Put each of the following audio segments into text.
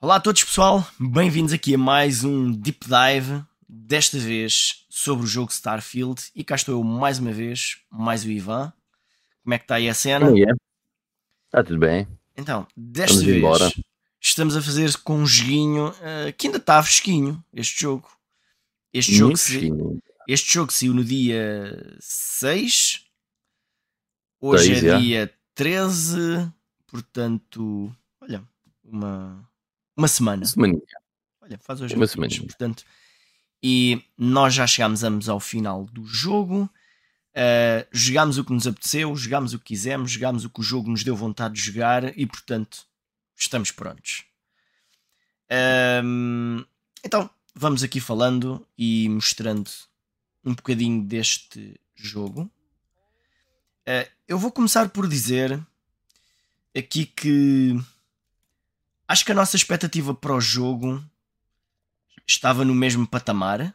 Olá a todos, pessoal. Bem-vindos aqui a mais um Deep Dive. Desta vez sobre o jogo Starfield. E cá estou eu mais uma vez, mais o Ivan. Como é que está aí a cena? Como é? Está tudo bem. Então, desta Vamos vez embora. estamos a fazer com um joguinho eh, que ainda está fresquinho. Este jogo. Este jogo, se- este jogo saiu no dia 6. Hoje Seis, é já. dia 13. Portanto, olha, uma, uma semana. Semaninha. Olha, faz hoje Uma semaninha. portanto. E nós já chegámos ambos ao final do jogo. Uh, jogámos o que nos apeteceu, jogámos o que quisemos, jogámos o que o jogo nos deu vontade de jogar e, portanto, estamos prontos. Um, então, vamos aqui falando e mostrando um bocadinho deste jogo. Uh, eu vou começar por dizer aqui que acho que a nossa expectativa para o jogo estava no mesmo patamar.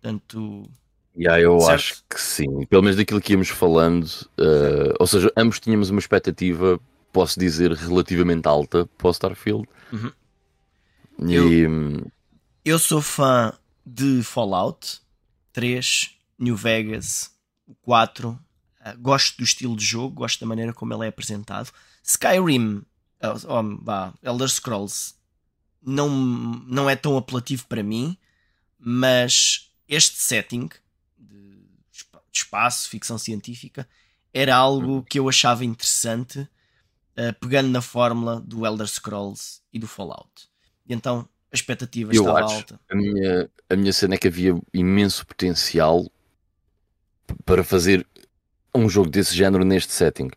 Portanto, Yeah, eu Certo. acho que sim. Pelo menos daquilo que íamos falando. eh, ou seja, ambos tínhamos uma expectativa, posso dizer, relativamente alta para o Starfield. Uhum. E hum, eu sou fã de Fallout 3, New Vegas, o 4. Uh, gosto do estilo de jogo, gosto da maneira como ele é apresentado. Skyrim, uh, oh, vá, Elder Scrolls, não, não é tão apelativo para mim, mas este setting de, espa- de espaço, ficção científica, era algo que eu achava interessante, uh, pegando na fórmula do Elder Scrolls e do Fallout. E então a expectativa Eu estava acho. alta. a minha, a minha cena é que havia imenso potencial para fazer um jogo desse género neste setting.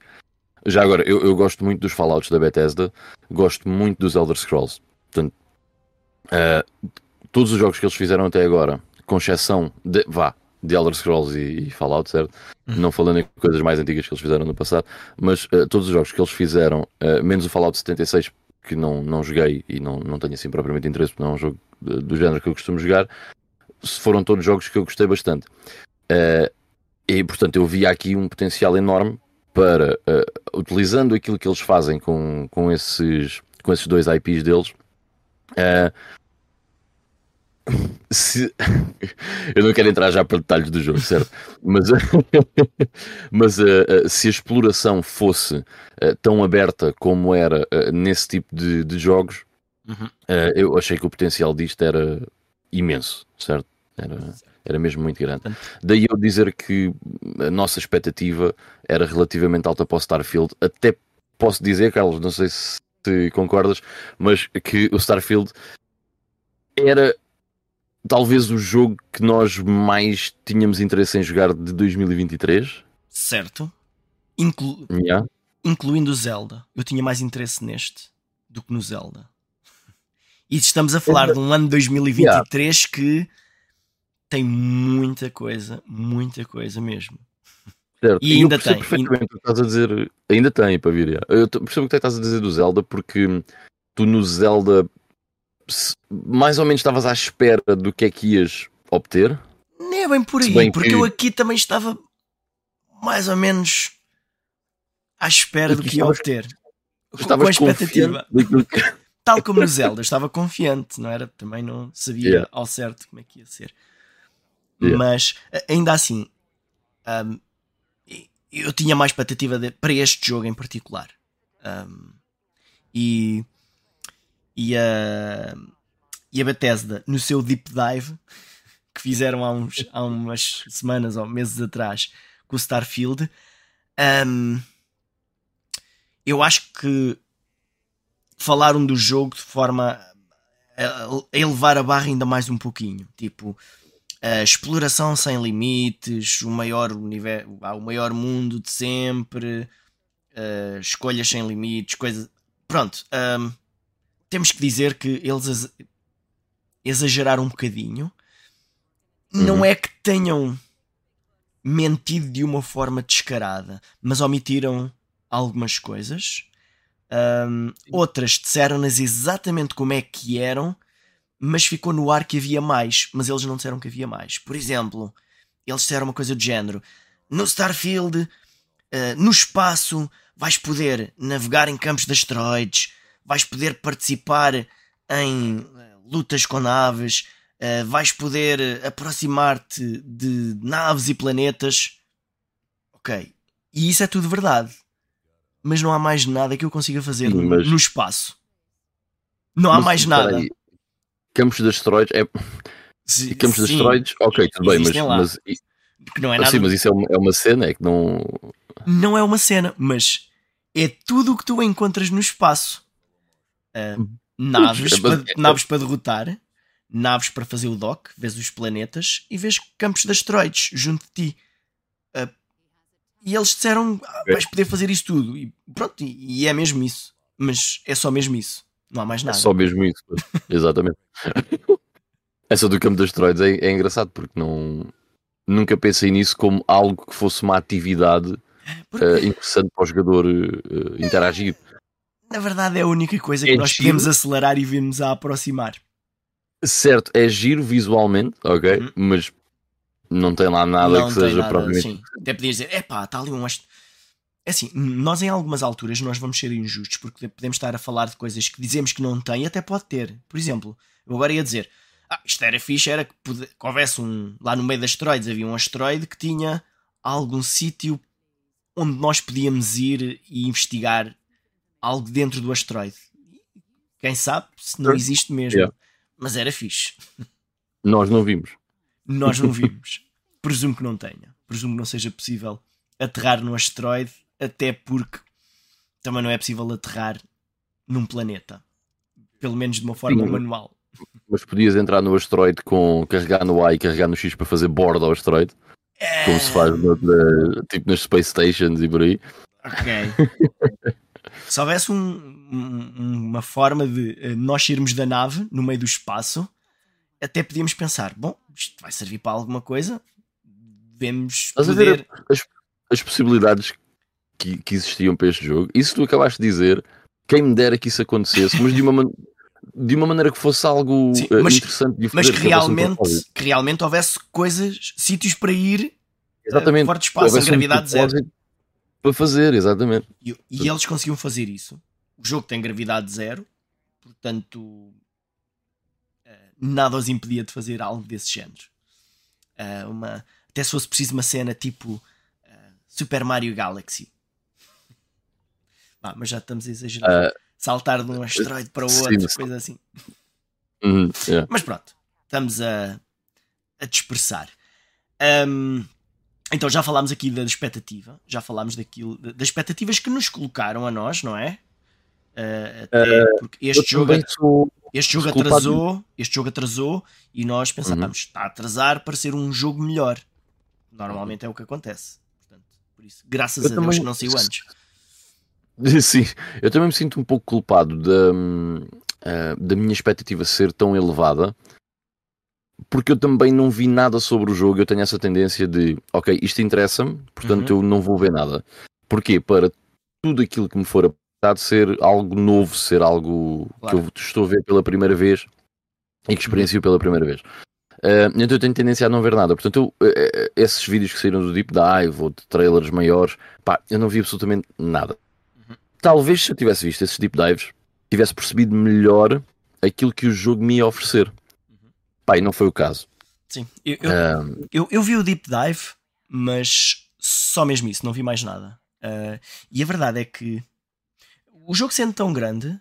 Já agora, eu, eu gosto muito dos Fallouts da Bethesda, gosto muito dos Elder Scrolls. Portanto, eh, todos os jogos que eles fizeram até agora, com exceção de, vá, de Elder Scrolls e, e Fallout, certo? Uhum. Não falando em coisas mais antigas que eles fizeram no passado, mas eh, todos os jogos que eles fizeram, eh, menos o Fallout 76, que não, não joguei e não, não tenho assim propriamente interesse, porque não é um jogo do género que eu costumo jogar, foram todos jogos que eu gostei bastante. Eh, e portanto eu via aqui um potencial enorme para, eh, utilizando aquilo que eles fazem com, com, esses, com esses dois IPs deles, eh, se- eu não quero entrar já para detalhes do jogo, certo? Mas, mas eh, se a exploração fosse eh, tão aberta como era eh, nesse tipo de, de jogos, Uhum. eu achei que o potencial disto era imenso, certo? Era, era mesmo muito grande. Daí eu dizer que a nossa expectativa era relativamente alta para o Starfield. Até posso dizer, Carlos, não sei se se concordas, mas que o Starfield era talvez o jogo que nós mais tínhamos interesse em jogar de 2023. Certo? Inclu- Yeah. incluindo o Zelda. Eu tinha mais interesse neste do que no Zelda. E estamos a falar de um ano 2023 que tem muita coisa, muita coisa mesmo. Certo. E eu ainda tem, perfeitamente que estás a dizer. Ainda tem para vir. Eu percebo o que estás a dizer do Zelda, porque tu no Zelda mais ou menos estavas à espera do que é que ias obter. Nem é bem por aí, bem porque que- eu aqui também estava mais ou menos à espera do Aqui que ia obter. Com a Estavas expectativa. Tal como no Zelda, eu estava confiante, não era? Também não sabia Yeah. ao certo como é que ia ser. Yeah. Mas ainda assim, e- eu tinha mais expectativa de- para este jogo em particular. Hum, e, e, a, e a Bethesda, no seu deep dive que fizeram há, uns, há umas semanas ou meses atrás com o Starfield, hum, eu acho que falaram do jogo de forma a elevar a barra ainda mais um pouquinho. Tipo, a exploração sem limites, o maior, universo, o maior mundo de sempre, eh, escolhas sem limites, coisas. Pronto, ahm, temos que dizer que eles ex- exageraram um bocadinho. Não Uhum. é que tenham mentido de uma forma descarada, mas omitiram algumas coisas. Ahm, outras disseram-nas exatamente como é que eram, mas ficou no ar que havia mais, mas eles não disseram que havia mais. Por exemplo, eles disseram uma coisa do género: no Starfield, eh, no espaço, vais poder navegar em campos de asteroides, vais poder participar em eh, lutas com naves, uh, vais poder aproximar-te de naves e planetas. Ok. E isso é tudo verdade. Mas não há mais nada que eu consiga fazer mas- no espaço. Não há Mas, mais nada. aí, Campos de asteroides, é, campos de sim, asteroides, ok, tudo bem, mas, existem mas, que não é ah, nada. sim, mas isso é uma, é uma cena, é que não. Não é uma cena, mas é tudo o que tu encontras no espaço. Ah, naves, Hum. Mas- para, naves para derrotar, naves para fazer o dock, vês os planetas e vês campos de asteroides junto de ti. Ah, e eles disseram: ah, Ok. vais poder fazer isso tudo. E pronto, e, e é mesmo isso. Mas é só mesmo isso. Não há mais É nada. só mesmo isso. Exatamente. Essa do campo de asteroides é, é engraçado porque não. Nunca pensei nisso como algo que fosse uma atividade Porque, eh, interessante para o jogador eh, interagir. na verdade, é a única coisa que É nós giro. podemos acelerar e virmos a aproximar. Certo, é giro visualmente, ok? Uhum. Mas não tem lá nada não que seja nada, propriamente. sim. Até podias dizer, epá, está ali um ast-" É assim, nós em algumas alturas nós vamos ser injustos porque podemos estar a falar de coisas que dizemos que não tem e até pode ter. Por exemplo, eu agora ia dizer, ah, isto era fixe, era que, pode- que houvesse um. Lá no meio das asteroides havia um asteroide que tinha algum sítio onde nós podíamos ir e investigar algo dentro do asteroide. Quem sabe se não existe mesmo. Yeah. Mas era fixe. Nós não vimos. Nós não vimos. Presumo que não tenha. Presumo que não seja possível aterrar num asteroide, até porque também não é possível aterrar num planeta. Pelo menos de uma forma Sim. manual. Mas podias entrar no asteroide com carregar no A e carregar no X para fazer borda ao asteroide, como se faz no- na- tipo nas Space Stations e por aí. Ok. Se houvesse um- um- uma forma de eh, nós irmos da nave no meio do espaço, até podíamos pensar: bom, isto vai servir para alguma coisa, devemos poder. as, as possibilidades que, que existiam para este jogo? Isso tu acabaste de dizer, quem me dera que isso acontecesse, mas de uma, man- de uma maneira que fosse algo Sim, eh, mas- interessante de Mas que um realmente, que realmente houvesse coisas, sítios para ir Exatamente. eh, fora de espaço, em Houvesse um gravidade zero. Para fazer, exatamente. E, e eles conseguiam fazer isso. O jogo tem gravidade zero, portanto, eh, nada os impedia de fazer algo desse género. Eh, uma, até se fosse preciso uma cena tipo Super Mario Galaxy. Ah, mas já estamos a exagerar. Ah, Saltar de um asteroide para o outro, sim. coisa assim. uhum, yeah. Mas pronto, estamos a, a dispersar. Ahm, então já falámos aqui da expectativa, já falámos daquilo, das expectativas que nos colocaram a nós, não é? Ah, até porque Eu este jogo, este jogo atrasou, este jogo atrasou e nós pensámos, está a atrasar para ser um jogo melhor. Normalmente é o que acontece. Portanto, por isso, graças Eu a Deus que não saiu antes. Sim, eu também me sinto um pouco culpado da, hum, ah, da minha expectativa ser tão elevada, porque eu também não vi nada sobre o jogo. Eu tenho essa tendência de, ok, isto interessa-me, portanto eu não vou ver nada. Porquê? Para tudo aquilo que me for apresentado ser algo novo, ser algo Claro. que eu estou a ver pela primeira vez e que experiencio pela primeira vez. Ah, então eu tenho tendência a não ver nada. Portanto, eu, eh, eh, esses vídeos que saíram do Deep Dive ou de trailers maiores, pá, eu não vi absolutamente nada. Talvez se eu tivesse visto esses deep dives, tivesse percebido melhor aquilo que o jogo me ia oferecer. Pá, e não foi o caso. Sim, eu, eu, Eu, eu vi o Deep Dive, mas só mesmo isso, não vi mais nada. Ah, e a verdade é que o jogo sendo tão grande,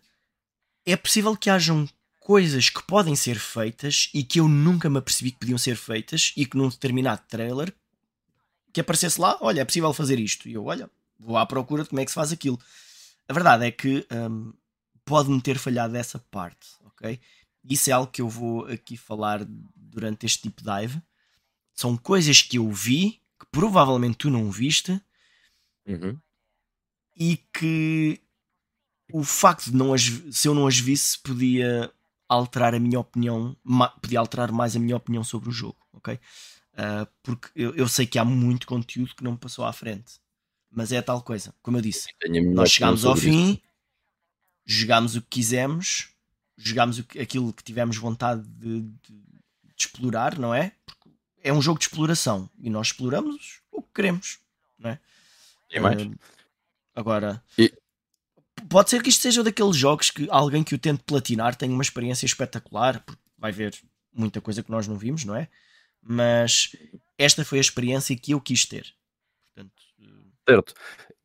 é possível que hajam coisas que podem ser feitas e que eu nunca me apercebi que podiam ser feitas e que num determinado trailer que aparecesse lá, olha, é possível fazer isto. E eu, olha, vou à procura de como é que se faz aquilo. A verdade é que hum, pode-me ter falhado essa parte, ok? Isso é algo que eu vou aqui falar durante este tipo dive. São coisas que eu vi, que provavelmente tu não viste, uhum. e que o facto de não as, se eu não as visse podia alterar a minha opinião, podia alterar mais a minha opinião sobre o jogo, ok? Ah, porque eu, eu sei que há muito conteúdo que não me passou à frente, mas é a tal coisa, como eu disse, minha nós chegámos ao sobre isso. fim, jogámos o que quisemos, jogámos que- aquilo que tivemos vontade de, de- de explorar, não é? Porque é um jogo de exploração e nós exploramos o que queremos, não é? E mais? Eh, agora, E- pode ser que isto seja daqueles jogos que alguém que o tente platinar tem uma experiência espetacular, porque vai ver muita coisa que nós não vimos, não é? Mas esta foi a experiência que eu quis ter. Portanto, certo.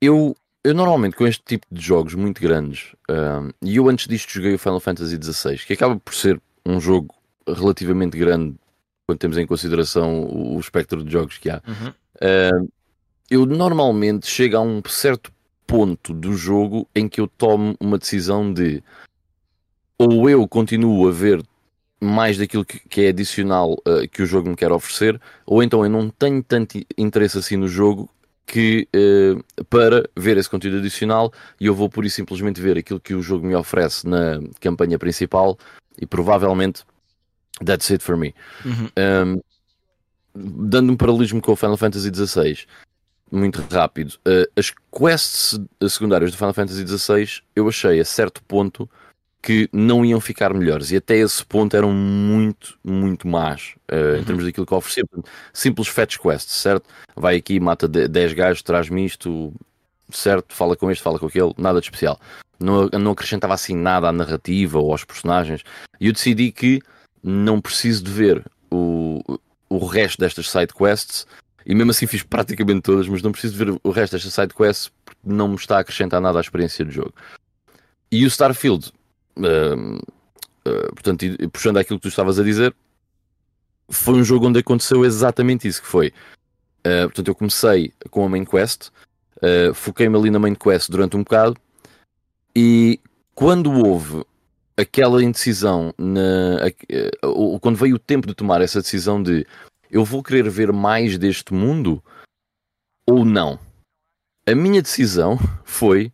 Eu, eu normalmente com este tipo de jogos muito grandes, um, e eu antes disto joguei o Final Fantasy XVI, que acaba por ser um jogo relativamente grande quando temos em consideração o, o espectro de jogos que há. uhum. Uh, eu normalmente chego a um certo ponto do jogo em que eu tomo uma decisão de ou eu continuo a ver mais daquilo que, que é adicional uh, que o jogo me quer oferecer, ou então eu não tenho tanto interesse assim no jogo que uh, para ver esse conteúdo adicional e eu vou por isso simplesmente ver aquilo que o jogo me oferece na campanha principal e provavelmente that's it for me. Uhum. Um, dando um paralelismo com o Final Fantasy XVI, muito rápido, uh, as quests secundárias do Final Fantasy XVI eu achei a certo ponto que não iam ficar melhores e até esse ponto eram muito, muito más uh, Uhum. em termos daquilo que oferecia. Simples fetch quests, certo? Vai aqui, mata de- 10 gajos, traz-me isto, certo? Fala com este, fala com aquele, nada de especial. Não, não acrescentava assim nada à narrativa ou aos personagens. E eu decidi que não preciso de ver o, o resto destas side quests e mesmo assim fiz praticamente todas, mas não preciso de ver o resto destas side quests porque não me está a acrescentar nada à experiência do jogo. E o Starfield, uh, portanto, puxando aquilo que tu estavas a dizer, foi um jogo onde aconteceu exatamente isso que foi. Uh, portanto, eu comecei com a main quest, uh, foquei-me ali na main quest durante um bocado e quando houve aquela indecisão, na, a- quando veio o tempo de tomar essa decisão de eu vou querer ver mais deste mundo ou não, a minha decisão foi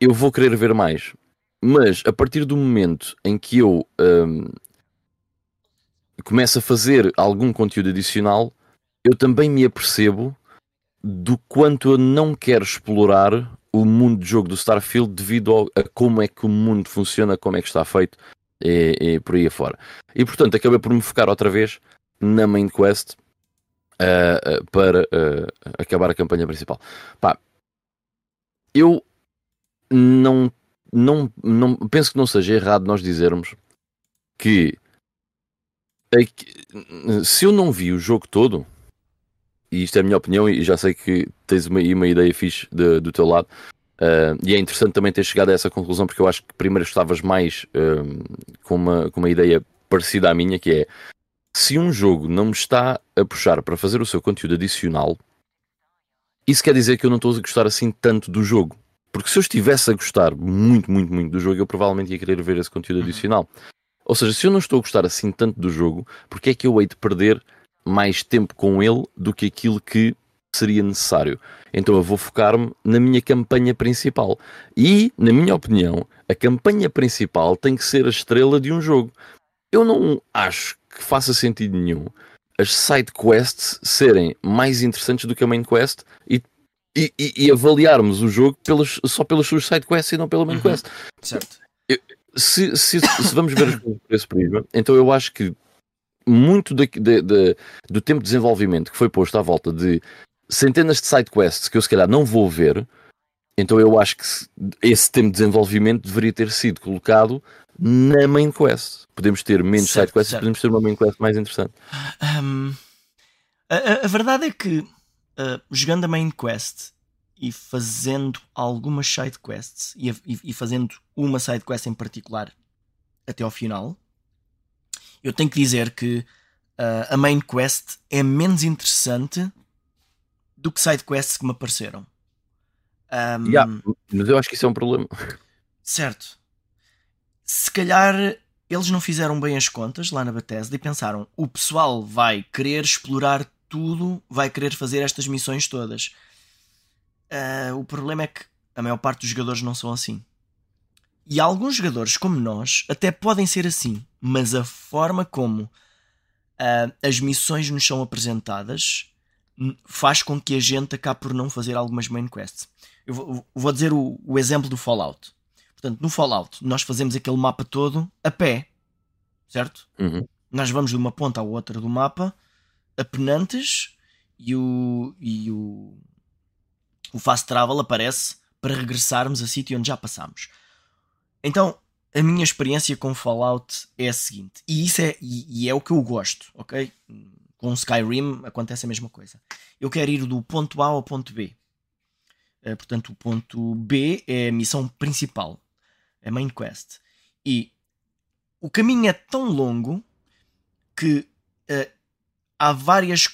eu vou querer ver mais. Mas a partir do momento em que eu um, começo a fazer algum conteúdo adicional, eu também me apercebo do quanto eu não quero explorar o mundo de jogo do Starfield devido ao- a como é que o mundo funciona, como é que está feito e, e por aí afora. E portanto acabei por me focar outra vez na main quest ah, ah, para ah, acabar a campanha principal. Pá, eu não, não, não penso que não seja errado nós dizermos que se eu não vi o jogo todo, e isto é a minha opinião, e já sei que tens uma, uma ideia fixe de- do teu lado, ah, e é interessante também ter chegado a essa conclusão, porque eu acho que primeiro estavas mais ah, com, uma, com uma ideia parecida à minha, que é se um jogo não me está a puxar para fazer o seu conteúdo adicional, isso quer dizer que eu não estou a gostar assim tanto do jogo. Porque se eu estivesse a gostar muito, muito, muito do jogo, eu provavelmente ia querer ver esse conteúdo Uhum. adicional. Ou seja, se eu não estou a gostar assim tanto do jogo, porque é que eu hei de perder mais tempo com ele do que aquilo que seria necessário? Então eu vou focar-me na minha campanha principal. E, na minha opinião, a campanha principal tem que ser a estrela de um jogo. Eu não acho que faça sentido nenhum as side quests serem mais interessantes do que a main quest e, e, e- e avaliarmos o jogo pelas, só pelas suas side quests e não pela main Uhum. quest. Certo. Se, se, se vamos ver as coisas por esse prisma, então eu acho que muito da- da- da- do tempo de desenvolvimento que foi posto à volta de centenas de side quests que eu se calhar não vou ver, então eu acho que se- esse tempo de desenvolvimento deveria ter sido colocado na main quest. Podemos ter menos Certo, side quests e podemos ter uma main quest mais interessante. A, a- a verdade é que uh, jogando a main quest e fazendo algumas side quests e, e- e fazendo uma side quest em particular até ao final, eu tenho que dizer que uh, a main quest é menos interessante do que side quests que me apareceram. Um, Yeah, mas eu acho que isso é um problema. Certo. Se calhar eles não fizeram bem as contas lá na Bethesda e pensaram: o pessoal vai querer explorar tudo, vai querer fazer estas missões todas. Ah, o problema é que a maior parte dos jogadores não são assim. E alguns jogadores, como nós, até podem ser assim, mas a forma como ah, as missões nos são apresentadas faz com que a gente acabe por não fazer algumas main quests. Eu vou, vou dizer o, o exemplo do Fallout. Portanto, no Fallout, nós fazemos aquele mapa todo a pé, certo? Uhum. Nós vamos de uma ponta à outra do mapa, a penantes, e o, e o, o fast travel aparece para regressarmos a sítio onde já passámos. Então, a minha experiência com Fallout é a seguinte, e isso é, e, e é o que eu gosto, ok? Com Skyrim acontece a mesma coisa. Eu quero ir do ponto A ao ponto B. Uh, portanto, o ponto B é a missão principal, a main quest. E o caminho é tão longo que uh, há várias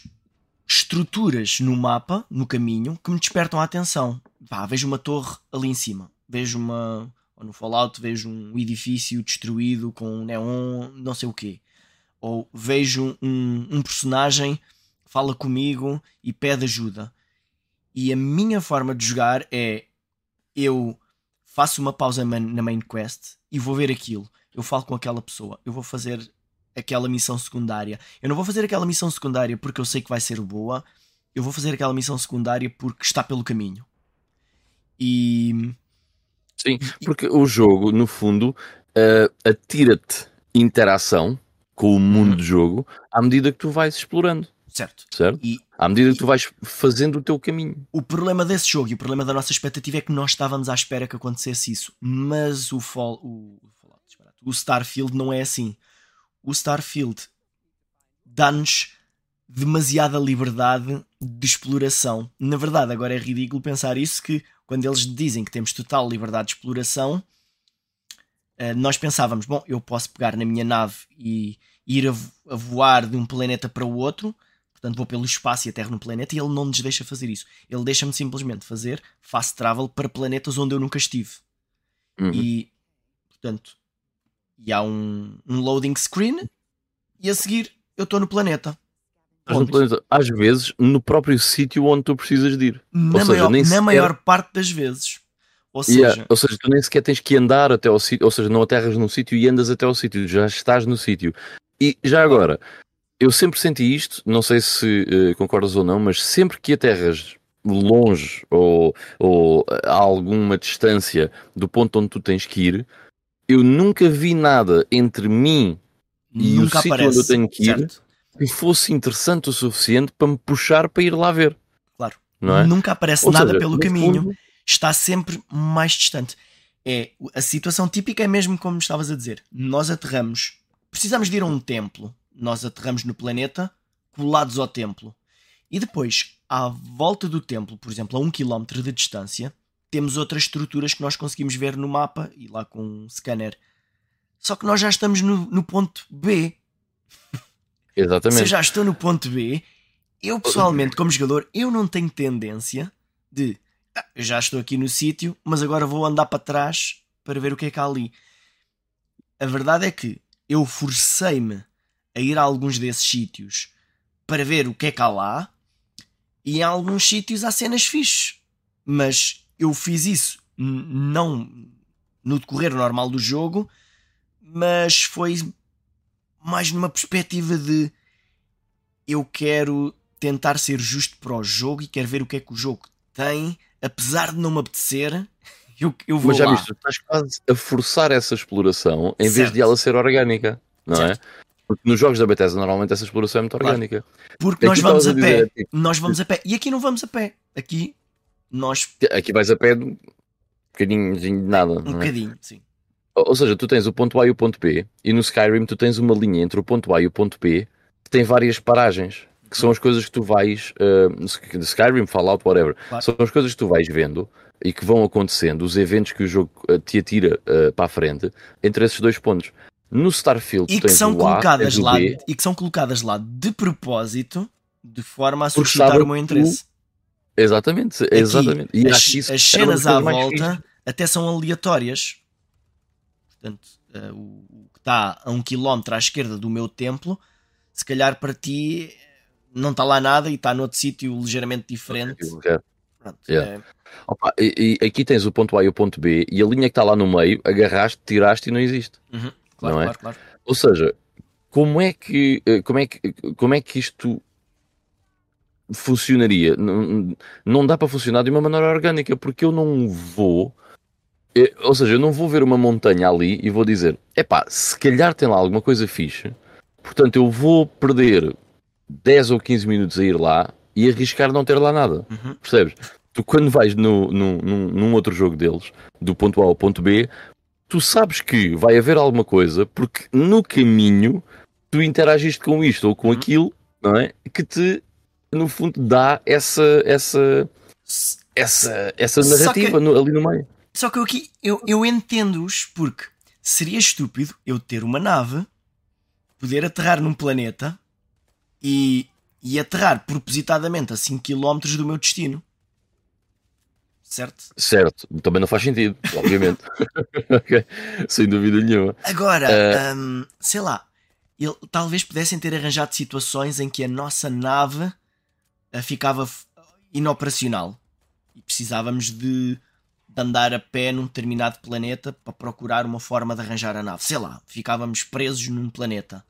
estruturas no mapa, no caminho, que me despertam a atenção. Pá, vejo uma torre ali em cima, vejo uma. Ou no Fallout vejo um edifício destruído com neon, não sei o quê. Ou vejo um, um personagem fala comigo e pede ajuda. E a minha forma de jogar é eu faço uma pausa na main quest e vou ver aquilo. Eu falo com aquela pessoa, eu vou fazer aquela missão secundária. Eu não vou fazer aquela missão secundária porque eu sei que vai ser boa. Eu vou fazer aquela missão secundária porque está pelo caminho. E. Sim, porque o jogo, no fundo, uh, atira-te interação com o mundo uhum. do jogo à medida que tu vais explorando. Certo. Certo? E, à medida que tu vais fazendo o teu caminho. O problema desse jogo e o problema da nossa expectativa é que nós estávamos à espera que acontecesse isso. Mas o, Fall, o, o Starfield não é assim o Starfield dá-nos demasiada liberdade de exploração. Na verdade, agora é ridículo pensar isso que quando eles dizem que temos total liberdade de exploração, eh, nós pensávamos, bom, eu posso pegar na minha nave e ir a voar de um planeta para o outro, portanto vou pelo espaço e aterro no planeta, e ele não nos deixa fazer isso. Ele deixa-me simplesmente fazer fast travel para planetas onde eu nunca estive. Uhum. E, portanto, e há um, um loading screen e a seguir eu estou no planeta. No planeta. Às vezes no próprio sítio onde tu precisas de ir. Na, seja, maior, na sequer... maior parte das vezes. Ou seja... Yeah. ou seja, tu nem sequer tens que andar até ao sítio, ou seja, não aterras num sítio e andas até ao sítio, já estás no sítio. E já agora, eu sempre senti isto, não sei se uh, concordas ou não, mas sempre que aterras longe ou, ou a alguma distância do ponto onde tu tens que ir, eu nunca vi nada entre mim e nunca o sítio onde eu tenho que ir certo. que fosse interessante o suficiente para me puxar para ir lá ver. Claro. É? Nunca aparece Ou nada seja, pelo caminho. Fundo... Está sempre mais distante. É, a situação típica é mesmo como estavas a dizer. Nós aterramos, precisamos de ir a um templo. Nós aterramos no planeta, colados ao templo. E depois, à volta do templo, por exemplo, a um quilómetro de distância, temos outras estruturas que nós conseguimos ver no mapa e lá com um scanner. Só que nós já estamos no, no ponto B. Exatamente. Se eu já estou no ponto B, eu pessoalmente, como jogador, eu não tenho tendência de ah, já estou aqui no sítio, mas agora vou andar para trás para ver o que é que há ali. A verdade é que eu forcei-me a ir a alguns desses sítios para ver o que é que há lá, e em alguns sítios há cenas fixes, mas eu fiz isso não no decorrer normal do jogo, mas foi mais numa perspectiva de eu quero tentar ser justo para o jogo e quero ver o que é que o jogo tem, apesar de não me apetecer. Eu, eu vou Mas já lá. viste, estás quase a forçar essa exploração em certo. vez de ela ser orgânica, não é? certo. é? Porque nos jogos da Bethesda normalmente essa exploração é muito orgânica. Porque nós vamos a pé. Dizer, tipo... Nós vamos a pé. E aqui não vamos a pé. Aqui nós. Aqui vais a pé de um bocadinho de nada. Um é? bocadinho, sim. Ou seja, tu tens o ponto A e o ponto B, e no Skyrim tu tens uma linha entre o ponto A e o ponto B que tem várias paragens, que são as coisas que tu vais. Uh, Skyrim, Fallout, whatever. Claro. São as coisas que tu vais vendo e que vão acontecendo, os eventos que o jogo uh, te atira uh, para a frente, entre esses dois pontos. No Starfield e que são colocadas a, lá B, e que são colocadas lá de propósito de forma a suscitar o meu interesse. Exatamente, Aqui, exatamente. E as, as cenas à volta até são aleatórias. Portanto, uh, o, que está a um quilómetro à esquerda do meu templo, se calhar para ti não está lá nada e está noutro sítio ligeiramente diferente. Pronto, yeah. é... Opa, e, e, aqui tens o ponto A e o ponto B, e a linha que está lá no meio, agarraste, tiraste e não existe. Uhum. Claro, não é? claro, claro. Ou seja, como é que, eh, como é que, como é que isto funcionaria. Não, não dá para funcionar de uma maneira orgânica, porque eu não vou. ou seja, eu não vou ver uma montanha ali e vou dizer: epá, se calhar tem lá alguma coisa fixe, portanto eu vou perder 10 ou 15 minutos a ir lá e arriscar não ter lá nada. Uhum. Percebes? tu quando vais no, no, num, num outro jogo deles, do ponto A ao ponto B, tu sabes que vai haver alguma coisa, porque no caminho tu interagiste com isto ou com Uhum. aquilo, não é? Que te, no fundo, dá essa, essa, essa, essa narrativa que- no- ali no meio. Só que eu aqui eu, eu entendo-os porque seria estúpido eu ter uma nave, poder aterrar num planeta e, e aterrar propositadamente a 5 km do meu destino. Certo? Certo, também não faz sentido, obviamente. Sem dúvida nenhuma. Agora, Eh, hum, sei lá, ele- talvez pudessem ter arranjado situações em que a nossa nave ficava f- inoperacional e precisávamos de, de andar a pé num determinado planeta para procurar uma forma de arranjar a nave. Sei lá, ficávamos presos num planeta.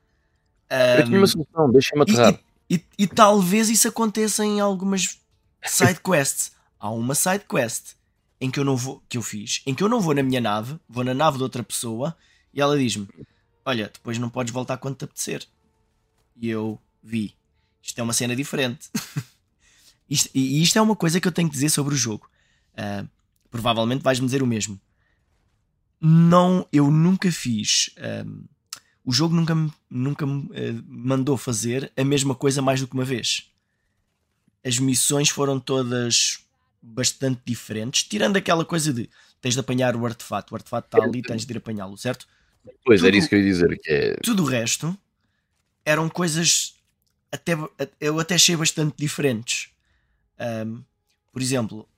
Eu tinha uma solução, deixem-me E, aterrar. e- e- e talvez isso aconteça em algumas side quests. Há uma side quest em que eu não vou, que eu fiz, em que eu não vou na minha nave, vou na nave de outra pessoa e ela diz-me: Olha, depois não podes voltar quando te apetecer. E eu vi. Isto é uma cena diferente. Isto- e isto é uma coisa que eu tenho que dizer sobre o jogo. Ah, provavelmente vais-me dizer o mesmo. Não, eu nunca fiz. ahm, o jogo nunca, me- nunca me eh, mandou fazer a mesma coisa mais do que uma vez. As missões foram todas bastante diferentes, tirando aquela coisa de tens de apanhar o artefato, o artefato está ali, tens de ir apanhá-lo, certo? Pois, era tudo- isso que eu ia dizer, que é... Tudo o resto eram coisas até, eu até achei bastante diferentes. Ahm, por exemplo,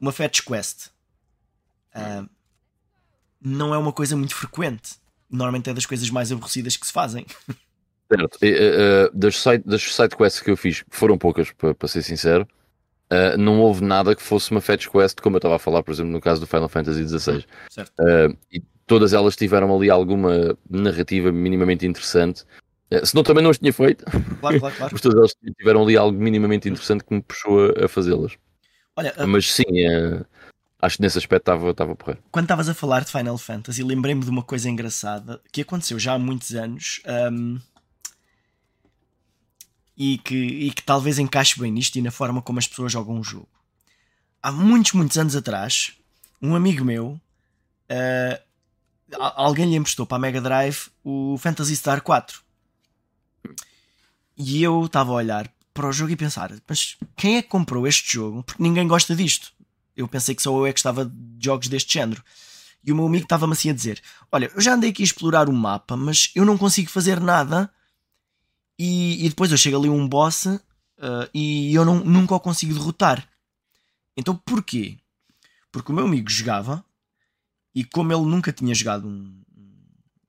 uma Fetch Quest ahm, não é uma coisa muito frequente. Normalmente é das coisas mais aborrecidas que se fazem. Certo. E, eh, das, side, das sidequests que eu fiz, foram poucas, para ser sincero, eh, não houve nada que fosse uma fetch quest, como eu estava a falar, por exemplo, no caso do Final Fantasy XVI. Certo. Eh, e todas elas tiveram ali alguma narrativa minimamente interessante. Eh, senão também não as tinha feito, Claro, claro, claro. mas todas elas tiveram ali algo minimamente interessante que me puxou a, a fazê-las. Olha, Mas sim, eh, acho que nesse aspecto estava porreiro. quando estavas a falar de Final Fantasy, lembrei-me de uma coisa engraçada que aconteceu já há muitos anos ahm, e, que, e que talvez encaixe bem nisto e na forma como as pessoas jogam o jogo. Há muitos, muitos anos atrás, um amigo meu, a- alguém lhe emprestou para a Mega Drive o Phantasy Star 4. E eu estava a olhar para o jogo e pensar: mas quem é que comprou este jogo? Porque ninguém gosta disto. Eu pensei que só eu é que estava de jogos deste género. E o meu amigo estava-me assim a dizer: Olha, eu já andei aqui a explorar o mapa, mas eu não consigo fazer nada. E, e depois eu chego ali a um boss ah, e eu não, nunca o consigo derrotar. Então porquê? Porque o meu amigo jogava e como ele nunca tinha jogado um,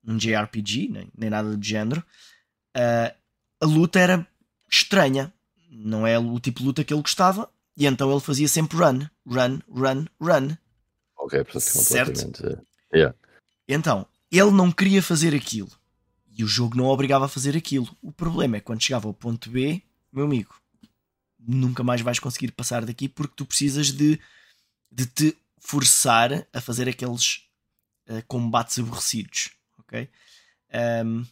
um JRPG, nem, nem nada do género, ah, a luta era estranha. Não é o tipo de luta que ele gostava. E então ele fazia sempre run, run, run, run. Ok, portanto, Certo. completamente. eh, yeah. Então, ele não queria fazer aquilo. E o jogo não o obrigava a fazer aquilo. O problema é que quando chegava ao ponto B, meu amigo, nunca mais vais conseguir passar daqui porque tu precisas de, de te forçar a fazer aqueles eh, combates aborrecidos. Ok? Ahm,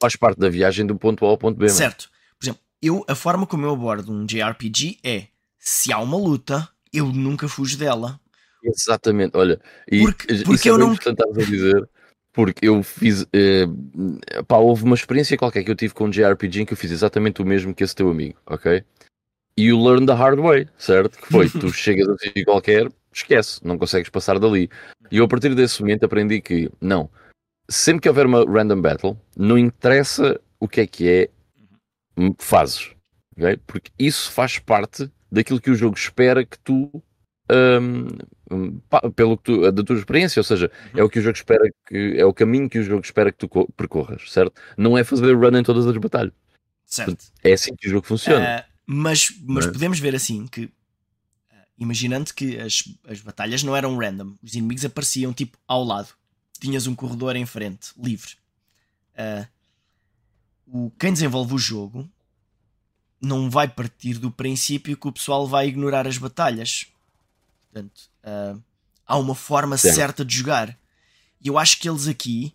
Faz parte da viagem do ponto A ao ponto B. mano. certo. Por exemplo, eu, a forma como eu abordo um JRPG é se há uma luta, eu nunca fujo dela. Exatamente, olha, e Porque- isso porque é eu não- a dizer, porque eu fiz, eh, pá, houve uma experiência qualquer que eu tive com um JRPG em que eu fiz exatamente o mesmo que esse teu amigo, ok? E you learn the hard way, certo? Que foi, tu chegas a sítio qualquer, esquece, não consegues passar dali. E eu a partir desse momento aprendi que, não, sempre que houver uma random battle, não interessa o que é que é, fazes, ok? Porque isso faz parte daquilo que o jogo espera que tu hum, hum, pelo que tu, da tua experiência, ou seja, é o que o jogo espera que é o caminho que o jogo espera que tu co- percorras, certo? Não é fazer run em todas as batalhas. Certo. É assim que o jogo funciona. Ah, mas mas é? podemos ver assim que, ah, imaginando que as, as batalhas não eram random, os inimigos apareciam tipo ao lado, tinhas um corredor em frente, livre. Ah, o, quem desenvolve o jogo não vai partir do princípio que o pessoal vai ignorar as batalhas. Portanto, ah, há uma forma Certo. certa de jogar. E eu acho que eles aqui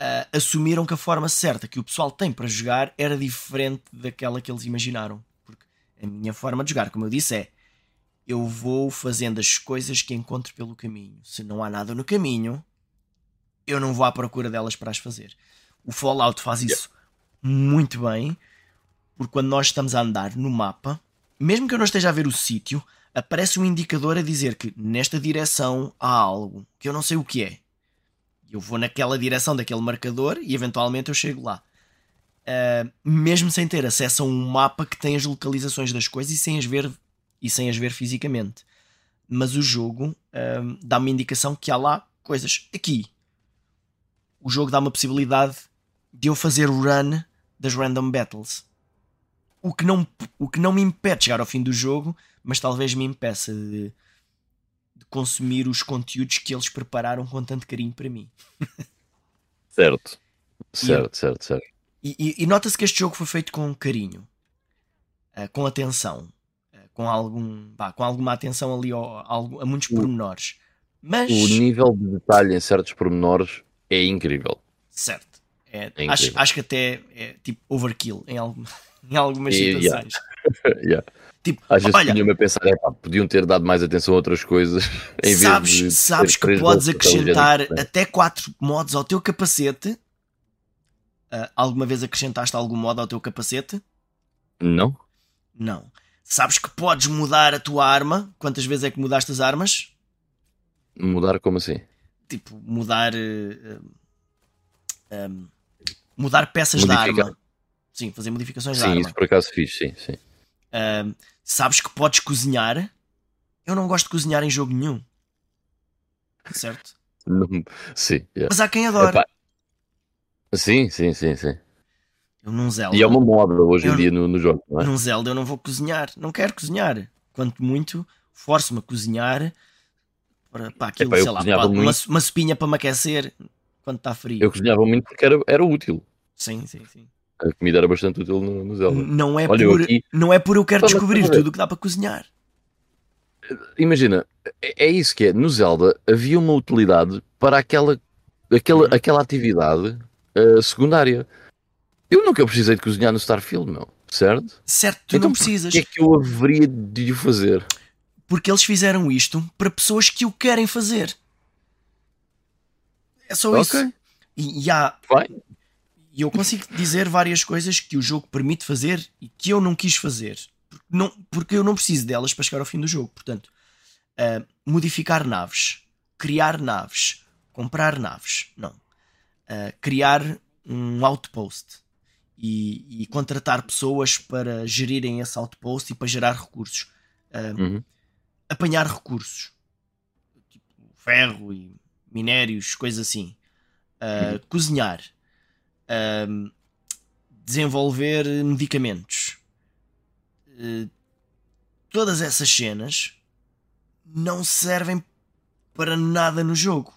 ah, assumiram que a forma certa que o pessoal tem para jogar era diferente daquela que eles imaginaram. Porque a minha forma de jogar, como eu disse, é eu vou fazendo as coisas que encontro pelo caminho. Se não há nada no caminho, eu não vou à procura delas para as fazer. O Fallout faz isso muito bem, porque quando nós estamos a andar no mapa, mesmo que eu não esteja a ver o sítio, aparece um indicador a dizer que nesta direção há algo que eu não sei o que é. Eu vou naquela direção daquele marcador e eventualmente eu chego lá. Uh, mesmo sem ter acesso a um mapa que tem as localizações das coisas e sem as ver, e sem as ver fisicamente. Mas o jogo uh, dá-me indicação que há lá coisas. Aqui, o jogo dá uma possibilidade de eu fazer run das random battles. O que não, o que não me impede de chegar ao fim do jogo, mas talvez me impeça de, de consumir os conteúdos que eles prepararam com tanto carinho para mim. certo, certo, e, certo, certo. E, e, e nota-se que este jogo foi feito com carinho, uh, com atenção, uh, com, algum, bah, com alguma atenção ali ao, ao, a muitos pormenores. Mas... O nível de detalhe em certos pormenores é incrível. Certo. É, é acho, acho que até é tipo overkill em, algum, em algumas situações. Yeah. yeah. Tipo, Às vezes olha, a pensar, é, pá, podiam ter dado mais atenção a outras coisas em sabes, vez de. Sabes que podes acrescentar até 4 modos ao teu capacete. Uh, alguma vez acrescentaste algum modo ao teu capacete? Não. Não. Sabes que podes mudar a tua arma? Quantas vezes é que mudaste as armas? Mudar como assim? Tipo, mudar. Uh, um, mudar peças Modificar. da arma. Sim, fazer modificações sim, da arma. Sim, isso por acaso fiz, sim, sim. Um, sabes que podes cozinhar? Eu não gosto de cozinhar em jogo nenhum. Certo? Não, sim. Yeah. Mas há quem adora. Sim, sim, sim, sim. Eu num Zelda. E é uma moda hoje em dia no, no jogo, não é? Num Zelda eu não vou cozinhar. Não quero cozinhar. Quanto muito, forço-me a cozinhar para, para aquilo, Epá, sei lá, para, uma, uma sopinha para me aquecer quando está frio. Eu cozinhava muito porque era, era útil. Sim, sim, sim. A comida era bastante útil no, no Zelda. Não é, Olha, por, aqui... não é por eu quero descobrir tudo o que dá para cozinhar. Imagina, é, é isso que é. No Zelda havia uma utilidade para aquela, aquela, uhum. aquela atividade uh, secundária. Eu nunca precisei de cozinhar no Starfield, meu. Certo? Certo, tu então, não precisas. O que é que eu haveria de fazer? Porque eles fizeram isto para pessoas que o querem fazer. É só okay. isso. E, e há. E eu consigo dizer várias coisas que o jogo permite fazer e que eu não quis fazer. Porque, não, porque eu não preciso delas para chegar ao fim do jogo. Portanto, uh, modificar naves, criar naves, comprar naves. Não. Uh, criar um outpost e, e, contratar pessoas para gerirem esse outpost e para gerar recursos. Uh, uhum. Apanhar recursos. Tipo ferro e minérios, coisas assim. Uh, uhum. Cozinhar. Uh, desenvolver medicamentos. Uh, todas essas cenas não servem para nada no jogo.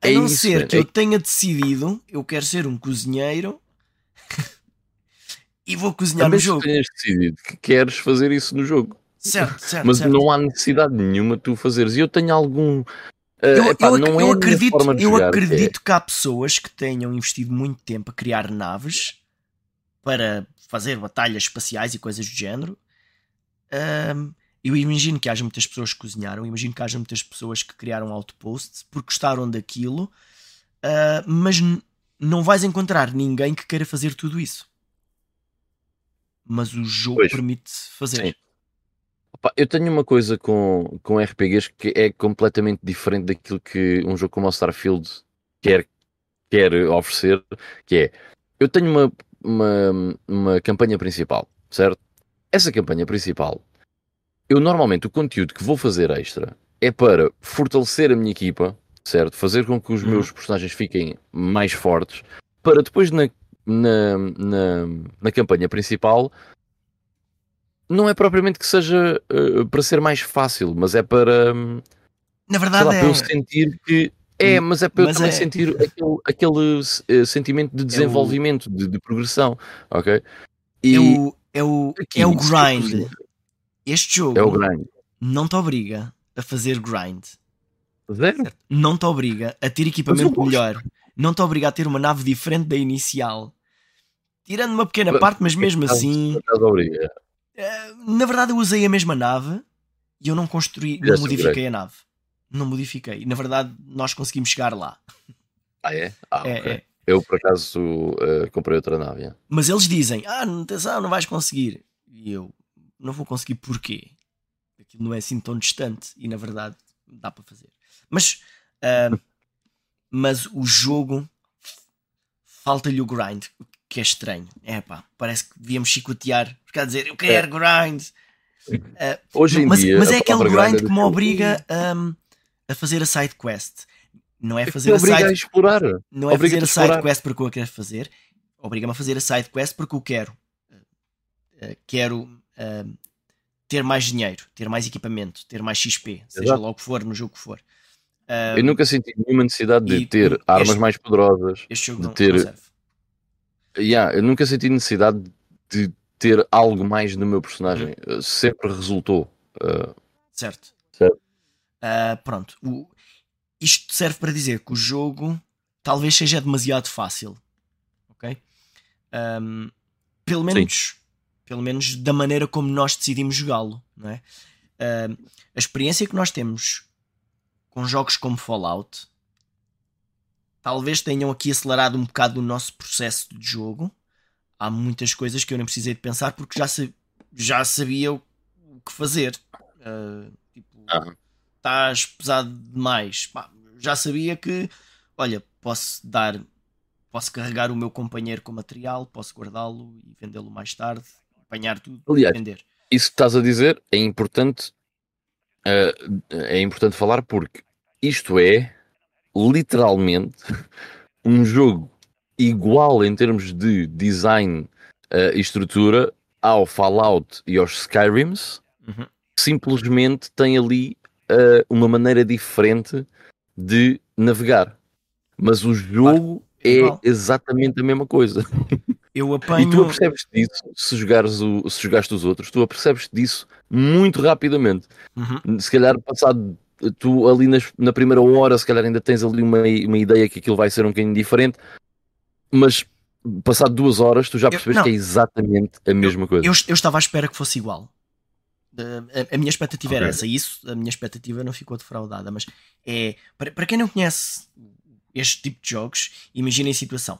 A é não isso, ser que é... eu tenha decidido, eu quero ser um cozinheiro e vou cozinhar no jogo. tenhas decidido que queres fazer isso no jogo. Certo, certo. Mas certo. não há necessidade nenhuma tu fazeres. E eu tenho algum eu, epá, eu, eu é acredito, eu jogar, acredito é. que há pessoas que tenham investido muito tempo a criar naves para fazer batalhas espaciais e coisas do género. Um, eu imagino que haja muitas pessoas que cozinharam, imagino que haja muitas pessoas que criaram outposts porque gostaram daquilo, uh, mas não vais encontrar ninguém que queira fazer tudo isso. Mas o jogo permite fazer. Sim. Eu tenho uma coisa com, com RPGs que é completamente diferente daquilo que um jogo como o Starfield quer, quer oferecer, que é, eu tenho uma, uma, uma campanha principal, certo? Essa campanha principal, eu normalmente o conteúdo que vou fazer extra é para fortalecer a minha equipa, certo? Fazer com que os meus uhum. personagens fiquem mais fortes, para depois na, na, na, na campanha principal não é propriamente que seja uh, para ser mais fácil, mas é para. Um, Na verdade, lá, é. para eu sentir que. É, mas é para mas eu também é... sentir aquele, aquele uh, sentimento de desenvolvimento, é o... de, de, progressão, ok? E é o, é o, aqui, é o grind. Este jogo é o grind. não te obriga a fazer grind. Zero. Não te obriga a ter equipamento melhor. Não te obriga a ter uma nave diferente da inicial. Tirando uma pequena parte, mas mesmo assim. Eh, na verdade, eu usei a mesma nave e eu não construí, não se modifiquei a nave. Não modifiquei. Na verdade, nós conseguimos chegar lá. Ah, é? Ah, É, ok. é. Eu, por acaso, eh, comprei outra nave. é. Mas eles dizem: Ah, atenção, não vais conseguir. E eu não vou conseguir porquê? Aquilo não é assim tão distante e na verdade dá para fazer. Mas, ah, mas o jogo falta-lhe o grind, que é estranho. É pá, parece que devíamos chicotear. Quer dizer, eu quero grind. Ah, Hoje em mas, dia. mas a é aquele palavra grind é que me obriga um, a fazer a side quest. Não é que fazer a obriga a side explorar. não é fazer a a side quest porque eu a quero fazer, obriga-me a fazer a side quest porque eu quero. Uh, quero uh, ter mais dinheiro, ter mais equipamento, ter mais XP, seja Exato. lá o que for, no jogo que for. Uh, Eu nunca senti nenhuma necessidade de ter este- armas mais poderosas. este jogo de ter-. Yeah, eu nunca senti necessidade de ter algo mais no meu personagem. Uhum. Uh, Sempre resultou. Uh, Certo. Certo. Uh, pronto. O- isto serve para dizer que o jogo talvez seja demasiado fácil. Ok? Um, pelo menos pelo menos da maneira como nós decidimos jogá-lo. Não é? Um, a experiência que nós temos com jogos como Fallout talvez tenham aqui acelerado um bocado o nosso processo de jogo. Há muitas coisas que eu nem precisei de pensar porque já, sa- já sabia o que fazer. Uh, tipo, Aham. estás pesado demais. Pá, já sabia que, olha, posso dar, posso carregar o meu companheiro com material, posso guardá-lo e vendê-lo mais tarde, apanhar tudo Aliás, e vender. isso que estás a dizer é importante. uh, é importante falar porque isto é literalmente um jogo igual em termos de design uh, e estrutura ao Fallout e aos Skyrims. Uhum. simplesmente tem ali uh, uma maneira diferente de navegar. Mas o jogo é é exatamente a mesma coisa. Eu E tu apanho. apercebes disso se, jogares o, se jogaste os outros, tu apercebes disso muito rapidamente. Uhum. Se calhar, passado tu ali nas- na primeira hora, se calhar ainda tens ali uma, uma ideia que aquilo vai ser um bocadinho diferente, mas passado duas horas, tu já percebes que é exatamente a mesma coisa. Eu, eu estava à espera que fosse igual. Uh, a, a minha expectativa era Ok. essa, isso a minha expectativa não ficou defraudada, mas é para, para quem não conhece este tipo de jogos, imaginem a situação.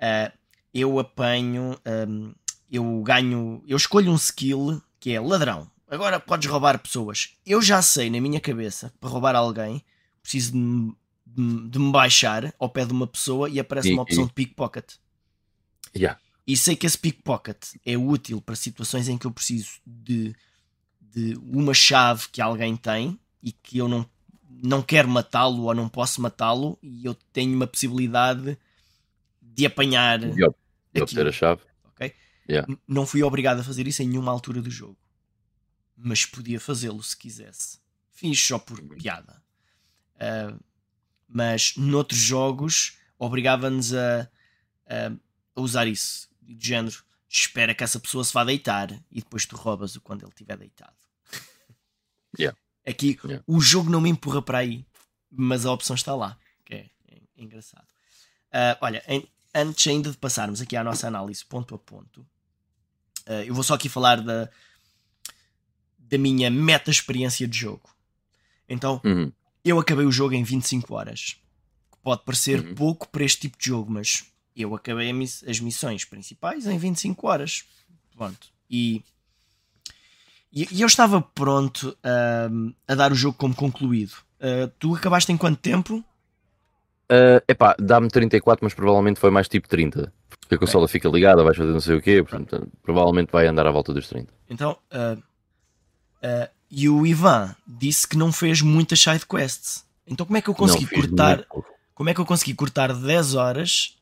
Uh, eu apanho, um, eu ganho, eu escolho um skill que é ladrão. Agora podes roubar pessoas. Eu já sei na minha cabeça, para roubar alguém, preciso de, me- de me- baixar ao pé de uma pessoa e aparece E- uma opção e- de pickpocket. Yeah. E sei que esse pickpocket é útil para situações em que eu preciso de, de uma chave que alguém tem e que eu não, não quero matá-lo ou não posso matá-lo e eu tenho uma possibilidade de apanhar. De ob- de obter aquilo. a chave. ok? Yeah. Não fui obrigado a fazer isso em nenhuma altura do jogo, mas podia fazê-lo se quisesse. Fiz só por piada. Ah, mas noutros jogos obrigava-nos a, a- usar isso. Do género, espera que essa pessoa se vá deitar e depois tu roubas-o quando ele estiver deitado. Yeah. Aqui Yeah. o jogo não me empurra para aí, mas a opção está lá, que é, é engraçado. Ah, olha, em- antes ainda de passarmos aqui à nossa análise ponto a ponto, ah, eu vou só aqui falar da, da minha meta experiência de jogo. Então, Uhum. eu acabei o jogo em 25 horas. Que pode parecer Uhum. pouco para este tipo de jogo, mas eu acabei a as missões principais em 25 horas. Pronto. E, e, eu estava pronto ahm, a dar o jogo como concluído. Ah, tu acabaste em quanto tempo? Uh, epá, dá-me 34, mas provavelmente foi mais tipo 30. Porque a consola fica ligada, vais fazer não sei o quê, portanto, provavelmente vai andar à volta dos 30. Então, ah, ah, e o Ivan disse que não fez muitas side quests. Então, como é que eu consegui cortar? como é que eu consegui cortar 10 horas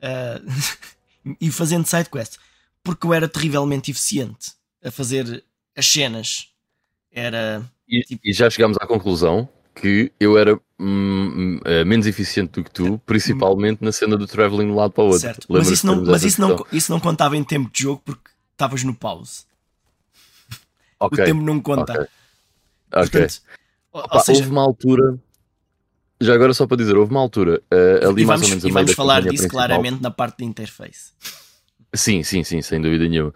ah, e fazendo side quest? Porque eu era terrivelmente eficiente a fazer as cenas. Era. E, e já chegámos à conclusão que eu era eh, menos eficiente do que tu, principalmente na cena do travelling de um lado para o outro. certo. Mas, isso, não, mas isso, não, isso não contava em tempo de jogo porque estavas no pause. Ok, O tempo não conta. ok. Portanto, Opa, seja, houve uma altura. Já agora só para dizer, houve uma altura eh, ali e mais vamos, ou menos a e vamos falar disso principal. claramente na parte da interface. Sim, sim, sim, sem dúvida nenhuma.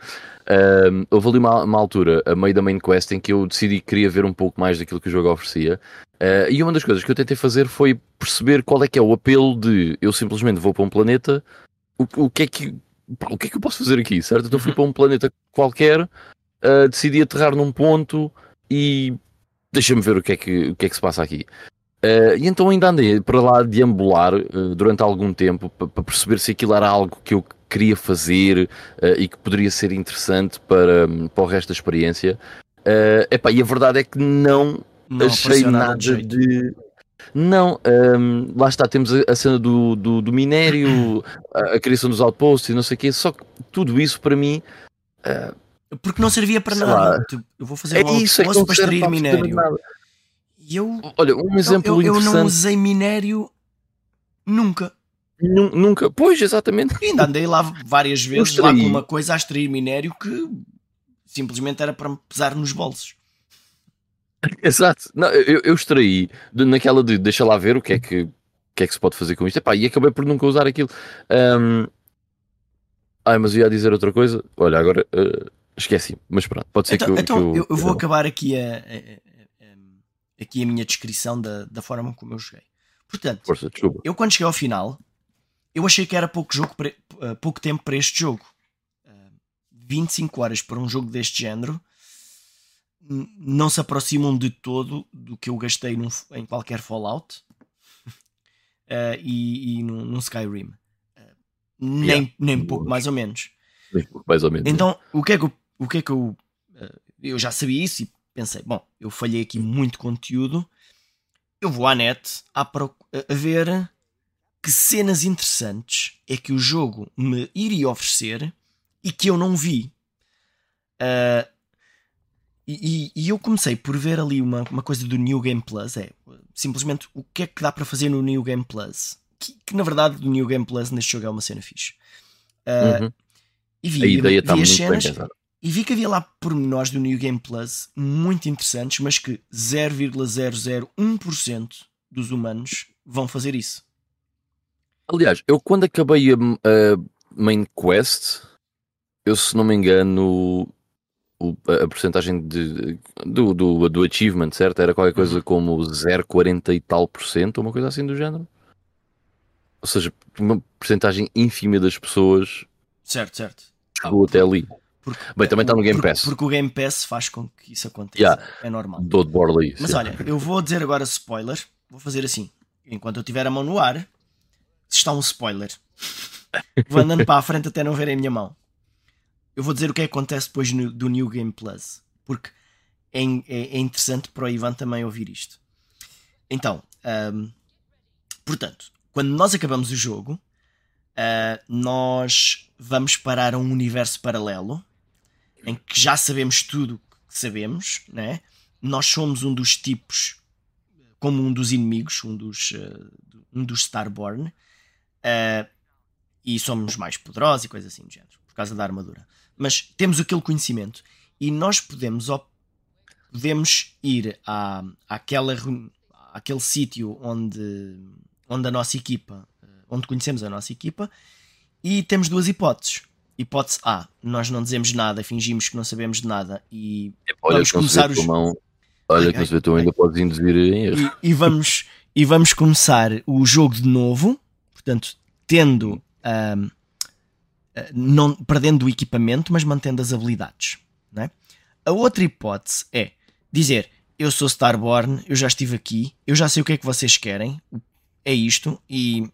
Um, houve ali uma, uma, altura, a meio da main quest, em que eu decidi que queria ver um pouco mais daquilo que o jogo oferecia. Uh, e uma das coisas que eu tentei fazer foi perceber qual é que é o apelo de eu simplesmente vou para um planeta, o, o que é que o que é que eu posso fazer aqui, certo? Então fui para um planeta qualquer, uh, decidi aterrar num ponto e deixa-me ver o que, é que, o que é que se passa aqui. Uh, e então ainda andei para lá deambular uh, durante algum tempo para perceber se aquilo era algo que eu queria fazer uh, e que poderia ser interessante para, um, para o resto da experiência. Uh, epá, e a verdade é que não, não achei nada de. de... Não, um, lá está, temos a, a cena do, do, do minério, a, a, criação dos outposts e não sei o quê, só que tudo isso para mim. Uh, Porque não servia para nada. Tipo, eu vou fazer é um isso, é para extrair minério. E eu, Olha, um exemplo eu, eu, não usei minério nunca. Nunca, pois, exatamente. E ainda andei lá várias vezes lá com uma coisa a extrair minério que simplesmente era para me pesar nos bolsos. Exato, não, eu, eu extraí naquela de deixa lá ver o que é que, que, é que se pode fazer com isto Epá, e acabei por nunca usar aquilo. Um... Ai, mas ia dizer outra coisa. Olha, agora uh, esqueci, mas pronto, pode ser então, que, eu, então que eu, eu, vou acabar aqui a, a, aqui a minha descrição da, da forma como eu joguei. Portanto, Força, eu quando cheguei ao final, eu achei que era pouco, jogo para, uh, pouco tempo para este jogo. Uh, 25 horas para um jogo deste género não se aproximam de todo do que eu gastei num, em qualquer Fallout uh, e, e num, num Skyrim. Uh, nem, yeah. nem pouco, mais ou menos. Mais ou menos. Então, o que é que eu, o que é que eu, uh, eu já sabia isso e pensei, bom, eu falhei aqui muito conteúdo, eu vou à net a, a ver que cenas interessantes é que o jogo me iria oferecer e que eu não vi. Uh, e, e, eu comecei por ver ali uma, uma coisa do New Game Plus, é simplesmente o que é que dá para fazer no New Game Plus. Que, que na verdade o New Game Plus neste jogo é uma cena fixe. Uh, uhum. E vi, a ideia vi, vi as cenas, e vi que havia lá pormenores do New Game Plus muito interessantes, mas que 0,001% dos humanos vão fazer isso. Aliás, eu quando acabei a, a main quest, eu se não me engano, o, a, a porcentagem de, do, do, do achievement, certo? Era qualquer coisa uhum. como 0,40 e tal por cento, uma coisa assim do género. Ou seja, uma porcentagem ínfima das pessoas certo, certo. chegou até ali. Porque, Bem, também está no Game Pass. Porque, o Game Pass faz com que isso aconteça. Yeah. É normal. Dou de borla Mas olha, eu vou dizer agora spoiler. Vou fazer assim. Enquanto eu tiver a mão no ar, se está um spoiler. Vou andando para a frente até não verem a minha mão. Eu vou dizer o que, é que acontece depois no, do New Game Plus. Porque é, é, é, interessante para o Ivan também ouvir isto. Então, um, portanto, quando nós acabamos o jogo, uh, nós vamos parar a um universo paralelo em que já sabemos tudo que sabemos, né? nós somos um dos tipos, como um dos inimigos, um dos, uh, um dos Starborn, uh, e somos mais poderosos e coisas assim do género, por causa da armadura. Mas temos aquele conhecimento e nós podemos, podemos ir à, àquela, àquele sítio onde, onde a nossa equipa, eh, onde conhecemos a nossa equipa, e temos duas hipóteses Hipótese A, nós não dizemos nada, fingimos que não sabemos de nada e olha, vamos começar os. Mão, olha, ai, que ai, tu ainda podes induzir em erro. E, e, vamos, e vamos começar o jogo de novo, portanto, tendo. Um, não, perdendo o equipamento, mas mantendo as habilidades. Não é? A outra hipótese é dizer: Eu sou Starborn, eu já estive aqui, eu já sei o que é que vocês querem, é isto, e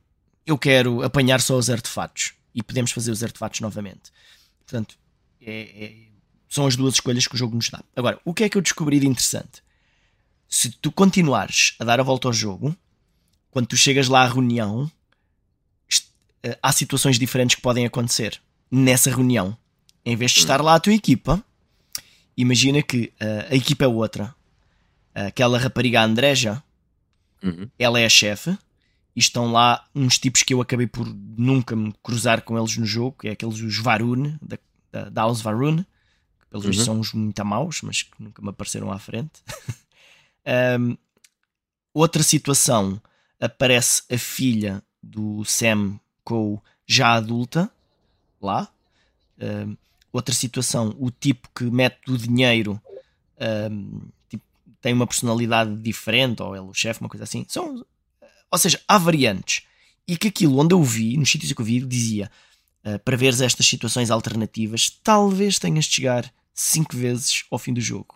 eu quero apanhar só os artefatos e podemos fazer os artefatos novamente. Portanto, é, é, são as duas escolhas que o jogo nos dá. Agora, o que é que eu descobri de interessante? Se tu continuares a dar a volta ao jogo, quando tu chegas lá à reunião, eh, há situações diferentes que podem acontecer nessa reunião. Em vez de estar lá a tua equipa, imagina que uh, a equipa é outra. Aquela rapariga Andreja, uhum. ela é a chefe e estão lá uns tipos que eu acabei por nunca me cruzar com eles no jogo, que é aqueles os Varun, da, da, da House Varun, que pelos uhum. são uns muito maus, mas que nunca me apareceram à frente. um, outra situação, aparece a filha do Sam Cole já adulta, lá, Uh, outra situação, o tipo que mete o dinheiro uh, tipo, tem uma personalidade diferente, ou ele o chefe, uma coisa assim. São, ou seja, há variantes. E que aquilo onde eu vi, nos sítios que eu vi, dizia uh, para veres estas situações alternativas, talvez tenhas de chegar 5 vezes ao fim do jogo.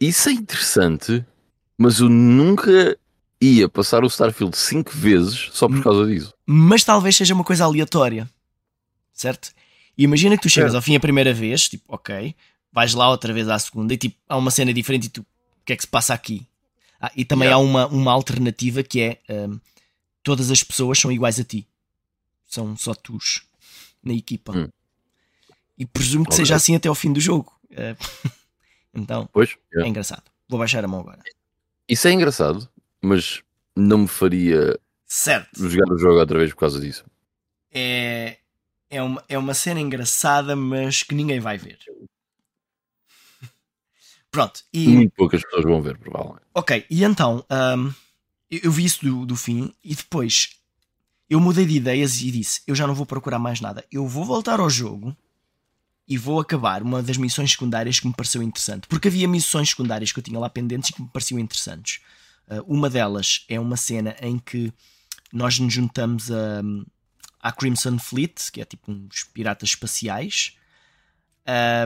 Isso é interessante, mas eu nunca ia passar o Starfield 5 vezes só por causa disso. Mas talvez seja uma coisa aleatória, certo? E imagina que tu chegas é. ao fim a primeira vez, tipo, ok, vais lá outra vez à segunda e tipo, há uma cena diferente e tu, o que é que se passa aqui? Ah, e também yeah. há uma, uma alternativa que é um, todas as pessoas são iguais a ti, são só tus na equipa. Hum. E presumo que okay. seja assim até ao fim do jogo. Uh, então, pois, yeah. é engraçado. Vou baixar a mão agora. Isso é engraçado, mas não me faria certo. jogar o jogo outra vez por causa disso. É, é, uma, é uma cena engraçada, mas que ninguém vai ver. Pronto. E... Muito poucas pessoas vão ver, provavelmente. Ok, e então um, eu vi isso do, do fim e depois eu mudei de ideias e disse: eu já não vou procurar mais nada. Eu vou voltar ao jogo e vou acabar uma das missões secundárias que me pareceu interessante. Porque havia missões secundárias que eu tinha lá pendentes e que me pareciam interessantes. Uh, uma delas é uma cena em que nós nos juntamos a, à Crimson Fleet, que é tipo uns piratas espaciais.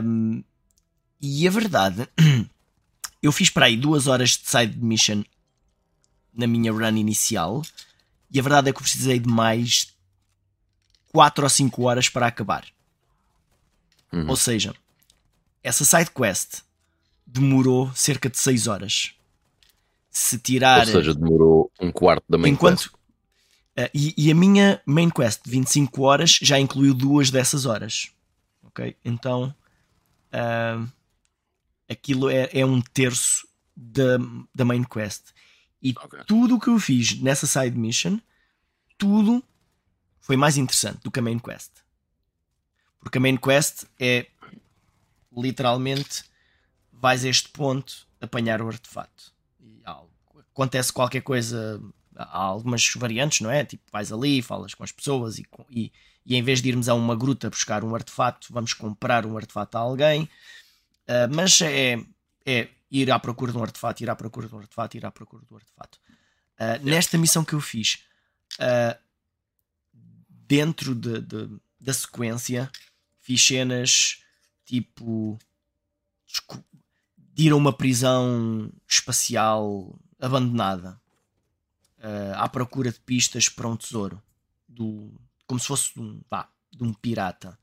Um, e a verdade, eu fiz para aí duas horas de side mission na minha run inicial. E a verdade é que eu precisei de mais 4 ou 5 horas para acabar. Uhum. Ou seja, essa side quest demorou cerca de 6 horas. Se tirar. Ou seja, demorou um quarto da main enquanto, quest. Uh, e, e, a minha main quest de 25 horas já incluiu duas dessas horas. Ok? Então. Uh, aquilo é, é, um terço da, da main quest. E okay. tudo o que eu fiz nessa side mission, tudo foi mais interessante do que a main quest. Porque a main quest é literalmente vais a este ponto apanhar o artefato. E acontece qualquer coisa, há algumas variantes, não é? Tipo, vais ali, falas com as pessoas e, e, e em vez de irmos a uma gruta buscar um artefato, vamos comprar um artefato a alguém. Uh, mas é, é ir à procura de um artefato, ir à procura de um artefato, ir à procura do artefato. Uh, nesta missão que eu fiz, uh, dentro de, de, da sequência, fiz cenas tipo de ir a uma prisão espacial abandonada uh, à procura de pistas para um tesouro do, como se fosse de um, pá, de um pirata.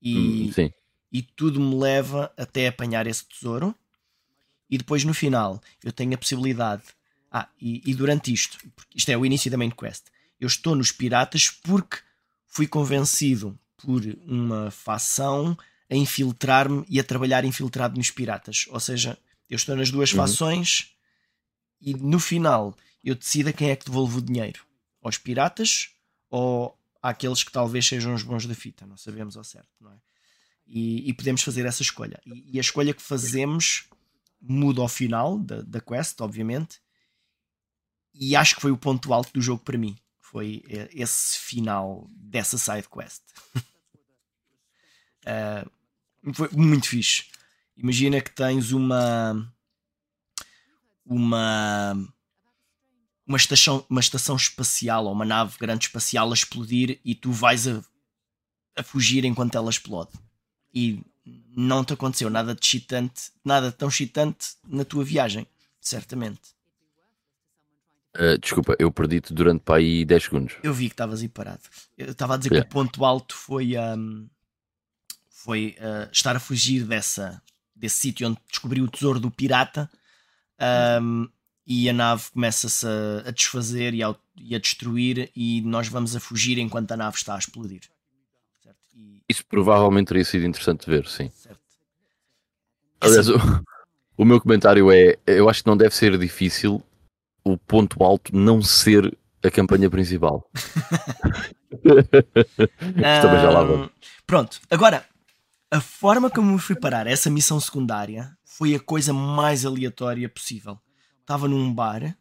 E, hum, e tudo me leva até apanhar esse tesouro e depois no final eu tenho a possibilidade ah, e, e durante isto isto é o início da main quest eu estou nos piratas porque fui convencido por uma facção a infiltrar-me e a trabalhar infiltrado nos piratas. Ou seja, eu estou nas duas uhum. fações e no final eu decido a quem é que devolvo o dinheiro. Aos piratas ou àqueles que talvez sejam os bons da fita. Não sabemos ao certo, não é? E, e podemos fazer essa escolha. E, e, a escolha que fazemos muda ao final da, da quest, obviamente. E acho que foi o ponto alto do jogo para mim foi eh, esse final dessa side quest. uh, foi muito fixe. Imagina que tens uma uma uma estação, uma estação espacial ou uma nave grande espacial a explodir e tu vais a, a fugir enquanto ela explode. E não te aconteceu nada de excitante, nada tão excitante na tua viagem, certamente. Uh, desculpa, eu perdi-te durante para aí 10 segundos. Eu vi que estavas aí parado. Eu estava a dizer yeah. que o ponto alto foi, um, foi uh, estar a fugir dessa, desse sítio onde descobriu o tesouro do pirata um, e a nave começa-se a, a, desfazer e a, e a, destruir e nós vamos a fugir enquanto a nave está a explodir. Isso provavelmente teria sido interessante de ver, sim. Certo. Aliás, o, o meu comentário é: eu acho que não deve ser difícil o ponto alto não ser a campanha principal. Também já lá vamos. Pronto, agora a forma como me fui parar essa missão secundária foi a coisa mais aleatória possível. Estava num bar,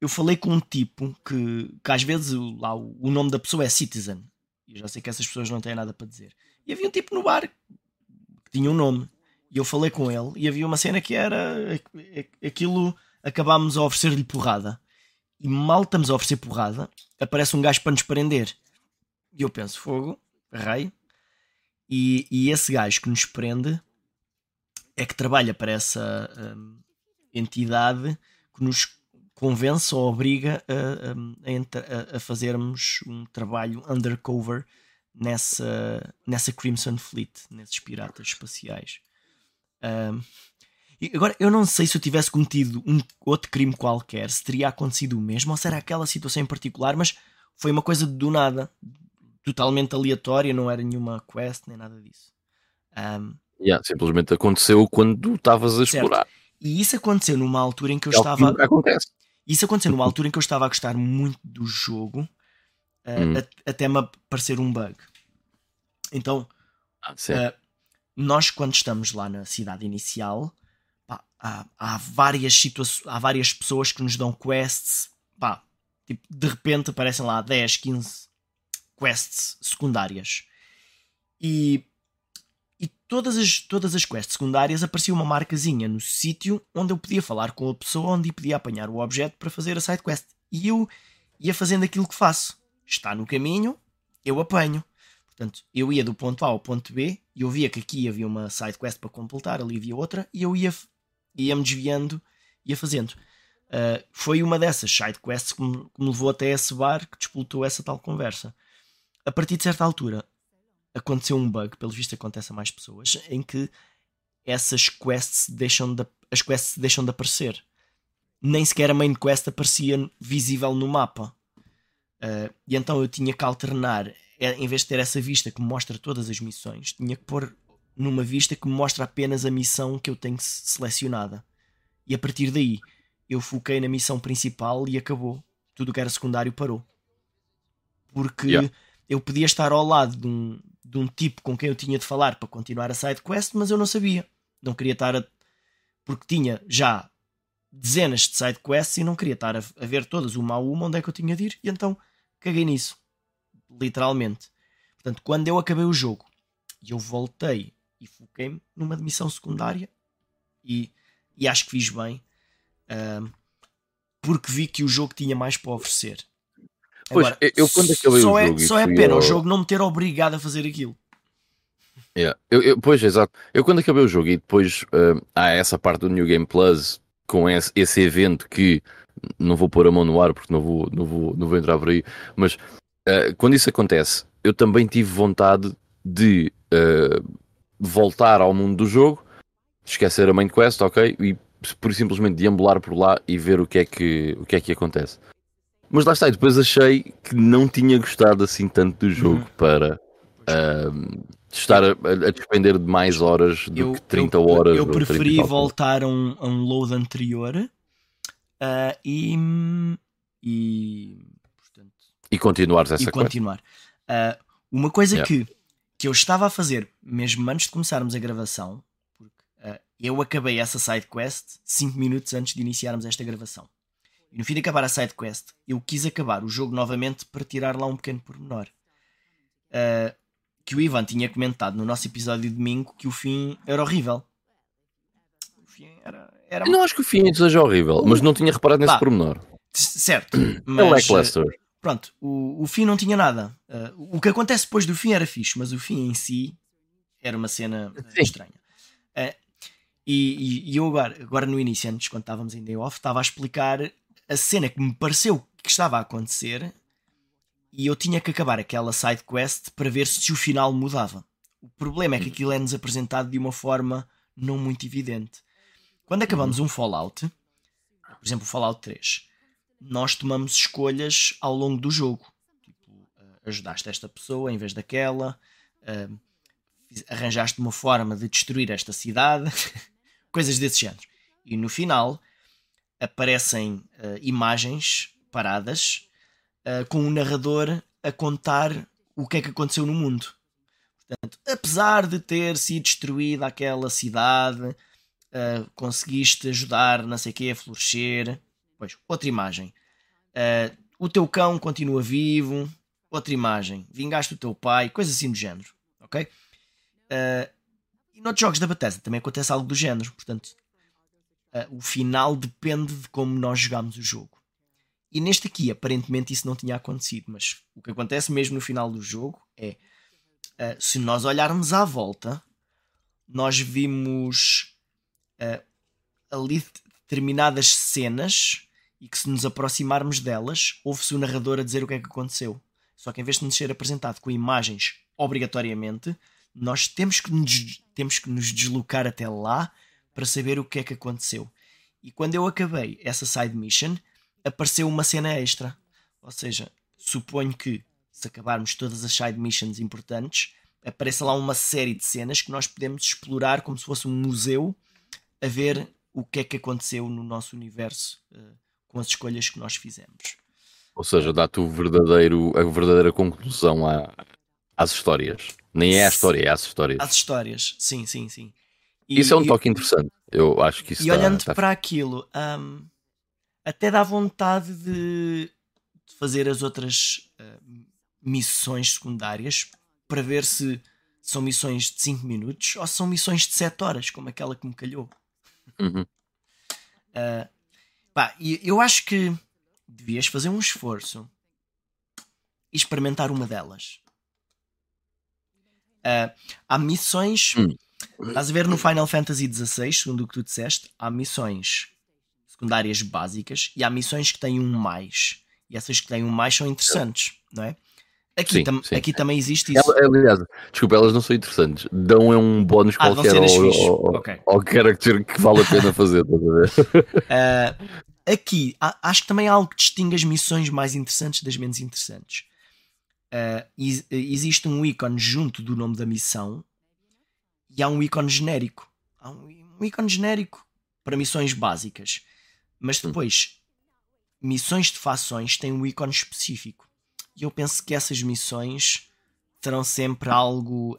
eu falei com um tipo que, que às vezes lá, o nome da pessoa é Citizen. E eu já sei que essas pessoas não têm nada para dizer. E havia um tipo no bar que tinha um nome. E eu falei com ele e havia uma cena que era aquilo acabámos a oferecer-lhe porrada. E mal estamos a oferecer porrada, aparece um gajo para nos prender. E eu penso, fogo, rei. E, e esse gajo que nos prende é que trabalha para essa um, entidade que nos convence ou obriga a, a, a, fazermos um trabalho undercover nessa, nessa Crimson Fleet, nesses piratas espaciais. Um, e agora, eu não sei se eu tivesse cometido um outro crime qualquer, se teria acontecido o mesmo, ou se era aquela situação em particular, mas foi uma coisa do nada, totalmente aleatória, não era nenhuma quest nem nada disso. Um, yeah, simplesmente aconteceu quando estavas a explorar. E isso aconteceu numa altura em que eu é estava. Acontece. Isso aconteceu numa altura em que eu estava a gostar muito do jogo, uh, hum. até me aparecer um bug. Então, ah, uh, nós, quando estamos lá na cidade inicial, pá, há, há, várias situações, há várias pessoas que nos dão quests. Pá, tipo, de repente aparecem lá 10, 15 quests secundárias. E todas, as, todas as quests secundárias aparecia uma marcazinha no sítio onde eu podia falar com a pessoa onde podia apanhar o objeto para fazer a side quest. E eu ia fazendo aquilo que faço. Está no caminho, eu apanho. Portanto, eu ia do ponto A ao ponto B e eu via que aqui havia uma side quest para completar, ali havia outra, e eu ia, ia me desviando, ia fazendo. Uh, foi uma dessas side quests que me, que me, levou até esse bar que disputou essa tal conversa. A partir de certa altura aconteceu um bug, pelo visto acontece a mais pessoas, em que essas quests deixam de, as quests deixam de aparecer. Nem sequer a main quest aparecia visível no mapa. Uh, e então eu tinha que alternar é, em vez de ter essa vista que mostra todas as missões, tinha que pôr numa vista que mostra apenas a missão que eu tenho selecionada. E a partir daí, eu foquei na missão principal e acabou. Tudo que era secundário parou. Porque yeah. eu podia estar ao lado de um, de um tipo com quem eu tinha de falar para continuar a side quest, mas eu não sabia. Não queria estar a. Porque tinha já dezenas de side quests e não queria estar a, a ver todas uma a uma onde é que eu tinha de ir, e então caguei nisso literalmente. Portanto, quando eu acabei o jogo e eu voltei e foquei-me numa missão secundária e, e acho que fiz bem uh, porque vi que o jogo tinha mais para oferecer. Pois, Agora, eu quando acabei só o é, jogo. Só é pena o jogo não me ter obrigado a fazer aquilo. Yeah. Eu, eu, pois, exato. Eu quando acabei o jogo e depois uh, há essa parte do New Game Plus com esse, esse evento que não vou pôr a mão no ar porque não vou, não vou, não vou entrar por aí, mas uh, quando isso acontece, eu também tive vontade de uh, voltar ao mundo do jogo, esquecer a main quest, ok? E por simplesmente deambular por lá e ver o que é que, o que, é que acontece. Mas lá está, e depois achei que não tinha gostado assim tanto do jogo uhum. para uh, estar a, a, despender de mais horas do eu, que 30 eu, horas. Eu preferi voltar a um, a um load anterior uh, e, e e continuares essa e continuar. Uh, uma coisa yeah. que, que eu estava a fazer, mesmo antes de começarmos a gravação, porque uh, eu acabei essa side quest 5 minutos antes de iniciarmos esta gravação. E no fim de acabar a side quest, eu quis acabar o jogo novamente para tirar lá um pequeno pormenor. Uh, que o Ivan tinha comentado no nosso episódio de domingo que o fim era horrível. O fim era. era... Eu não acho que o fim seja horrível, mas não tinha reparado nesse pormenor. Certo, é mas, é Pronto, o, o fim não tinha nada. Uh, o que acontece depois do fim era fixe, mas o fim em si era uma cena uh, estranha. Uh, e, e, eu agora, agora no início, antes, quando estávamos em Day Off, estava a explicar a cena que me pareceu que estava a acontecer e eu tinha que acabar aquela side quest para ver se o final mudava. O problema é que uhum. aquilo é-nos apresentado de uma forma não muito evidente. Quando acabamos uhum. um Fallout, por exemplo, o Fallout 3, nós tomamos escolhas ao longo do jogo. Tipo, uh, ajudaste esta pessoa em vez daquela, uh, arranjaste uma forma de destruir esta cidade, coisas desse género. E no final aparecem uh, imagens paradas com um narrador a contar o que é que aconteceu no mundo. Portanto, apesar de ter sido destruída aquela cidade, conseguiste ajudar, não sei o que, a florescer Pois, outra imagem. Uh, o teu cão continua vivo, outra imagem, vingaste o teu pai, coisa assim do género, ok? Uh, e noutros jogos da Bethesda também acontece algo do género, portanto, uh, o final depende de como nós jogamos o jogo. E neste aqui, aparentemente, isso não tinha acontecido, mas o que acontece mesmo no final do jogo é uh, se nós olharmos à volta, nós vimos uh, ali determinadas cenas e que se nos aproximarmos delas, ouve-se o narrador a dizer o que é que aconteceu. Só que em vez de nos ser apresentado com imagens obrigatoriamente, nós temos que nos, temos que nos deslocar até lá para saber o que é que aconteceu. E quando eu acabei essa side mission, apareceu uma cena extra. Ou seja, suponho que se acabarmos todas as side missions importantes, apareça lá uma série de cenas que nós podemos explorar como se fosse um museu a ver o que é que aconteceu no nosso universo uh, com as escolhas que nós fizemos. Ou seja, dá-te o verdadeiro, a verdadeira conclusão à, às histórias. Nem é a história, é às histórias. Às histórias, sim, sim, sim. E, isso é um toque e, interessante. Eu acho que isso E está, olhando está... para aquilo, um, até dá vontade de fazer as outras uh, missões secundárias para ver se são missões de 5 minutos ou são missões de 7 horas, como aquela que me calhou. Uhum. Uh, pá, eu acho que devias fazer um esforço e experimentar uma delas. Uh, há missões. Hum. Estás a ver no Final Fantasy XVI, segundo o que tu disseste, há missões secundárias básicas e há missões que têm um mais. E essas que têm um mais são interessantes, não é? Aqui, Sim, tam sim. aqui também existe isso. Ela- aliás, desculpa, elas não são interessantes. Dão é um bónus Ah, qualquer ao, ao, Ok. ao character que vale a pena fazer. estás a ver? Uh, aqui, há- acho que também há algo que distingue as missões mais interessantes das menos interessantes. Uh, ex- existe um ícone junto do nome da missão e há um ícone genérico. Há um, um ícone genérico para missões básicas. Mas depois, missões de fações têm um ícone específico. E eu penso que essas missões terão sempre algo,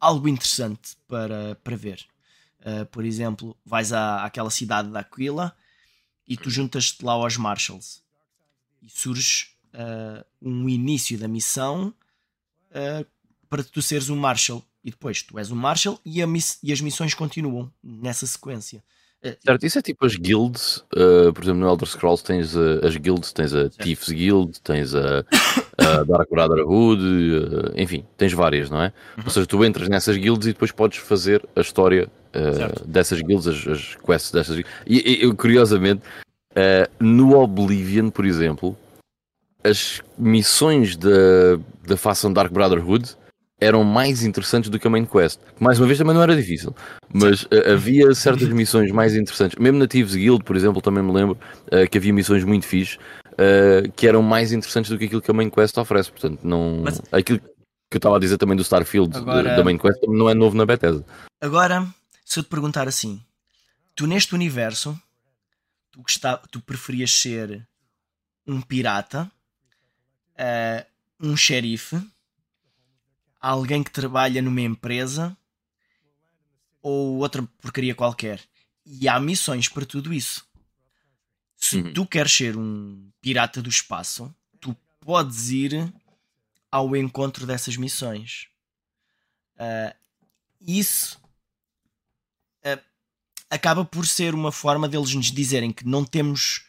algo interessante para, para ver. Uh, por exemplo, vais à, àquela cidade da Aquila e tu juntas-te lá aos Marshals e surge uh, um início da missão uh, para tu seres um Marshal e depois tu és um Marshal e, e as missões continuam nessa sequência. Uh, Certo, isso é tipo as guilds. uh, por exemplo, no Elder Scrolls tens uh, as guilds, tens a Thieves Guild, tens a, a Dark Brotherhood, uh, enfim, tens várias, não é? Ou seja, tu entras nessas guilds e depois podes fazer a história dessas guilds, as, as quests dessas guilds. E, e- eu, curiosamente, no Oblivion, por exemplo, as missões da, da facção Dark Brotherhood eram mais interessantes do que a main quest. Mais uma vez também não era difícil, mas uh, havia certas missões mais interessantes. Mesmo na Thieves Guild, por exemplo, também me lembro uh, que havia missões muito fixe uh, que eram mais interessantes do que aquilo que a main quest oferece. Portanto, não Mas- aquilo que eu estava a dizer também do Starfield Agora- da- da main quest não é novo na Bethesda. Agora, se eu te perguntar assim, tu neste universo, tu, gostava, tu preferias ser um pirata, um xerife, alguém que trabalha numa empresa ou outra porcaria qualquer? E há missões para tudo isso. Se Uhum. tu queres ser um pirata do espaço, tu podes ir ao encontro dessas missões. Ah, isso ah, acaba por ser uma forma deles nos dizerem que não temos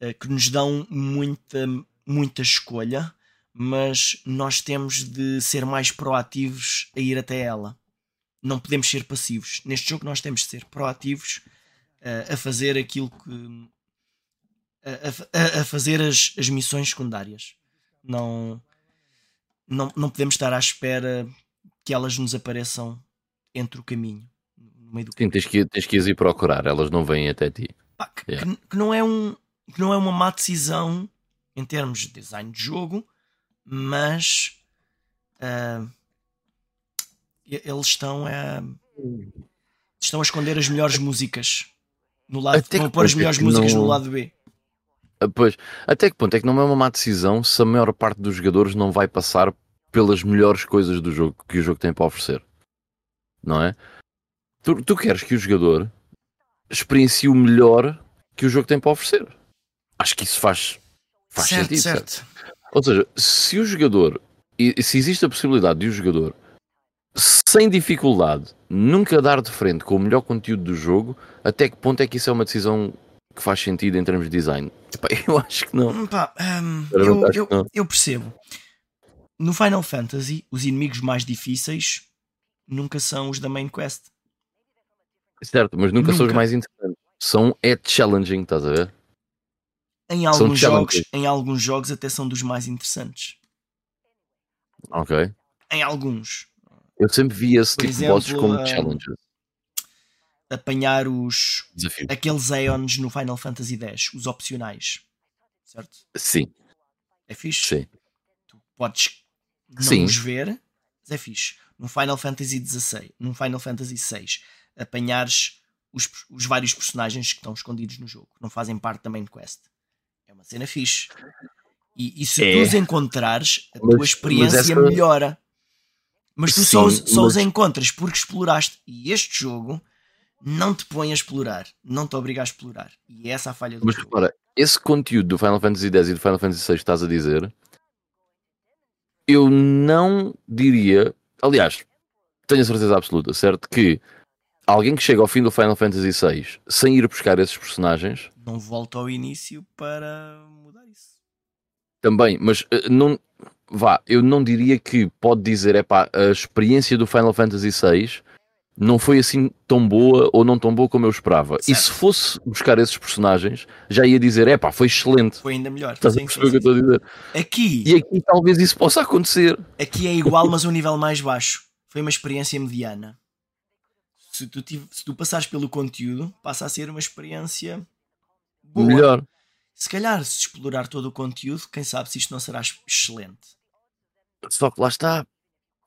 ah, que nos dão muita, muita escolha, mas nós temos de ser mais proativos a ir até ela. Não podemos ser passivos. Neste jogo nós temos de ser proativos ah, a fazer aquilo que a, a- a fazer as, as missões secundárias. Não, não, não podemos estar à espera que elas nos apareçam entre o caminho, no meio do Sim, tens que, tens que ir procurar, elas não vêm até ti. Pá, que, Yeah. que- que não é um que não é uma má decisão em termos de design de jogo, mas e- eles estão a estão a esconder as melhores músicas no lado, Até que pôr as é melhores que músicas não- no lado B. Ah, Pois, até que ponto é que não é uma má decisão se a maior parte dos jogadores não vai passar pelas melhores coisas do jogo que o jogo tem para oferecer? Não é? Tu, tu queres que o jogador experiencie o melhor que o jogo tem para oferecer. Acho que isso faz, faz certo, sentido. certo. certo? Ou seja, se o jogador, se existe a possibilidade de o jogador, sem dificuldade, nunca dar de frente com o melhor conteúdo do jogo, até que ponto é que isso é uma decisão que faz sentido em termos de design? Epá, eu acho que não. Hum, pá, hum, Eu eu, não. eu percebo. No Final Fantasy, os inimigos mais difíceis nunca são os da main quest. Certo, mas nunca, são os Nunca. mais interessantes. São é challenging, estás a ver? Em alguns, jogos, em alguns jogos até são dos mais interessantes. Ok. Em alguns. Eu sempre vi esse Por tipo de bosses exemplo, como ah, challenges. Apanhar os Desafio. aqueles Aeons no Final Fantasy X, os opcionais. Certo? Sim, É fixe. sim. Tu podes não Sim. os ver, mas é fixe. No Final Fantasy XVI, no Final Fantasy VI, apanhares os, os vários personagens que estão escondidos no jogo, não fazem parte da main quest. É uma cena fixe. E, e se É. tu os encontrares, a Mas- tua experiência mas essa- melhora. Mas tu só, os- Sim, só os mas- encontras porque exploraste. E este jogo não te põe a explorar, não te obriga a explorar. E é essa a falha do Mas jogo. repara, esse conteúdo do Final Fantasy X e do Final Fantasy VI que estás a dizer, eu não diria. Aliás, tenho a certeza absoluta, certo? Que alguém que chega ao fim do Final Fantasy VI sem ir buscar esses personagens, Não volta ao início para mudar isso. também, mas eh, não. Vá, eu não diria que pode dizer, é pá, a experiência do Final Fantasy VI não foi assim tão boa ou não tão boa como eu esperava. E Certo. se fosse buscar esses personagens, já ia dizer, é pá, foi excelente. Foi ainda melhor. Estás a Sim, perceber o que eu estou a dizer? Aqui, E aqui talvez isso possa acontecer. aqui é igual, mas a um nível mais baixo. Foi uma experiência mediana. Se tu, tive- se tu passares pelo conteúdo, passa a ser uma experiência boa. Melhor. Se calhar, se explorar todo o conteúdo, quem sabe se isto não será ex- excelente. Só que lá está.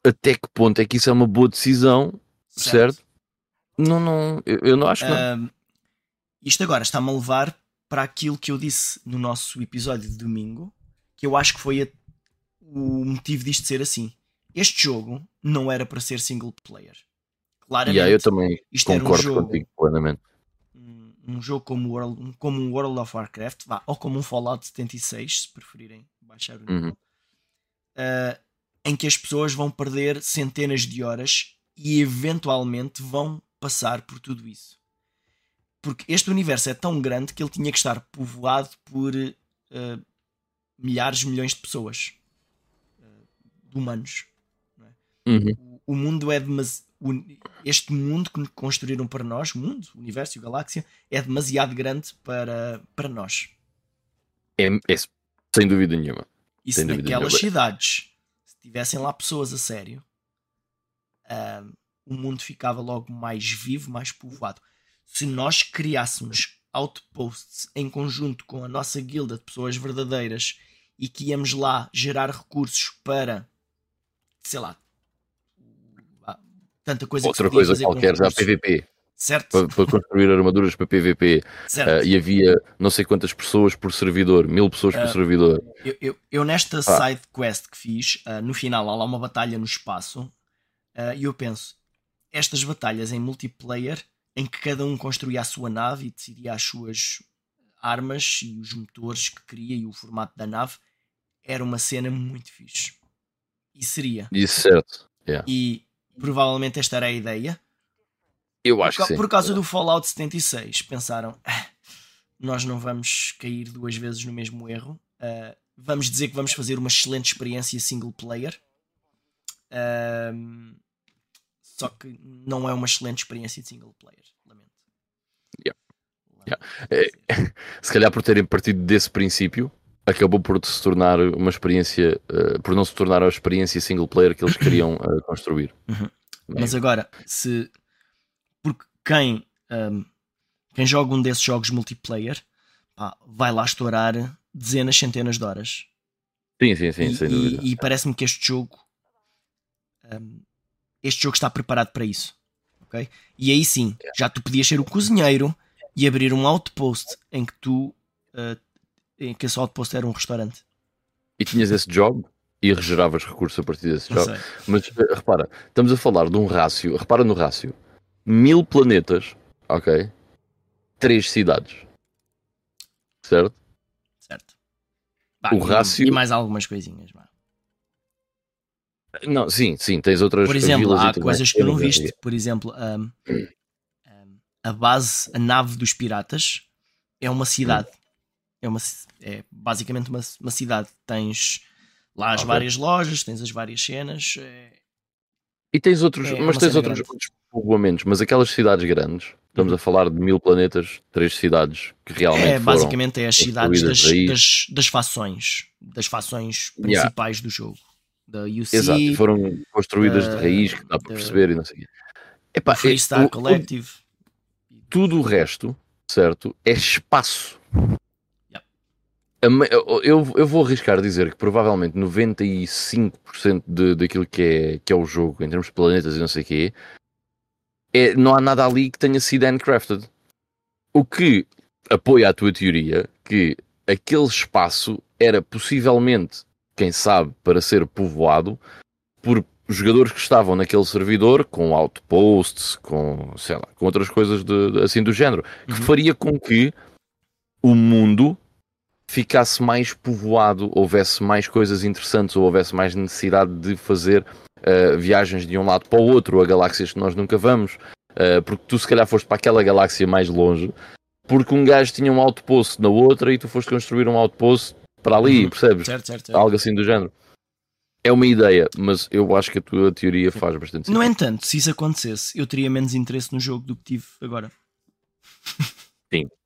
Até que ponto é que isso é uma boa decisão, certo? Não, não, eu, eu não acho que não. Ahm, isto agora está-me a levar para aquilo que eu disse no nosso episódio de domingo, que eu acho que foi a- o motivo disto ser assim. Este jogo não era para ser single player. Claramente, Yeah, eu também isto era um concordo jogo, contigo plenamente. Um, jogo como, World, como um World of Warcraft, vá, ou como um Fallout 76, se preferirem baixar o nível, Uhum. ah, em que as pessoas vão perder centenas de horas e eventualmente vão passar por tudo isso. Porque este universo é tão grande que ele tinha que estar povoado por ah, milhares, milhões de pessoas, ah, de humanos. Uhum. O, o mundo é demasiado. Este mundo que construíram para nós, o mundo, o universo e a galáxia, é demasiado grande para, para nós. É, é sem dúvida nenhuma. E se naquelas nenhuma. cidades se tivessem lá pessoas a sério, ah, o mundo ficava logo mais vivo, mais povoado. Se nós criássemos outposts em conjunto com a nossa guilda de pessoas verdadeiras e que íamos lá gerar recursos para, sei lá, tanta coisa Outra coisa qualquer, já. PVP. Certo? Para, para construir armaduras para PVP. certo. ah, e havia não sei quantas pessoas por servidor, mil pessoas por Ah, servidor. Eu, eu, eu nesta side quest que fiz, ah, no final há lá uma batalha no espaço, ah, e eu penso, estas batalhas em multiplayer, em que cada um construía a sua nave e decidia as suas armas e os motores que queria e o formato da nave, era uma cena muito fixe. E seria. Isso certo. Yeah. E provavelmente esta era a ideia. Eu Por, acho ca- que sim. por causa do Fallout 76, pensaram: "Ah, nós não vamos cair duas vezes no mesmo erro. Ah, vamos dizer que vamos fazer uma excelente experiência single player. Ahm, só que não é uma excelente experiência de single player. Lamento. Yeah. Lamento É, dizer. se calhar por terem partido desse princípio, acabou por se tornar uma experiência, eh, por não se tornar a experiência single player que eles queriam eh, construir. Uhum. Bem, Mas agora, se. Porque quem, ahm, quem joga um desses jogos multiplayer pá, vai lá estourar dezenas, centenas de horas. sim, sim, sim, e, sem e- dúvida. e parece-me que este jogo hum, este jogo está preparado para isso ok? e aí sim já tu podias ser o cozinheiro e abrir um outpost em que tu uh, em que esse outpost era um restaurante E tinhas esse job e regeravas recursos a partir desse sei. Mas eh, repara, estamos a falar de um rácio, repara no rácio: mil planetas, ok? Três cidades, certo? certo Bah, O e- rácio- E mais algumas coisinhas. Não, sim, sim, tens outras Por exemplo, há coisas que tu não Eu viste. Por exemplo, um, um, a base, a nave dos piratas é uma cidade. É, uma, é basicamente uma, uma cidade. Tens lá as Ok. várias lojas, tens as várias cenas. é- E tens outros, É mas uma tens outros, outros povoamentos, mas aquelas cidades grandes, estamos a falar de mil planetas, três cidades que realmente É, foram. basicamente é as cidades das, das, das fações, das fações Yeah. principais do jogo. Da UC, Exato, foram construídas da- de raiz, que dá para perceber e não sei. Epá, do Freestar é- o- Collective. tudo o resto, certo, é espaço. Eu, eu, vou arriscar dizer que provavelmente 95% de, daquilo que é, que é o jogo, em termos de planetas e não sei o quê, é, não há nada ali que tenha sido handcrafted. O que apoia a tua teoria que aquele espaço era possivelmente, quem sabe, para ser povoado por jogadores que estavam naquele servidor com outposts, com, sei lá, com outras coisas de, de- assim do género, que Uhum. faria com que o mundo ficasse mais povoado, houvesse mais coisas interessantes, ou houvesse mais necessidade de fazer uh, viagens de um lado para o outro, a galáxias que nós nunca vamos, uh, porque tu se calhar foste para aquela galáxia mais longe, porque um gajo tinha um outpost na outra e tu foste construir um outpost para ali, Uhum. percebes? Certo, certo, certo. Algo assim do género. É uma ideia, mas eu acho que a tua teoria faz bastante No sentido. entanto, se isso acontecesse, eu teria menos interesse no jogo do que tive agora.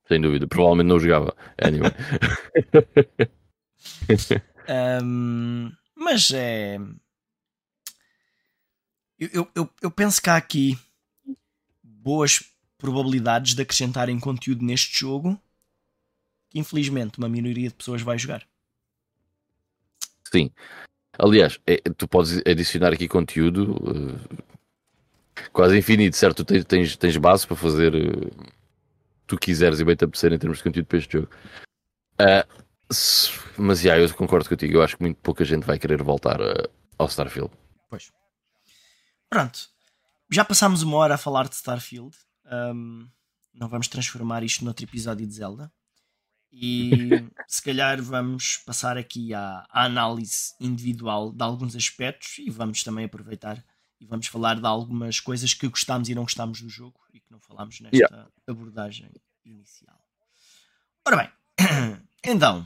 Sem dúvida. Provavelmente não jogava. Anyway. Ahm, mas é. Eu, eu, eu, penso que há aqui boas probabilidades de acrescentarem conteúdo neste jogo que infelizmente uma minoria de pessoas vai jogar. Sim. Aliás, é- tu podes adicionar aqui conteúdo eh, quase infinito, certo? Tu tens, tens, tens base para fazer eh, tu quiseres e bem te apetecer em termos de conteúdo para este jogo. Ah, se- mas já, eu concordo contigo. Eu acho que muito pouca gente vai querer voltar a- ao Starfield. Pois. Pronto. Já passámos uma hora a falar de Starfield. Ahm, não vamos transformar isto noutro episódio de Zelda. E se calhar vamos passar aqui à, à análise individual de alguns aspectos e vamos também aproveitar e vamos falar de algumas coisas que gostámos e não gostámos do jogo e que não falámos nesta Yeah. abordagem inicial. Ora bem, então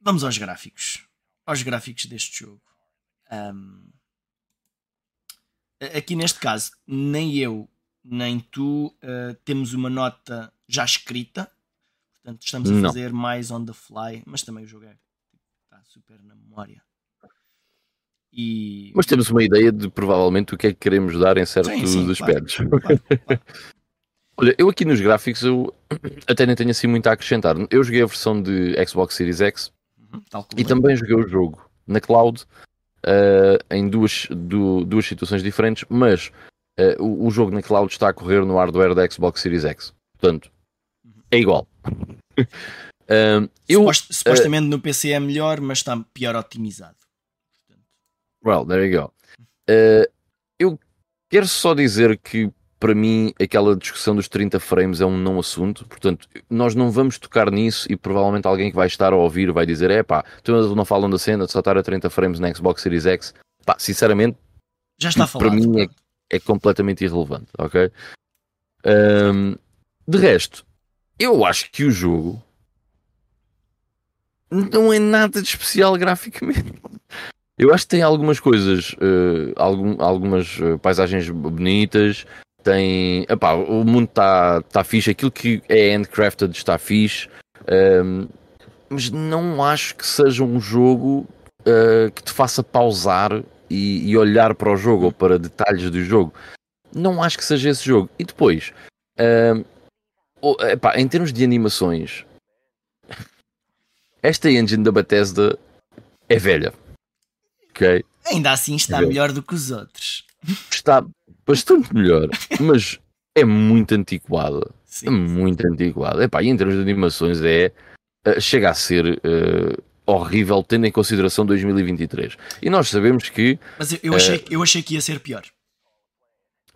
vamos aos gráficos. Aos gráficos deste jogo. A- aqui neste caso, nem eu nem tu ah, temos uma nota já escrita. Portanto, estamos a Não. fazer mais on the fly, mas também o jogo é, está super na memória. E Mas temos uma ideia de provavelmente o que é que queremos dar em certos Sim, sim, claro. aspectos. Claro, claro. Olha, eu aqui nos gráficos eu até nem tenho assim muito a acrescentar. Eu joguei a versão de Xbox Series X Uhum, e eu. também joguei o jogo na cloud eh, em duas, du- duas situações diferentes, mas eh, o, o jogo na cloud está a correr no hardware da Xbox Series X. Portanto, é igual. Um, eu, Supost- supostamente no PC é melhor, mas está pior otimizado. Well, there you go. Uh, eu quero só dizer que para mim aquela discussão dos 30 frames é um não assunto, portanto, nós não vamos tocar nisso e provavelmente alguém que vai estar a ouvir vai dizer: é pá, tu não falam da cena de só estar a 30 frames na Xbox Series X. Pá, sinceramente, já está Para falado. mim é- é completamente irrelevante, ok? Um, de resto, eu acho que o jogo não é nada de especial graficamente. Eu acho que tem algumas coisas, eh, algum- algumas eh, paisagens bonitas, tem. Epá, o mundo está tá fixe, aquilo que é handcrafted está fixe, ehm, mas não acho que seja um jogo eh, que te faça pausar e, e olhar para o jogo ou para detalhes do jogo. Não acho que seja esse jogo. E depois, ehm, epá, em termos de animações, esta engine da Bethesda é velha. Ok? Ainda assim está Entendeu? melhor do que os outros. Está bastante melhor, mas é muito antiquada. Sim. É muito antiquada. Epá, e em termos de animações é. eh, chega a ser eh, horrível, tendo em consideração 2023. E nós sabemos que Mas eu, achei, eu achei que ia ser pior.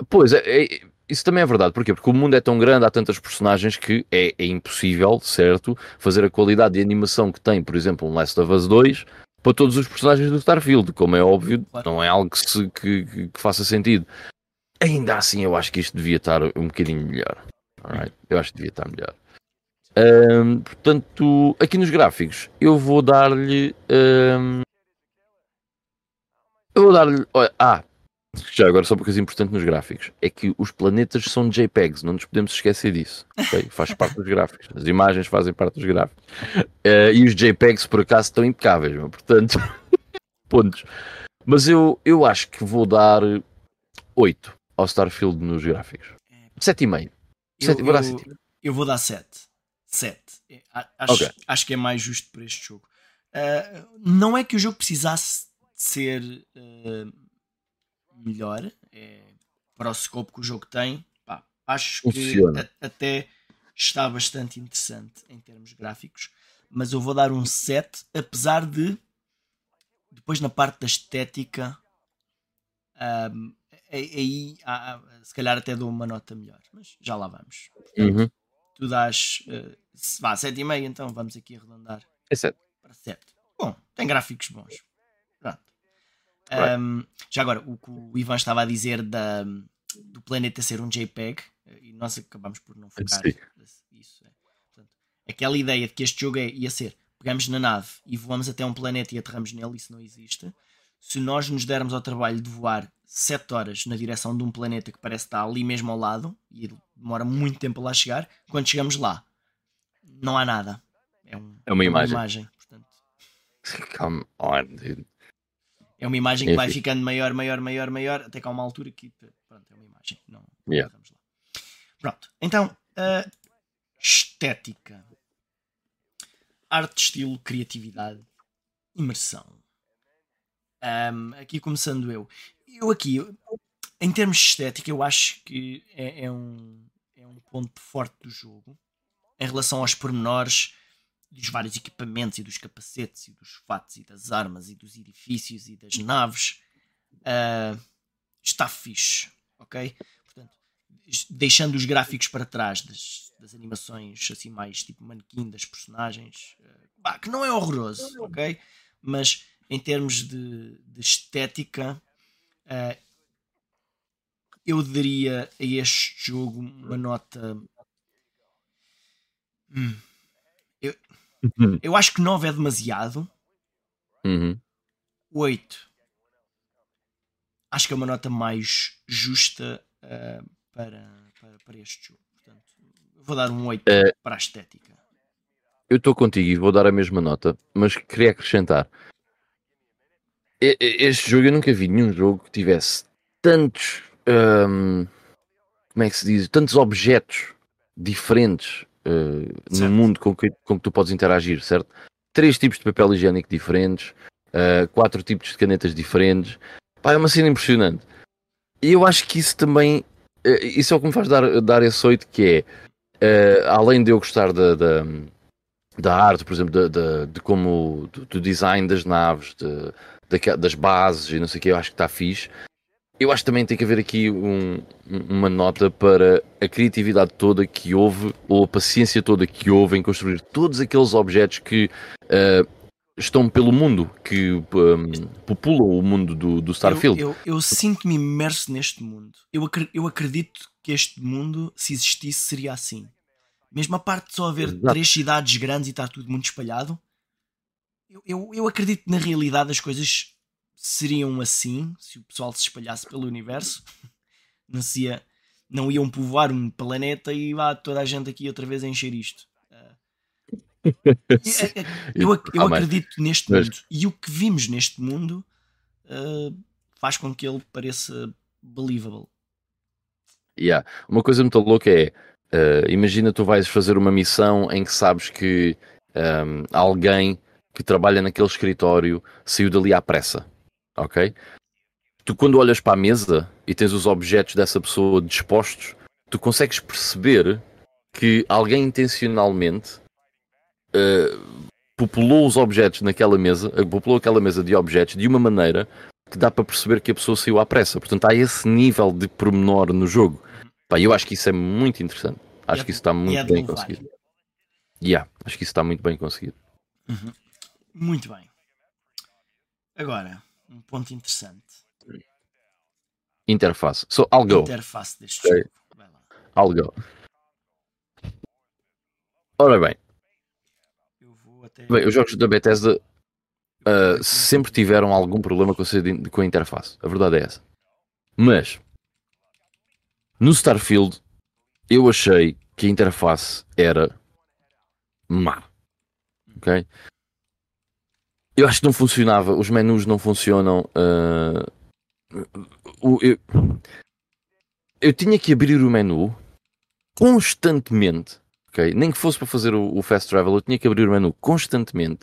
Pois, é, é- isso também é verdade. Porquê? Porque o mundo é tão grande, há tantas personagens que é, é impossível, certo? Fazer a qualidade de animação que tem, por exemplo, um Last of Us 2 para todos os personagens do Starfield. Como é óbvio, não é algo que, se, que, que faça sentido. Ainda assim, eu acho que isto devia estar um bocadinho melhor. Alright? Eu acho que devia estar melhor. Um, portanto, aqui nos gráficos, eu vou dar-lhe. Um, eu vou dar-lhe. Ah, já agora só uma coisa importante nos gráficos é que os planetas são JPEGs, não nos podemos esquecer disso. Okay? Faz parte dos gráficos, as imagens fazem parte dos gráficos. Uh, e os JPEGs, por acaso, estão impecáveis, meu. portanto, pontos. Mas eu, eu acho que vou dar 8 ao Starfield nos gráficos. 7,5. Eu, vou dar eu, eu vou dar 7. 7. É, acho, okay. acho que é mais justo para este jogo. Uh, não é que o jogo precisasse ser uh, melhor é, para o scope que o jogo tem. Pá, acho Funciona. que a, até está bastante interessante em termos gráficos. Mas eu vou dar um 7, apesar de depois na parte da estética um, aí se calhar até dou uma nota melhor, mas já lá vamos. Portanto, uhum. Tu dás uh, vá, 7,5, então vamos aqui arredondar é 7. para 7. Bom, tem gráficos bons. Pronto. Um, já agora, o que o Ivan estava a dizer da, do planeta ser um JPEG, e nós acabamos por não focar isso. É. Portanto, aquela ideia de que este jogo é, ia ser pegamos na nave e voamos até um planeta e aterramos nele, isso não existe. Se nós nos dermos ao trabalho de voar 7 horas na direção de um planeta que parece estar ali mesmo ao lado e demora muito tempo a lá chegar, quando chegamos lá, não há nada. É, um, é uma, imagem. imagem portanto. Come on, dude. É uma imagem que vai ficando maior, maior, maior, maior, até que há uma altura que pronto, é uma imagem. Não, yeah. vamos lá. Pronto, então uh, estética, arte, estilo, criatividade, imersão. Um, aqui começando eu. Eu aqui, em termos de estética, eu acho que é, é, um, é um ponto forte do jogo em relação aos pormenores dos vários equipamentos e dos capacetes e dos fatos e das armas e dos edifícios e das naves. Uh, está fixe, ok? Portanto, deixando os gráficos para trás das, das animações assim mais tipo manequim das personagens, uh, bah, que não é horroroso, ok? Mas em termos de, de estética, uh, eu daria a este jogo uma nota. Hum, eu, uhum. eu acho que 9 é demasiado. Uhum. 8 acho que é uma nota mais justa uh, para, para, para, este jogo. Portanto, vou dar um 8 é, para a estética. Eu estou contigo e vou dar a mesma nota, mas queria acrescentar este jogo eu nunca vi nenhum jogo que tivesse tantos. Um, como é que se diz? Tantos objetos diferentes uh, no mundo com que, com que tu podes interagir, certo? Três tipos de papel higiênico diferentes, uh, quatro tipos de canetas diferentes. Pá, é uma cena impressionante. E eu acho que isso também. Uh, isso é o que me faz dar, dar esse oito, que é. além de eu gostar da, da, da arte, por exemplo, de, de, de como do, do, design das naves, de, das bases e não sei o que, eu acho que está fixe. Eu acho que também tem que haver aqui um, uma nota para a criatividade toda que houve, ou a paciência toda que houve em construir todos aqueles objetos que uh, estão pelo mundo, que um, populam o mundo do, do Starfield. Eu, eu, eu sinto-me imerso neste mundo. Eu, eu acredito que este mundo, se existisse, seria assim. Mesmo a parte de só haver Exato. três cidades grandes e estar tudo muito espalhado, eu, eu, eu acredito que na realidade as coisas seriam assim se o pessoal se espalhasse pelo universo. Não, se ia, não iam povoar um planeta e lá toda a gente aqui outra vez a encher isto. Uh, eu, eu ah, acredito neste mundo e o que vimos neste mundo uh, faz com que ele pareça believable. Yeah. Uma coisa muito louca é uh, imagina tu vais fazer uma missão em que sabes que um, alguém que trabalha naquele escritório saiu dali à pressa, ok? Tu, quando olhas para a mesa e tens os objetos dessa pessoa dispostos, tu consegues perceber que alguém intencionalmente uh, populou os objetos naquela mesa, uh, populou aquela mesa de objetos de uma maneira que dá para perceber que a pessoa saiu à pressa. Portanto, há esse nível de pormenor no jogo. Pá, eu acho que isso é muito interessante. Acho é que isso está muito é bem conseguido. Yeah, acho que isso está muito bem conseguido. Uhum. Muito bem. Agora, um ponto interessante. Interface. So, I'll go. Interface deste Ok. jogo. Vai lá. I'll go. Ora bem, Eu vou até. bem, os jogos da Bethesda uh, sempre tiveram algum problema com a interface. A verdade é essa. Mas no Starfield eu achei que a interface era má. Ok? Eu acho que não funcionava, os menus não funcionam. uh, eu, eu tinha que abrir o menu constantemente. ok? Nem que fosse para fazer o, o fast travel, eu tinha que abrir o menu constantemente.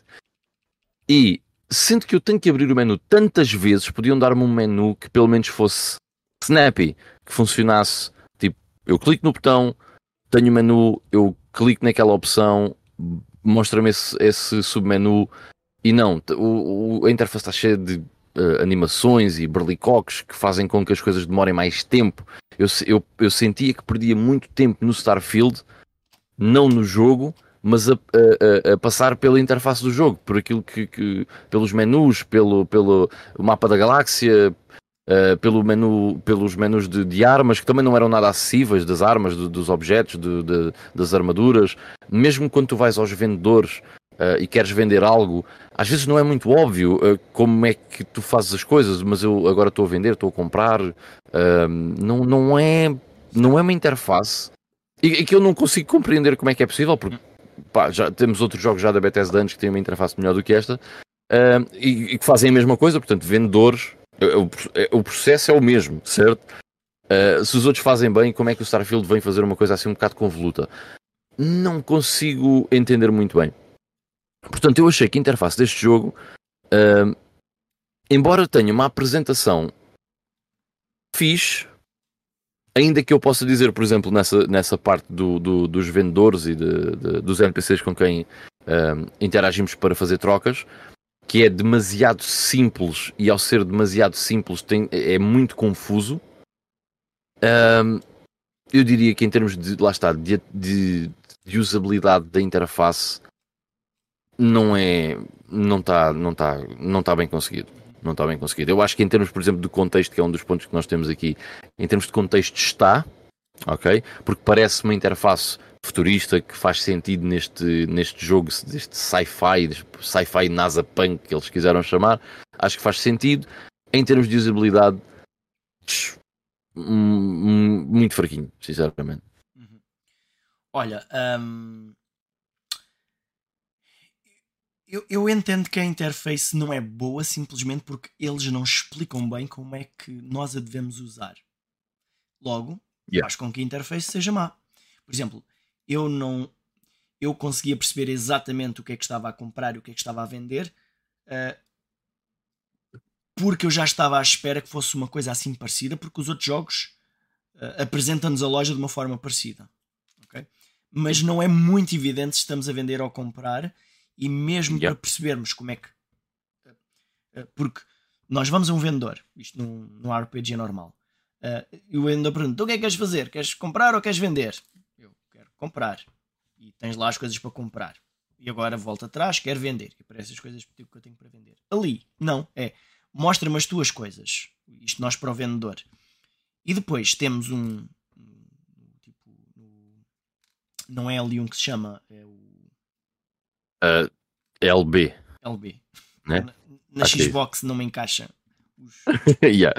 E sendo que eu tenho que abrir o menu tantas vezes, podiam dar-me um menu que pelo menos fosse snappy, que funcionasse. Tipo, eu clico no botão, tenho o menu, eu clico naquela opção, mostra-me esse, esse submenu. E não, o, o- a interface está cheia de eh, animações e berlicoques que fazem com que as coisas demorem mais tempo. Eu, eu, eu sentia que perdia muito tempo no Starfield, não no jogo, mas a, a- a- passar pela interface do jogo, por aquilo que, que- pelos menus, pelo, pelo mapa da galáxia, eh, pelo menu, pelos menus de, de armas que também não eram nada acessíveis das armas, do- dos objetos, do- de- das armaduras. Mesmo quando tu vais aos vendedores eh, e queres vender algo, às vezes não é muito óbvio eh, como é que tu fazes as coisas, mas eu agora estou a vender, estou a comprar. eh, não, não, é, não é uma interface e, e que eu não consigo compreender como é que é possível, porque pá, já temos outros jogos já da Bethesda antes que têm uma interface melhor do que esta eh, e, e que fazem a mesma coisa, portanto, vendedores, eh, o, eh, o processo é o mesmo, certo? Se os outros fazem bem, como é que o Starfield vem fazer uma coisa assim um bocado convoluta? Não consigo entender muito bem. Portanto, eu achei que a interface deste jogo, ah, embora tenha uma apresentação fixe, ainda que eu possa dizer, por exemplo, nessa, nessa parte do, do- dos vendedores e de- de- dos NPCs com quem ah, interagimos para fazer trocas, que é demasiado simples e ao ser demasiado simples tem- é muito confuso. Eu diria que em termos de, lá está, de, de- de usabilidade da interface, não é não está não tá, não tá bem conseguido. Não está bem conseguido. Eu acho que em termos por exemplo de contexto que é um dos pontos que nós temos aqui em termos de contexto está ok? Porque parece uma interface futurista que faz sentido neste neste jogo deste sci-fi sci-fi NASA punk que eles quiseram chamar. Acho que faz sentido. Em termos de usabilidade hum, hum, muito fraquinho sinceramente. Uhum. Olha, hum, eu, eu entendo que a interface não é boa simplesmente porque eles não explicam bem como é que nós a devemos usar. Logo, Yeah. faz com que a interface seja má. Por exemplo, eu não. Eu conseguia perceber exatamente o que é que estava a comprar e o que é que estava a vender. eh, porque eu já estava à espera que fosse uma coisa assim parecida, porque os outros jogos eh, apresentam-nos a loja de uma forma parecida. ok? Mas não é muito evidente se estamos a vender ou comprar, e mesmo Yeah. para percebermos como é que. eh, eh, Porque nós vamos a um vendedor, isto num, num RPG normal, eh, e o vendedor pergunta: "Então o que é que queres fazer? Queres comprar ou queres vender? Eu quero comprar. E tens lá as coisas para comprar. E agora volta atrás, quero vender. E aparecem as coisas que eu tenho para vender. Ali, não, é mostra-me as tuas coisas. Isto nós para o vendedor. E depois temos um. um- tipo, no- não é ali um que se chama, é o Ah, LB LB. Né? Na, na é. Xbox não me encaixa. os- yeah.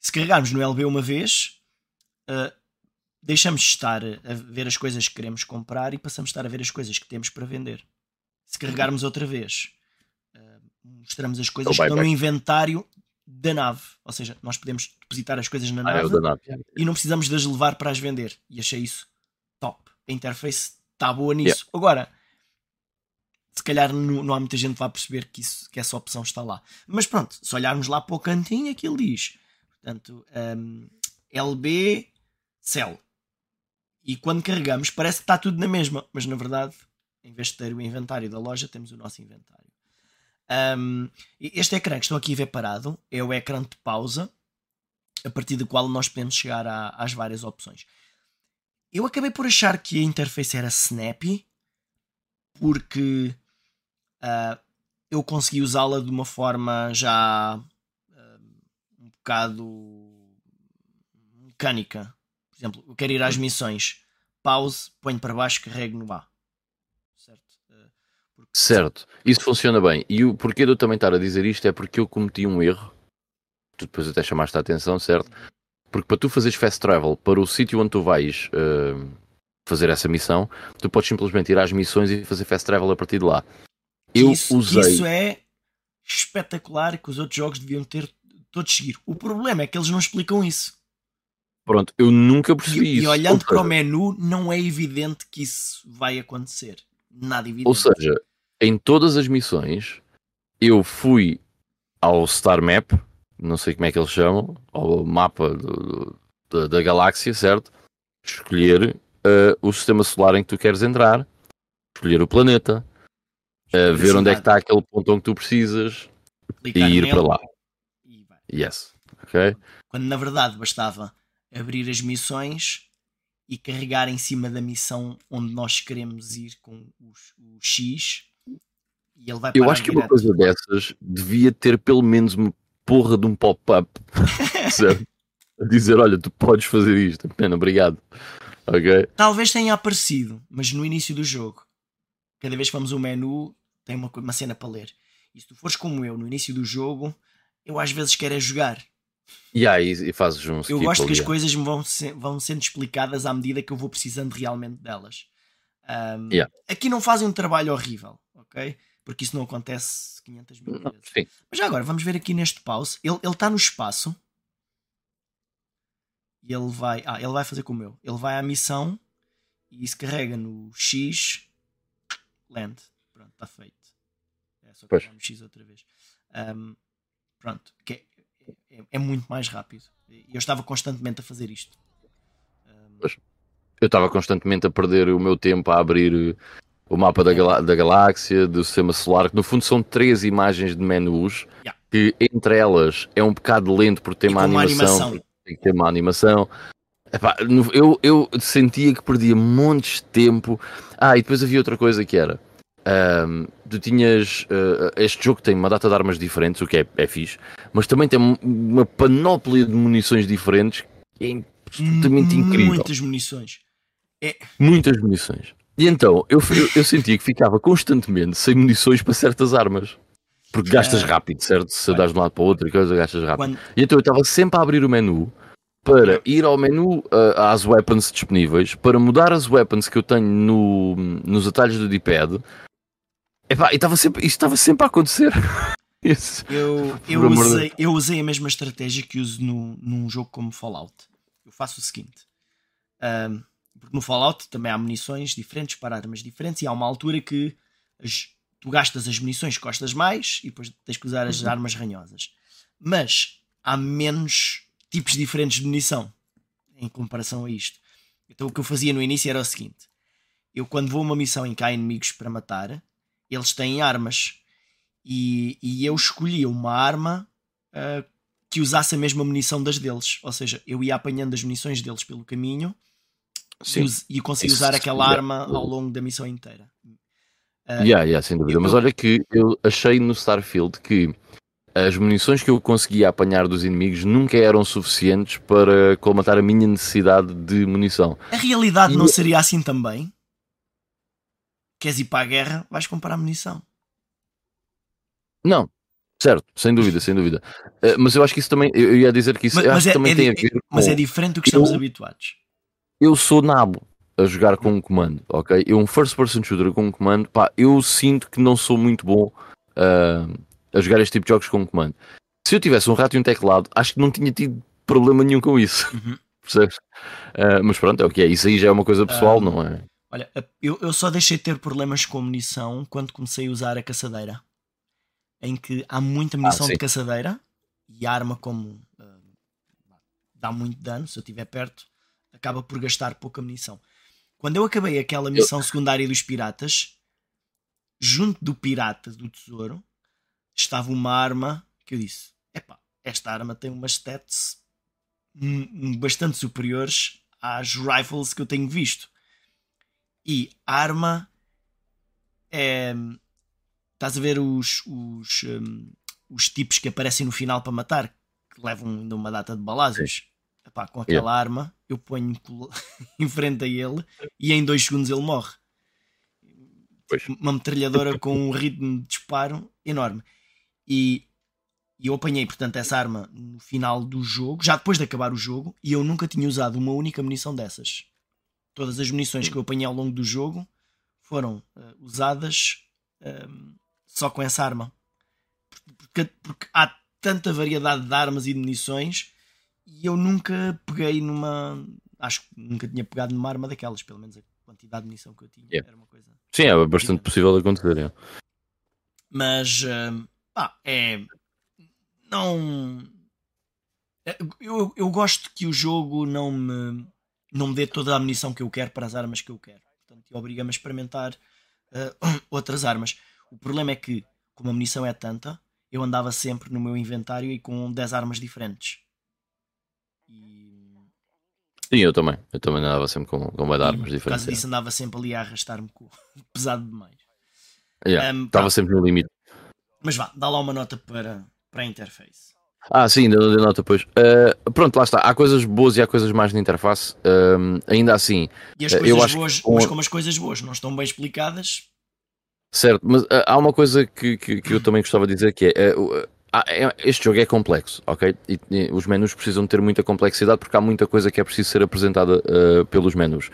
Se carregarmos no LB uma vez, ah, deixamos de estar a ver as coisas que queremos comprar e passamos a estar a ver as coisas que temos para vender. Se carregarmos outra vez, ah, mostramos as coisas É o que estão no inventário da nave. Ou seja, nós podemos depositar as coisas na Ah, é nave da nave. e não precisamos de as levar para as vender. E achei isso top. A interface está boa nisso. Agora, se calhar não, não há muita gente que vá perceber que, isso, que essa opção está lá. Mas pronto, se olharmos lá para o cantinho, aquilo diz. Portanto, hum, LB Cell. E quando carregamos, parece que está tudo na mesma. Mas na verdade, em vez de ter o inventário da loja, temos o nosso inventário. E este ecrã que estão aqui a ver parado é o ecrã de pausa a partir do qual nós podemos chegar a, às várias opções. Eu acabei por achar que a interface era snappy porque uh, eu consegui usá-la de uma forma já uh, um bocado mecânica. Por exemplo, eu quero ir às missões, pause, ponho para baixo, carrego no A. Certo? Porque... certo, isso funciona bem. E o porquê de eu também estar a dizer isto é porque eu cometi um erro. Tu depois até chamaste a atenção, certo? Porque para tu fazeres fast travel para o sítio onde tu vais uh, fazer essa missão, tu podes simplesmente ir às missões e fazer fast travel a partir de lá. Eu isso, usei. Isso é espetacular que os outros jogos deviam ter todos seguir. O problema é que eles não explicam isso. Pronto, eu nunca percebi e, isso. E olhando para o menu, não é evidente que isso vai acontecer. Nada evidente. Ou seja, em todas as missões, eu fui ao Star Map, não sei como é que eles chamam, ao mapa do, do, da galáxia, certo? Escolher uh, o sistema solar em que tu queres entrar, escolher o planeta, ver onde é que está aquele ponto onde tu precisas Clicar e ir para lá. Yes. Ok. Quando na verdade bastava abrir as missões e carregar em cima da missão onde nós queremos ir com o X e ele vai Eu acho que direto. uma coisa dessas devia ter pelo menos uma porra de um pop-up a dizer: Olha, tu podes fazer isto. Pena, obrigado. Ok. Talvez tenha aparecido, mas no início do jogo, cada vez que vamos ao menu, tem uma, uma cena para ler. E se tu fores como eu no início do jogo, eu às vezes quero é jogar. Yeah, e, e fazes um Eu gosto que as coisas vão, se, vão sendo explicadas à medida que eu vou precisando realmente delas. Um, yeah. Aqui não fazem um trabalho horrível, ok? porque isso não acontece 500 mil vezes. Sim. Mas já agora, vamos ver aqui neste pause. Ele está no espaço e ele vai. Ah, ele vai fazer como eu. Ele vai à missão e se carrega no X land. Está feito. É só no X outra vez. Um, pronto, que é, é, é, muito mais rápido. Eu estava constantemente a fazer isto. Um, eu estava constantemente a perder o meu tempo a abrir o mapa da, galá da galáxia, do sistema solar, que no fundo são três imagens de menus, yeah. que entre elas é um bocado lento por ter uma animação, uma animação. Tem que ter uma animação. Epá, eu, eu sentia que perdia montes de tempo. Ah, e depois havia outra coisa que era. Um, tu tinhas. Uh, este jogo tem uma data de armas diferentes, o que é, é fixe, mas também tem uma panóplia de munições diferentes que é absolutamente incrível. Muitas munições. É... Muitas munições. E então, eu, eu, eu, sentia que ficava constantemente sem munições para certas armas. Porque gastas rápido, certo? Se dás de um lado para o outro e coisa, gastas rápido. Quando... E então eu estava sempre a abrir o menu para ir ao menu uh, às weapons disponíveis, para mudar as weapons que eu tenho no, nos atalhos do D-pad. E estava sempre, isto estava sempre a acontecer. eu, eu, usei, eu usei a mesma estratégia que uso no, num jogo como Fallout. Eu faço o seguinte. Um, porque no Fallout também há munições diferentes para armas diferentes e há uma altura que as, tu gastas as munições que gostas mais e depois tens que usar as uhum. armas ranhosas. Mas há menos tipos diferentes de munição em comparação a isto. Então o que eu fazia no início era o seguinte: eu quando vou a uma missão em que há inimigos para matar, eles têm armas e, e eu escolhia uma arma uh, que usasse a mesma munição das deles. Ou seja, eu ia apanhando as munições deles pelo caminho Sim. e consegui usar aquela arma ao longo da missão inteira. Uh, yeah, yeah, sem dúvida. Eu... Mas olha que eu achei no Starfield que as munições que eu conseguia apanhar dos inimigos nunca eram suficientes para colmatar a minha necessidade de munição. A realidade e... não seria assim também? Queres ir para a guerra, vais comprar munição. Não, certo, sem dúvida, sem dúvida. Uh, mas eu acho que isso também, eu ia dizer que isso mas, mas é, também é, tem a ver. Mas é diferente do que estamos eu, habituados eu sou nabo a jogar com um comando, ok? Eu, um first person shooter com um comando, pá, eu sinto que não sou muito bom uh, a jogar este tipo de jogos com um comando. Se eu tivesse um rato e um teclado, acho que não tinha tido problema nenhum com isso. Uhum. Percebes? Uh, mas pronto, é o que é. Isso aí já é uma coisa pessoal, não é? Olha, eu, eu só deixei de ter problemas com munição quando comecei a usar a caçadeira. Em que há muita munição ah, de caçadeira e a arma, como uh, dá muito dano se eu estiver perto, acaba por gastar pouca munição. Quando eu acabei aquela missão eu... secundária dos piratas, junto do pirata do tesouro, estava uma arma que eu disse: epá, esta arma tem umas stats um, bastante superiores às rifles que eu tenho visto. E arma é. Estás a ver os, os, um, os tipos que aparecem no final para matar, que levam ainda uma data de balazes. Epá, com aquela yeah. arma, eu ponho em frente a ele e em dois segundos ele morre. Pois. Uma metralhadora com um ritmo de disparo enorme. E eu apanhei, portanto, essa arma no final do jogo, já depois de acabar o jogo, e eu nunca tinha usado uma única munição dessas. Todas as munições que eu apanhei ao longo do jogo foram uh, usadas uh, só com essa arma. Porque, porque, há tanta variedade de armas e de munições e eu nunca peguei numa. Acho que nunca tinha pegado numa arma daquelas, pelo menos a quantidade de munição que eu tinha. Yeah. Era uma coisa. Sim, é bastante possível de acontecer. É. Mas. Uh, ah, é não. É, eu, eu gosto que o jogo não me, não me dê toda a munição que eu quero para as armas que eu quero. Portanto, obriga-me a experimentar uh, outras armas. O problema é que, como a munição é tanta, eu andava sempre no meu inventário e com 10 armas diferentes. E... Sim, eu também. Eu também andava sempre com, com 10 armas diferentes. Por causa disso, andava sempre ali a arrastar-me com... pesado demais. Yeah, um, estava sempre no limite. Mas vá, dá lá uma nota para, para a interface. Ah, sim, ainda não dei nota depois. Uh, pronto, lá está. Há coisas boas e há coisas mais na interface. Uh, ainda assim. E as coisas eu acho boas, que... mas como as coisas boas não estão bem explicadas. Certo, mas uh, há uma coisa que, que, que, eu também gostava de dizer que é, é. Este jogo é complexo, ok? E, e, os menus precisam ter muita complexidade porque há muita coisa que é preciso ser apresentada pelos menus.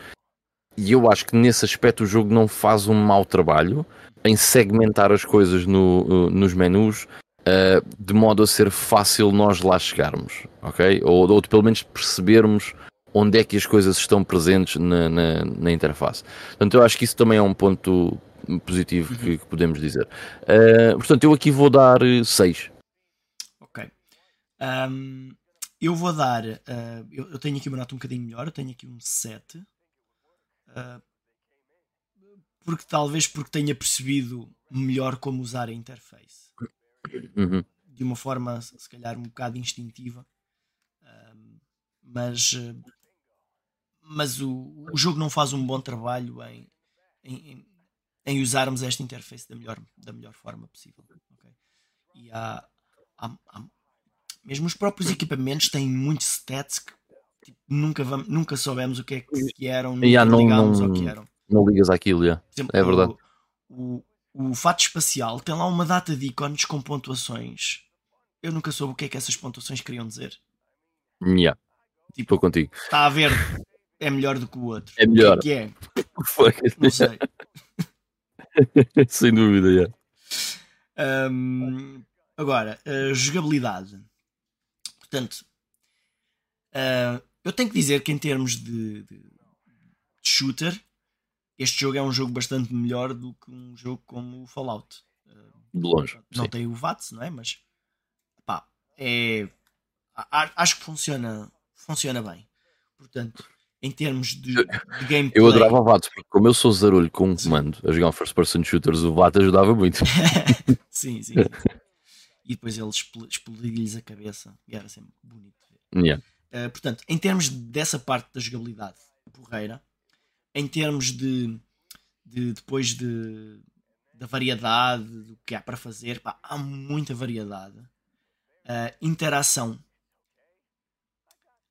E eu acho que nesse aspecto o jogo não faz um mau trabalho em segmentar as coisas no, nos menus uh, de modo a ser fácil nós lá chegarmos, ok? Ou, ou pelo menos percebermos onde é que as coisas estão presentes na, na, na interface. Portanto, eu acho que isso também é um ponto positivo uhum. que, que, podemos dizer. Uh, portanto, eu aqui vou dar 6. Ok. Um, eu vou dar. Uh, eu, eu, tenho aqui uma nota um bocadinho melhor, eu tenho aqui um 7. Uh, porque talvez porque tenha percebido melhor como usar a interface uhum. de uma forma se calhar um bocado instintiva. mas mas o, o jogo não faz um bom trabalho em, em, em usarmos esta interface da melhor, da melhor forma possível. Okay? E há, há, há, mesmo os próprios equipamentos têm muitos stats que tipo, nunca, vamos, nunca soubemos o que é que eram, nunca yeah, não, não, ao que eram. Não ligas àquilo, yeah. exemplo, é verdade. O, o, o fato espacial tem lá uma data de ícones com pontuações. Eu nunca soube o que é que essas pontuações queriam dizer. Yeah. Tipo, Estou contigo. Está a ver, é melhor do que o outro. É melhor. O que é? Que é? Não sei. Sem dúvida, yeah. Um, agora, jogabilidade. Portanto, uh, eu tenho que dizer que em termos de, de, de shooter, este jogo é um jogo bastante melhor do que um jogo como o Fallout. De longe. Não sim. tem o VATS, não é? Mas pá, é. Acho que funciona, funciona bem. Portanto, em termos de, de gameplay. Eu adorava o VATS, porque como eu sou zarulho com um comando a jogar um first person shooters, o VATS ajudava muito. sim, sim. e depois ele explodia-lhes a cabeça e era sempre bonito. Yeah. Uh, portanto, em termos dessa parte da jogabilidade porreira, em termos de, de depois de da variedade do que há para fazer, pá, há muita variedade. Uh, interação.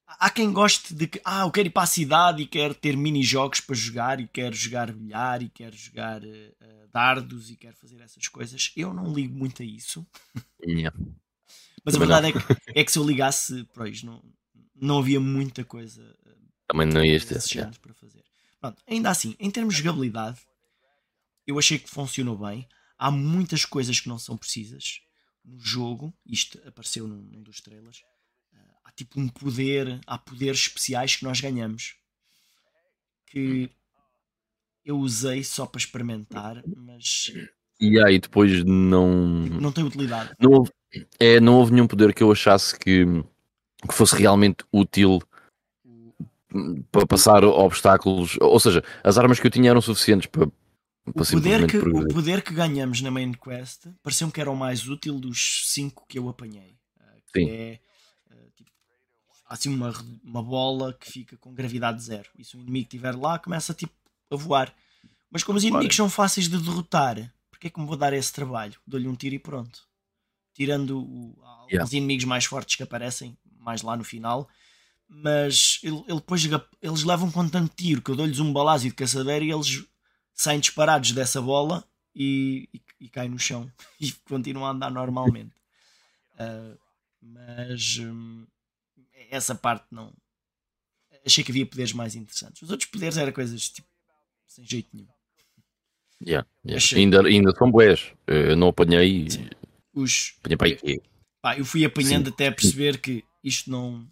Há quem goste de que, ah, eu quero ir para a cidade e quero ter mini-jogos para jogar, e quero jogar bilhar, e quero jogar uh, dardos, e quero fazer essas coisas. Eu não ligo muito a isso. Yeah. Mas a verdade é que, é que se eu ligasse, pois, não, não havia muita coisa Também não ias ter, para fazer. Pronto, ainda assim, em termos de jogabilidade, eu achei que funcionou bem. Há muitas coisas que não são precisas no jogo. Isto apareceu num, num dos trailers. Uh, há tipo um poder, há poderes especiais que nós ganhamos que eu usei só para experimentar, mas e aí depois não tipo, não tem utilidade. Não houve, é, não houve nenhum poder que eu achasse que, que fosse realmente útil para passar obstáculos, ou seja, as armas que eu tinha eram suficientes para, para o poder que O poder que ganhamos na main quest pareceu-me que era o mais útil dos cinco que eu apanhei. Eh, que Sim. é, eh, tipo, há assim uma, uma bola que fica com gravidade zero. E se o inimigo estiver lá, começa tipo a voar. Mas como os inimigos são fáceis de derrotar, porque é que me vou dar esse trabalho? Dou-lhe um tiro e pronto. Tirando o, Yeah. os inimigos mais fortes que aparecem mais lá no final. Mas ele, ele depois eles levam com tanto tiro que eu dou-lhes um balásio de caçadeira e eles saem disparados dessa bola e, e, e caem no chão e continuam a andar normalmente. Uh, mas hum, essa parte não. Achei que havia poderes mais interessantes. Os outros poderes eram coisas tipo sem jeito nenhum. Yeah, yeah. Achei- Ainda, ainda são boés. Eu não apanhei. Sim. Os, Apanhei para aí. pá, eu fui apanhando Sim. até a perceber que isto não,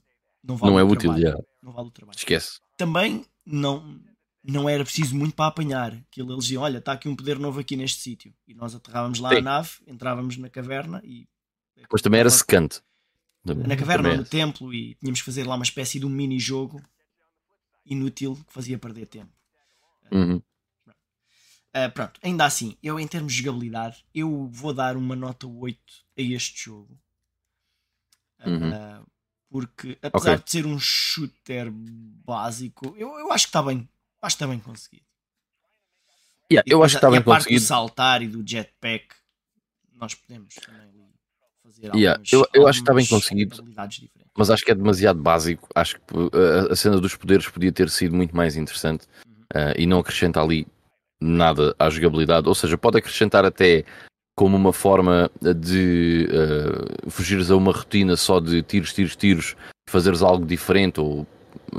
não vale Não é útil, trabalho. yeah. Não vale o trabalho. esquece. Também não, não era preciso muito para apanhar. Aquilo eles diziam: Olha, está aqui um poder novo aqui neste sítio. E nós aterrávamos lá Sim. a nave, entrávamos na caverna e. Mas também era secante. na caverna, Também no templo, e tínhamos que fazer lá uma espécie de um mini-jogo inútil que fazia perder tempo. Uhum. Ah, pronto, ainda assim, eu em termos de jogabilidade, eu vou dar uma nota 8 a este jogo. Uhum. Porque apesar Ok. de ser um shooter básico, eu, eu acho que está bem, acho que está bem conseguido. Yeah, eu acho que a- está bem a parte do conseguido. saltar e do jetpack, nós podemos também fazer Yeah, algumas, eu- eu acho que está bem conseguido. Mas acho que é demasiado básico. Acho que uh, a cena dos poderes podia ter sido muito mais interessante Uhum. uh, e não acrescenta ali nada à jogabilidade. Ou seja, pode acrescentar até como uma forma de uh, fugires a uma rotina só de tiros, tiros, tiros, fazeres algo diferente ou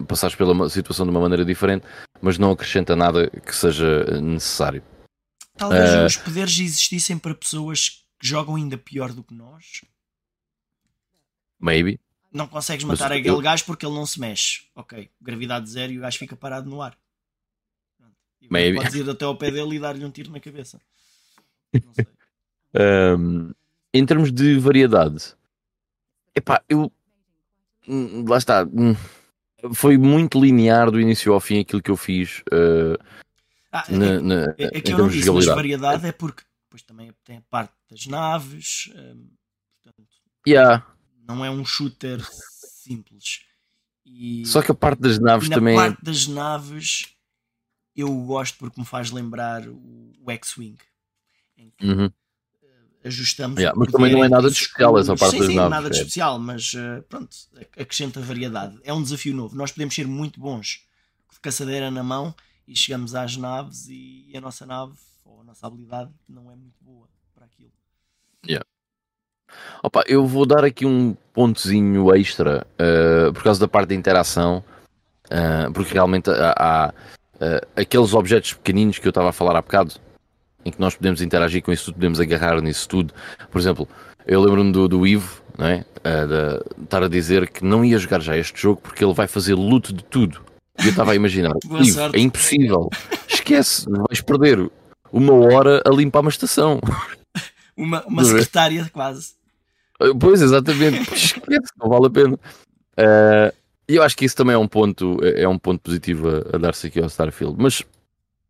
passares pela situação de uma maneira diferente, mas não acrescenta nada que seja necessário. Talvez Eh, os poderes existissem para pessoas que jogam ainda pior do que nós. Maybe. Não consegues Mas matar eu- aquele gajo porque ele não se mexe. Ok, gravidade zero e o gajo fica parado no ar. E Maybe. Podes ir até ao pé dele e dar-lhe um tiro na cabeça. Não sei. Um, em termos de variedade, epá, eu hum, lá está. hum, Foi muito linear do início ao fim aquilo que eu fiz uh, Ah, na, na- é, é que eu não disse, mas variedade é porque depois também tem a parte das naves. hum, portanto, Yeah, não é um shooter simples. E, Só que a parte das naves na também é- parte das naves eu gosto porque me faz lembrar o, X-Wing. Em que Uhum. Ajustamos. Yeah, mas também não é nada de especial essa escuros. parte sim, das sim, naves, nada de é. especial, mas eh, pronto, ac- acrescenta variedade. É um desafio novo. Nós podemos ser muito bons de caçadeira na mão e chegamos às naves e a nossa nave ou a nossa habilidade não é muito boa para aquilo. Opa, eu vou dar aqui um pontozinho extra uh, por causa da parte da interação, uh, porque realmente há, há, uh, aqueles objetos pequeninos que eu estava a falar há bocado, em que nós podemos interagir com isso tudo, podemos agarrar nisso tudo. Por exemplo, eu lembro-me do, do Ivo, não é? Uh, estar a dizer que não ia jogar já este jogo porque ele vai fazer loot de tudo. E eu estava a imaginar, Ivo, é impossível, esquece, vais perder uma hora a limpar uma estação. Uma, uma é? secretária quase. Pois, exatamente. Esquece, não vale a pena. Eh, E eu acho que isso também é um ponto, é um ponto positivo a, a dar-se aqui ao Starfield. Mas,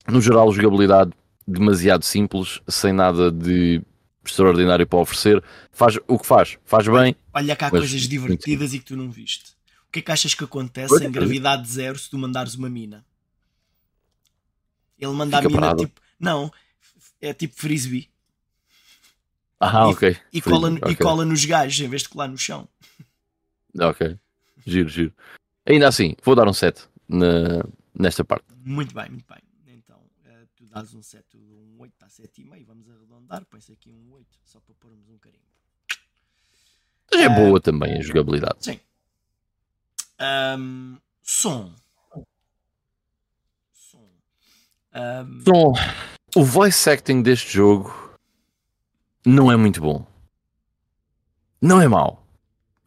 no geral, jogabilidade demasiado simples, sem nada de extraordinário para oferecer. Faz o que faz, faz bem. Olha cá coisas divertidas e que tu não viste. O que é que achas que acontece Pois, em gravidade zero se tu mandares uma mina? Ele manda a mina parado. tipo. Não, é tipo frisbee. Ah, E- ok. E cola, e cola nos gajos em vez de colar no chão. Ok. Giro, giro. Ainda assim, vou dar um 7 na, nesta parte. Muito bem, muito bem. Dás um 7, um 8, está 7,5. Vamos arredondar. Põe-se aqui um 8, só para pormos um carinho. Mas é boa também a jogabilidade. Sim. Ahm, som. Som. Ahm, Então, o voice acting deste jogo não é muito bom. Não é mau.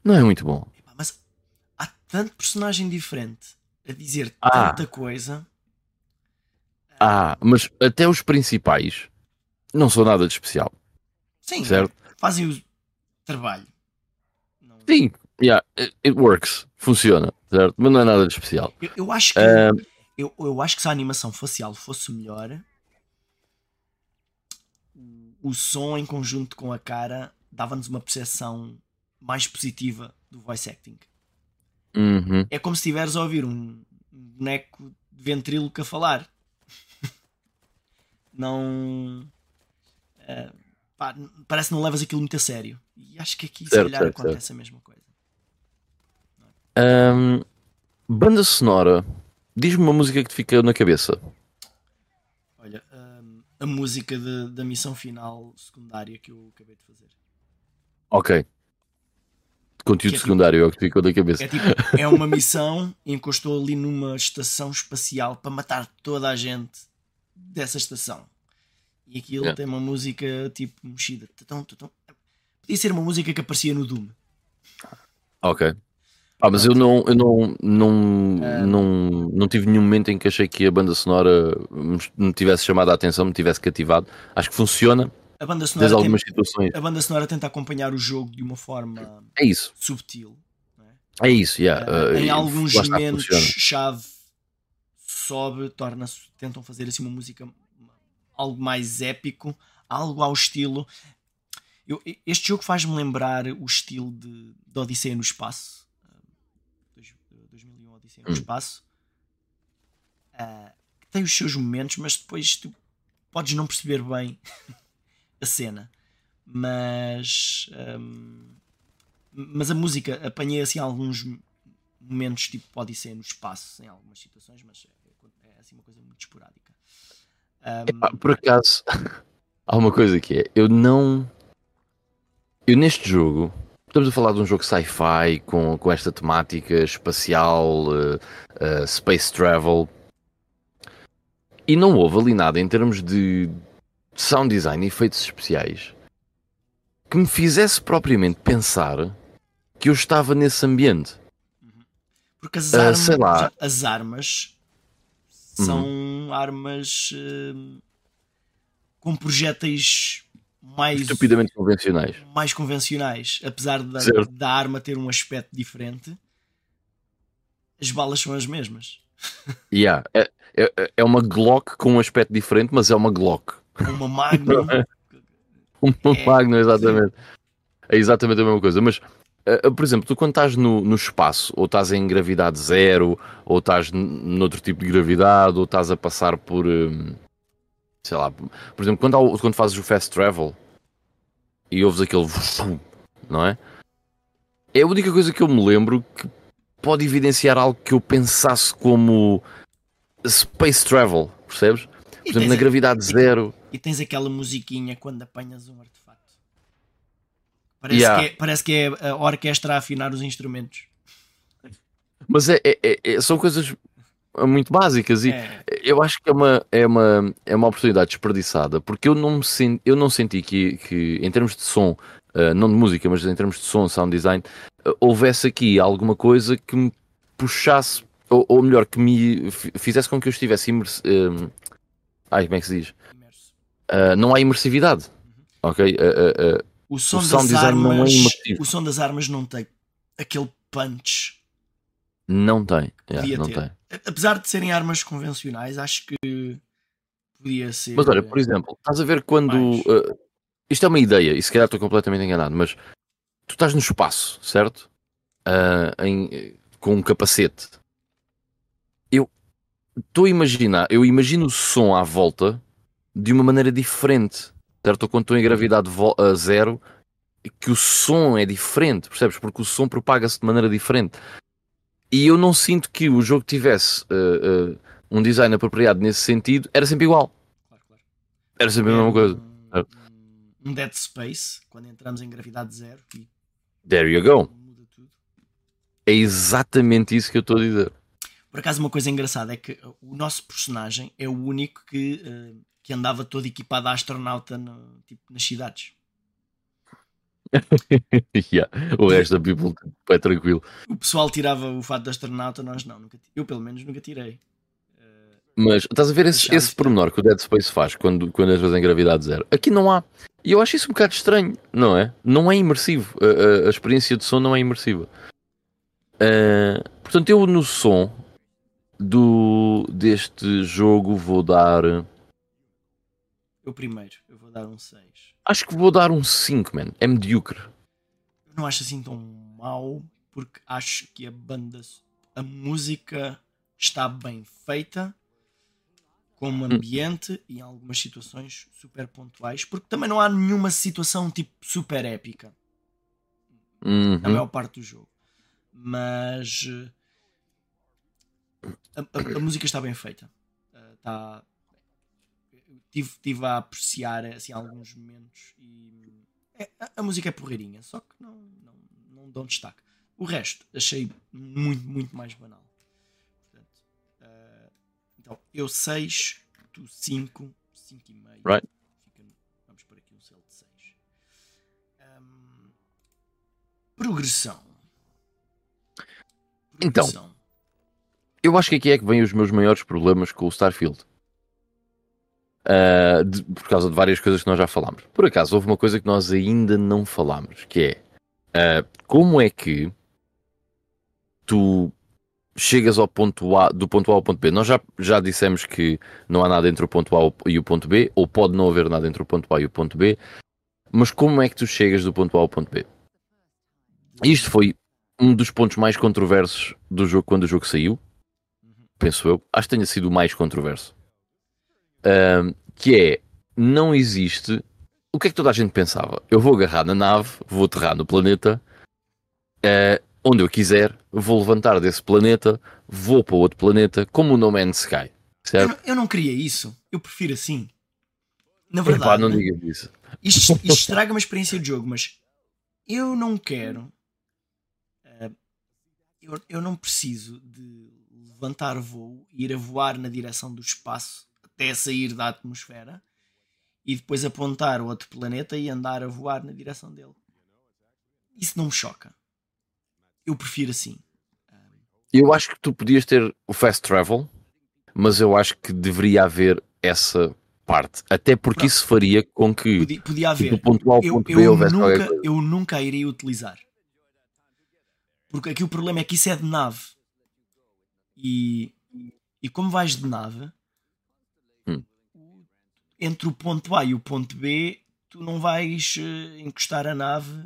Não é muito bom. mas há tanto personagem diferente a dizer Ah. tanta coisa. Ah, mas até os principais não são nada de especial, Sim, certo? fazem o trabalho. Sim, yeah, it, works, funciona, certo? Mas não é nada de especial. Eu, eu acho que Ah, eu, eu acho que se a animação facial fosse melhor, o- o som em conjunto com a cara dava-nos uma percepção mais positiva do voice acting. Uhum. É como se estiveres a ouvir um boneco de ventríloco a falar. Não. eh, pá, parece que não levas aquilo muito a sério. E acho que aqui, se Certo, calhar, certo, acontece a mesma coisa. Ahm, banda sonora. Diz-me uma música que te fica na cabeça. Olha, hum, a música de- da missão final secundária que eu acabei de fazer. Ok. Conteúdo é tipo- secundário é o que te ficou na cabeça. É tipo, é uma missão estou ali numa estação espacial para matar toda a gente dessa estação. E aquilo Yeah. tem uma música tipo mexida. Podia ser uma música que aparecia no Doom. Ok. Ah, mas eu não, eu não, não, Ah. não, não tive nenhum momento em que achei que a banda sonora me- tivesse chamado a atenção, me tivesse cativado. Acho que funciona A banda sonora, algumas tem- situações. a banda sonora tenta acompanhar o jogo de uma forma É isso, subtil. é? é isso, yeah. Uh, uh, em e alguns lá está, momentos funciona. chave sobe, torna-se, tentam fazer assim uma música algo mais épico, algo ao estilo. Eu- este jogo faz-me lembrar o estilo de, de Odisseia no Espaço. uh, dois- 2001 Odisseia no Hum. Espaço. Uh, que tem os seus momentos, mas depois tu podes não perceber bem a cena. Mas um, mas a música apanhei assim alguns momentos tipo Odisseia no espaço em algumas situações, mas é, assim uma coisa muito esporádica. Um, por acaso, há uma coisa que é, eu não. Eu neste jogo, estamos a falar de um jogo sci-fi com, com esta temática espacial, uh, uh, space travel, e não houve ali nada em termos de sound design e efeitos especiais que me fizesse propriamente pensar que eu estava nesse ambiente. porque as armas, lá. as armas são armas hum, com projéteis mais, Estupidamente convencionais. mais convencionais, apesar da, da arma ter um aspecto diferente. As balas são as mesmas. Yeah, é, é, é uma Glock com um aspecto diferente, mas é uma Glock. Uma Magnum Um É, magno, exatamente. É exatamente a mesma coisa. Mas, por exemplo, tu quando estás no, no espaço, ou estás em gravidade zero, ou estás noutro tipo de gravidade, ou estás a passar por. hum, sei lá, por exemplo, quando, há quando fazes o fast travel e ouves aquele. não é? É a única coisa que eu me lembro que pode evidenciar algo que eu pensasse como space travel, percebes? Por exemplo, na a- gravidade zero. E tens aquela musiquinha quando apanhas um artefato. Parece, Yeah. que, é, parece que é a orquestra a afinar os instrumentos. Mas é, é- é- é- são coisas muito básicas e É, eu acho que é uma, é uma, é uma oportunidade desperdiçada porque eu não, me sen- eu não senti que, que, em termos de som, eh, não de música, mas em termos de som, sound design, eh, houvesse aqui alguma coisa que me puxasse, ou, ou melhor, que me fi- fizesse com que eu estivesse imerso. eh, ai, como é que se diz? Eh, não há imersividade. Ok? Eh, eh, eh, O som, das é armas, imersivo. o som das armas não tem aquele punch. não tem. Yeah, Podia não ter. tem. Apesar de serem armas convencionais, acho que podia ser. Mas olha, por exemplo, estás a ver quando. Mais. uh, isto é uma ideia, e se calhar estou completamente enganado, mas tu estás no espaço, certo? Uh, em- com um capacete. Eu estou a imaginar, eu imagino o som à volta de uma maneira diferente, certo? Ou quando estou em gravidade zero, que o som é diferente, percebes? Porque o som propaga-se de maneira diferente. E eu não sinto que o jogo tivesse uh, uh, um design apropriado nesse sentido, era sempre igual. Claro, claro. Era sempre a mesma coisa. Um, um Dead Space, quando entramos em gravidade zero e There you go. É exatamente isso que eu estou a dizer. Por acaso, uma coisa engraçada é que o nosso personagem é o único que, eh, que andava todo equipado a astronauta no- tipo, nas cidades. Yeah. O resto da people é tranquilo. O pessoal tirava o fato de astronauta, nós não. Nunca, eu, pelo menos, nunca tirei. Eh, Mas estás a ver esse, esse pormenor que o Dead Space faz quando, quando entras em gravidade zero? Aqui não há. E eu acho isso um bocado estranho, não é? Não é imersivo. A, a- a experiência de som não é imersiva. Ah, portanto, eu no som do, deste jogo vou dar. Eu primeiro, eu vou dar um 6. Acho que vou dar um 5, man. É medíocre. Eu não acho assim tão mau, porque acho que a banda, a música está bem feita, como ambiente e em algumas situações super pontuais, porque também não há nenhuma situação tipo super épica Uhum. na maior parte do jogo. Mas eh, a, a- a música está bem feita. Eh, Está. Tive, tive a apreciar assim, alguns momentos e é- a, a música é porreirinha, só que não, não, não dão destaque. O resto achei muito, muito mais banal. Portanto, eh, então, eu 6, tu 5, 5 e meio. Right. Fica- vamos por aqui um selo de 6. progressão. Então. Progressão. Eu acho que aqui é que vêm os meus maiores problemas com o Starfield. Ah, de- por causa de várias coisas que nós já falámos. Por acaso, houve uma coisa que nós ainda não falámos, que é ah, como é que tu chegas ao ponto A, do ponto A ao ponto B. Nós já, já dissemos que não há nada entre o ponto A e o ponto B, ou pode não haver nada entre o ponto A e o ponto B, mas como é que tu chegas do ponto A ao ponto B? Isto foi um dos pontos mais controversos do jogo quando o jogo saiu penso eu, acho que tenha sido o mais controverso. Ahm, que é, não existe. O que é que toda a gente pensava? Eu vou agarrar na nave, vou aterrar no planeta, eh, onde eu quiser, vou levantar desse planeta, vou para outro planeta, como o No Man's Sky. Eu, Certo? não- eu não queria isso. Eu prefiro assim. Na Epá, verdade, não né? digas isso. isto, isto estraga uma experiência de jogo, mas eu não quero. eh, eu, eu não preciso de levantar voo, ir a voar na direção do espaço até sair da atmosfera e depois apontar o outro planeta e andar a voar na direção dele. Isso não me choca. Eu prefiro assim. Eu acho que tu podias ter o fast travel, mas eu acho que deveria haver essa parte. Até porque Pronto. isso faria com que Podia, podia haver. do ponto A ao eu, ponto B eu houvesse nunca, eu nunca iria utilizar. Porque aqui o problema é que isso é de nave. E, e como vais de nave. Entre o ponto A e o ponto B, tu não vais eh, encostar a nave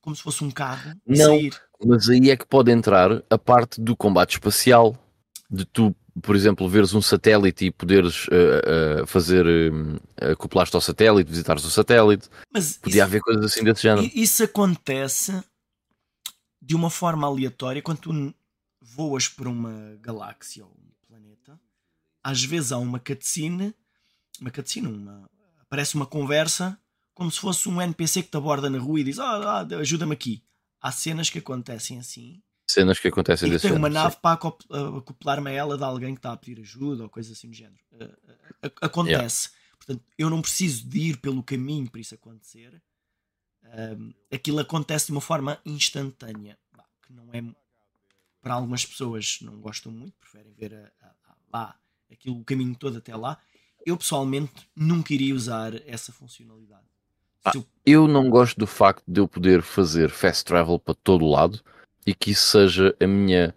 como se fosse um carro Não. sair. Mas aí é que pode entrar a parte do combate espacial, de tu, por exemplo, veres um satélite e poderes eh, eh, fazer uh, acoplares-te ao satélite, visitares o satélite. Mas Podia isso, haver coisas assim desse género. isso acontece de uma forma aleatória quando tu voas por uma galáxia ou um planeta. Às vezes há uma cutscene, uma cutscene, uma, aparece uma conversa como se fosse um NPC que te aborda na rua e diz: ah, ah, ajuda-me aqui. Há cenas que acontecem assim Cenas que acontecem e que tem uma género. nave para acop- a- acoplar-me a ela de alguém que está a pedir ajuda ou coisa assim do género. Acontece. Portanto, eu não preciso de ir pelo caminho para isso acontecer. Ahm, aquilo acontece de uma forma instantânea. Que não é. Para algumas pessoas não gostam muito, preferem ver a- a- a- lá aquilo, o caminho todo até lá. Eu pessoalmente nunca iria usar essa funcionalidade. Ah, eu- Eu não gosto do facto de eu poder fazer fast travel para todo o lado e que isso seja a minha,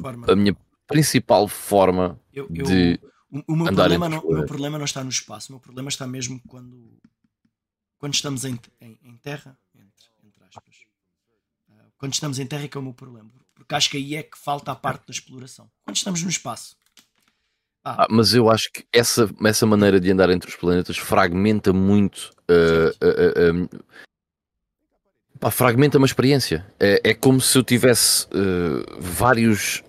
forma- a minha principal forma eu- eu- de. O, o meu, andar problema não, o meu problema não está no espaço, o meu problema está mesmo quando, quando estamos em, em, em terra, entre, entre aspas. Ah, quando estamos em terra é que é o meu problema, porque acho que aí é que falta a parte da exploração. Quando estamos no espaço, Ah, mas eu acho que essa, essa maneira de andar entre os planetas fragmenta muito. eh, eh, eh, pá, fragmenta uma experiência. É, é como se eu tivesse vários.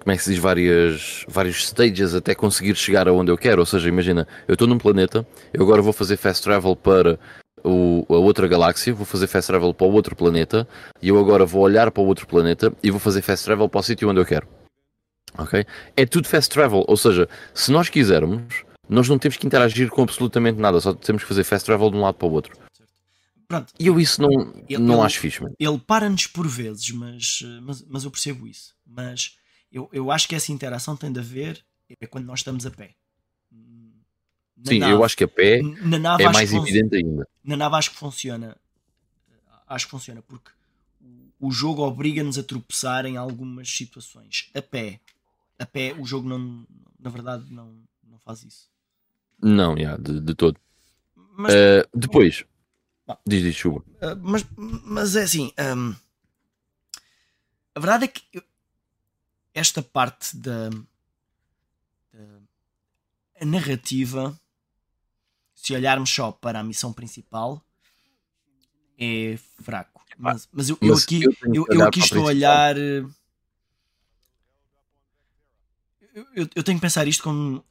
como é que se diz? Várias, vários stages até conseguir chegar aonde eu quero. Ou seja, imagina, eu estou num planeta, eu agora vou fazer fast travel para o- a outra galáxia, vou fazer fast travel para o outro planeta, e eu agora vou olhar para o outro planeta e vou fazer fast travel para o sítio onde eu quero. Ok? É tudo fast travel, ou seja, se nós quisermos, nós não temos que interagir com absolutamente nada, só temos que fazer fast travel de um lado para o outro. pronto, E eu isso não, Ele- não ele- acho fixe, mano. ele para-nos por vezes, mas, eh, mas, mas eu percebo isso. Mas eu, eu acho que essa interação tem de haver é quando nós estamos a pé. Na Sim, nave- eu acho que a pé na nave é mais evidente ainda. na nave acho que funciona. Acho que funciona porque o jogo obriga-nos a tropeçar em algumas situações. A pé. A pé, o jogo não, na verdade, não, não faz isso. Não, yeah, de, de todo. Mas, Eh, depois, diz, diz, chuva. uh, mas, mas é assim, um, a verdade é que eu- esta parte da, da- a narrativa, se olharmos só para a missão principal, é fraco. Mas, mas eu, eu aqui, eu eu, aqui estou a olhar. eh, Eu, eu- tenho que pensar isto como